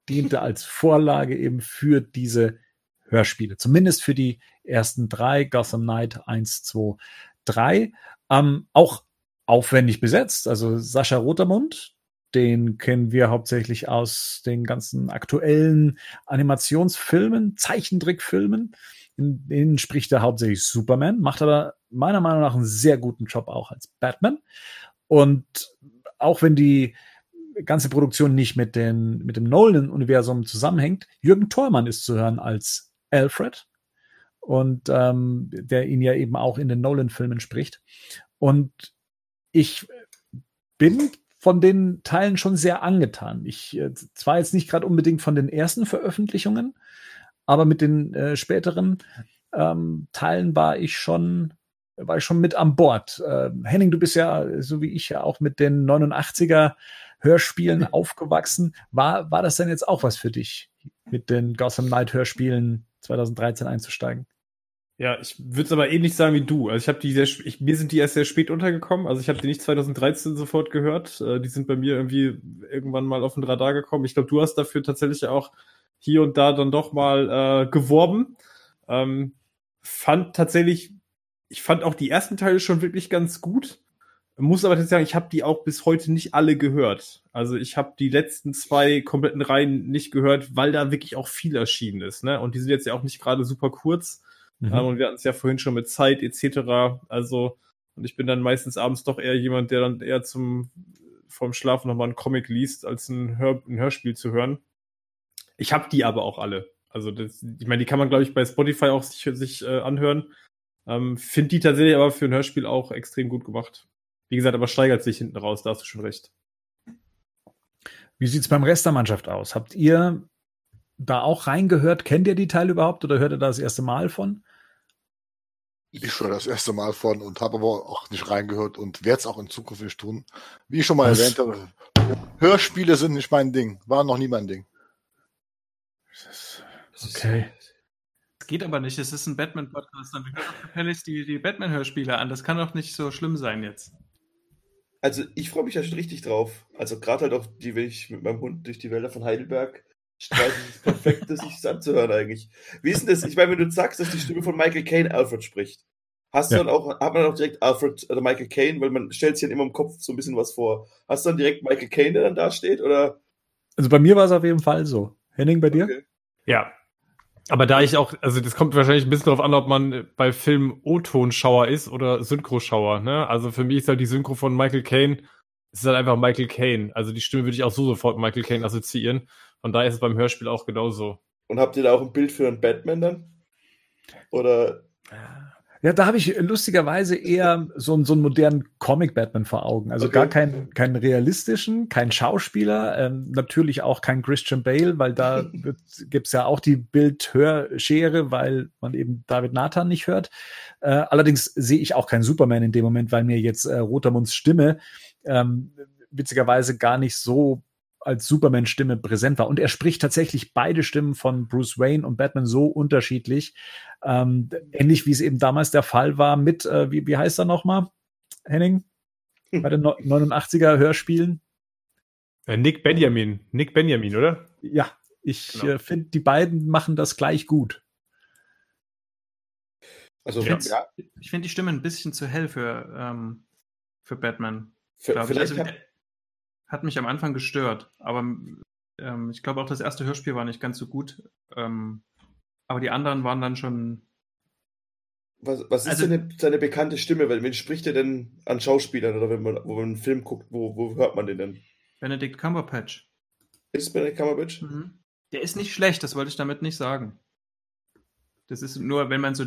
diente als Vorlage eben für diese Hörspiele. Zumindest für die ersten drei, Gotham Knight 1, 2, 3. Ähm, auch aufwendig besetzt. Also Sascha Rotermund, den kennen wir hauptsächlich aus den ganzen aktuellen Animationsfilmen, Zeichentrickfilmen. In denen spricht er hauptsächlich Superman, macht aber meiner Meinung nach einen sehr guten Job auch als Batman. Und auch wenn die ganze Produktion nicht mit, den, mit dem Nolan-Universum zusammenhängt. Jürgen Thormann ist zu hören als Alfred und ähm, der ihn ja eben auch in den Nolan-Filmen spricht. Und ich bin von den Teilen schon sehr angetan. Ich äh, zwar jetzt nicht gerade unbedingt von den ersten Veröffentlichungen, aber mit den äh, späteren ähm, Teilen war ich schon war ich schon mit an Bord. Äh, Henning, du bist ja so wie ich ja auch mit den 89er Hörspielen aufgewachsen. War war das denn jetzt auch was für dich, mit den Gotham Knight Hörspielen 2013 einzusteigen? Ja, ich würde es aber ähnlich sagen wie du. Also ich habe die sehr, ich, mir sind die erst sehr spät untergekommen. Also ich habe die nicht 2013 sofort gehört. Äh, die sind bei mir irgendwie irgendwann mal auf den Radar gekommen. Ich glaube, du hast dafür tatsächlich auch hier und da dann doch mal äh, geworben. Ähm, fand tatsächlich, ich fand auch die ersten Teile schon wirklich ganz gut. Muss aber tatsächlich sagen, ich habe die auch bis heute nicht alle gehört. Also ich habe die letzten zwei kompletten Reihen nicht gehört, weil da wirklich auch viel erschienen ist. Ne? Und die sind jetzt ja auch nicht gerade super kurz. Mhm. Ähm, und wir hatten es ja vorhin schon mit Zeit etc. Also, und ich bin dann meistens abends doch eher jemand, der dann eher zum vorm Schlafen nochmal einen Comic liest, als ein, Hör, ein Hörspiel zu hören. Ich habe die aber auch alle. Also das, ich meine, die kann man, glaube ich, bei Spotify auch sich, sich äh, anhören. Ähm, Finde die tatsächlich aber für ein Hörspiel auch extrem gut gemacht. Wie gesagt, aber steigert sich hinten raus, da hast du schon recht. Wie sieht's beim Rest der Mannschaft aus? Habt ihr da auch reingehört? Kennt ihr die Teile überhaupt oder hört ihr da das erste Mal von? Ich höre das erste Mal von und habe aber auch nicht reingehört und werde es auch in Zukunft nicht tun. Wie ich schon mal Was? erwähnt habe, Hörspiele sind nicht mein Ding. War noch nie mein Ding. Okay. Es geht aber nicht, es ist ein Batman-Podcast. Dann hört doch gefälligst die, die Batman-Hörspiele an. Das kann doch nicht so schlimm sein jetzt. Also ich freue mich ja schon richtig drauf. Also gerade halt auch die, wenn ich mit meinem Hund durch die Wälder von Heidelberg streite, ist perfekt, das sich anzuhören eigentlich. Wie ist denn das? Ich meine, wenn du sagst, dass die Stimme von Michael Caine Alfred spricht, hast ja. du dann auch, hat man dann auch direkt Alfred oder Michael Caine, weil man stellt sich dann immer im Kopf so ein bisschen was vor. Hast du dann direkt Michael Caine, der dann da steht, oder? Also bei mir war es auf jeden Fall so. Henning, bei dir? Okay. Ja, aber da ich auch, also das kommt wahrscheinlich ein bisschen darauf an, ob man bei Film O-Tonschauer ist oder Synchroschauer, ne? Also für mich ist halt die Synchro von Michael Caine, es ist halt einfach Michael Caine. Also die Stimme würde ich auch so sofort Michael Caine assoziieren. Von daher ist es beim Hörspiel auch genauso. Und habt ihr da auch ein Bild für einen Batman dann? Oder? Ja, da habe ich lustigerweise eher so, so einen modernen Comic-Batman vor Augen. Also okay. gar keinen keinen realistischen, kein Schauspieler, ähm, natürlich auch kein Christian Bale, weil da gibt's ja auch die Bild-Hörschere, weil man eben David Nathan nicht hört. Äh, allerdings sehe ich auch keinen Superman in dem Moment, weil mir jetzt äh, Rotermunds Stimme ähm, witzigerweise gar nicht so als Superman-Stimme präsent war. Und er spricht tatsächlich beide Stimmen von Bruce Wayne und Batman so unterschiedlich. Ähm, ähnlich wie es eben damals der Fall war mit, äh, wie, wie heißt er nochmal, Henning? Bei den no 89er Hörspielen? Äh, Nick Benjamin. Nick Benjamin, oder? Ja, ich genau. äh, finde, die beiden machen das gleich gut. Also, ich finde ja. find die Stimme ein bisschen zu hell für, ähm, für Batman. Für, vielleicht also, hat mich am Anfang gestört, aber ähm, ich glaube auch das erste Hörspiel war nicht ganz so gut. Ähm, aber die anderen waren dann schon. Was, was ist also, denn seine bekannte Stimme? Wen spricht er denn an Schauspielern oder wenn man, wo man einen Film guckt, wo, wo hört man den denn? Benedict Cumberbatch. Ist Benedict Cumberbatch? Mhm. Der ist nicht schlecht, das wollte ich damit nicht sagen. Das ist nur, wenn man so,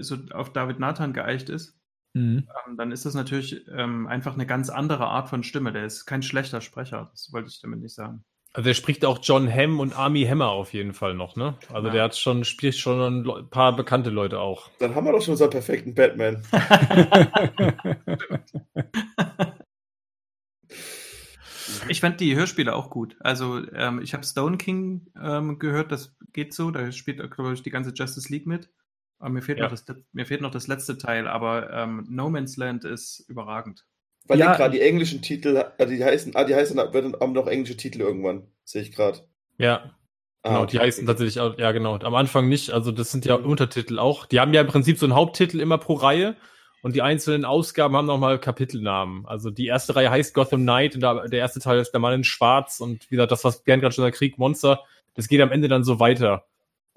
so auf David Nathan geeicht ist, Mhm. Ähm, dann ist das natürlich ähm, einfach eine ganz andere Art von Stimme. Der ist kein schlechter Sprecher, das wollte ich damit nicht sagen. Also der spricht auch John Hamm und Army Hammer auf jeden Fall noch, ne? Also ja. der hat schon, spricht schon ein paar bekannte Leute auch. Dann haben wir doch schon unseren perfekten Batman. ich fand die Hörspiele auch gut. Also ähm, ich habe Stone King ähm, gehört, das geht so, da spielt, glaube ich, die ganze Justice League mit. Aber mir fehlt, ja. noch, das, mir fehlt noch das letzte Teil, aber ähm, No Man's Land ist überragend. Weil ja, gerade die englischen Titel, äh, die heißen, ah, die heißen, haben noch englische Titel irgendwann, sehe ich gerade. Ja. Ah, genau, die heißen tatsächlich auch, ja genau, am Anfang nicht, also das sind ja mhm. Untertitel auch. Die haben ja im Prinzip so einen Haupttitel immer pro Reihe und die einzelnen Ausgaben haben nochmal Kapitelnamen. Also die erste Reihe heißt Gotham Knight und der, der erste Teil ist der Mann in Schwarz und wie gesagt, das, was Bernd gerade schon sagt, Krieg, Monster, das geht am Ende dann so weiter.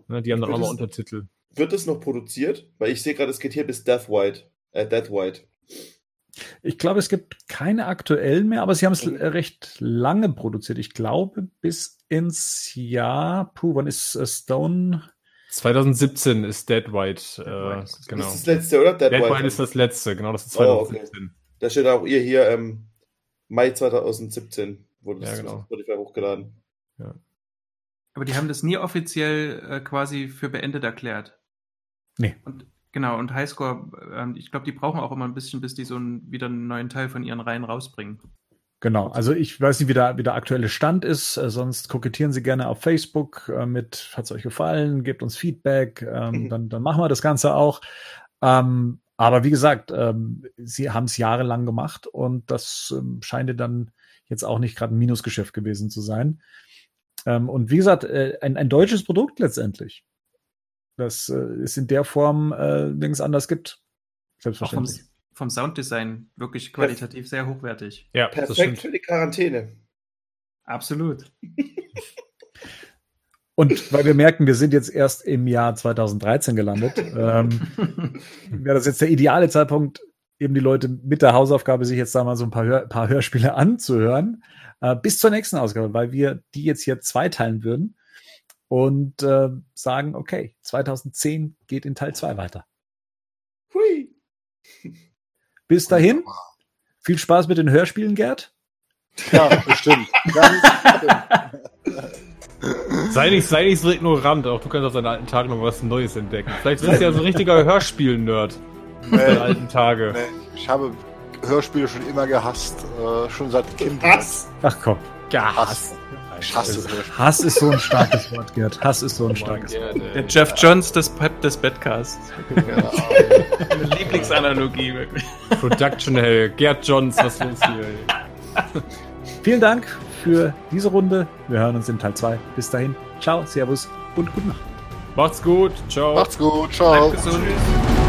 Ne, die haben dann auch mal Untertitel. Wird es noch produziert? Weil ich sehe gerade, es geht hier bis Death White. Äh, Death White. Ich glaube, es gibt keine aktuellen mehr, aber sie haben es mhm. recht lange produziert. Ich glaube, bis ins Jahr, puh, wann ist äh, Stone? 2017 ist Dead White, äh, genau. Das ist das letzte, oder? Dead, Dead White, White ist das letzte, genau, das ist 2017. Oh, okay. Da steht auch ihr hier, ähm, Mai 2017 wurde Ja, es genau. Spotify hochgeladen. Aber die haben das nie offiziell äh, quasi für beendet erklärt. Nee. Und genau, und Highscore, ähm, ich glaube, die brauchen auch immer ein bisschen, bis die so einen, wieder einen neuen Teil von ihren Reihen rausbringen. Genau, also ich weiß nicht, wie der, wie der aktuelle Stand ist, äh, sonst kokettieren Sie gerne auf Facebook äh, mit, hat es euch gefallen, gebt uns Feedback, ähm, Mhm. dann, dann machen wir das Ganze auch. Ähm, aber wie gesagt, ähm, Sie haben es jahrelang gemacht und das ähm, scheint dann jetzt auch nicht gerade ein Minusgeschäft gewesen zu sein. Ähm, und wie gesagt, äh, ein, ein deutsches Produkt letztendlich, das äh, es in der Form äh, nirgends anders gibt. Auch vom, Selbstverständlich. vom Sounddesign wirklich qualitativ sehr hochwertig. Ja, das Perfekt stimmt. für die Quarantäne. Absolut. Und weil wir merken, wir sind jetzt erst im Jahr 2013 gelandet, ähm, wäre das jetzt der ideale Zeitpunkt, eben die Leute mit der Hausaufgabe, sich jetzt da mal so ein paar, Hör paar Hörspiele anzuhören, äh, bis zur nächsten Ausgabe, weil wir die jetzt hier zweiteilen würden und äh, sagen, okay, 2010 geht in Teil 2 weiter. Hui. Bis dahin, viel Spaß mit den Hörspielen, Gerd. Ja, bestimmt. Sei nicht, sei nicht so ignorant, auch du kannst auf deinen alten Tagen noch was Neues entdecken. Vielleicht bist du ja so ein richtiger Hörspiel-Nerd aus deinen Nee, alten Tage. nee, ich habe Hörspiele schon immer gehasst, äh, schon seit Kind. Was? Ach komm, Hass. Ich hasse Hörspiele. Hass ist so ein starkes Wort, Gerd. Hass ist so ein Mann, starkes Wort. Gerd, ey. Der Jeff Johns des, Pep des Bedcasts. Ja, Meine Lieblingsanalogie, wirklich. Production Hell, Gerd Johns, was ist los hier? Vielen Dank für diese Runde. Wir hören uns in Teil 2. Bis dahin. Ciao, Servus und gute Nacht. Macht's gut, ciao. Macht's gut, ciao. Bleibt gesund. Der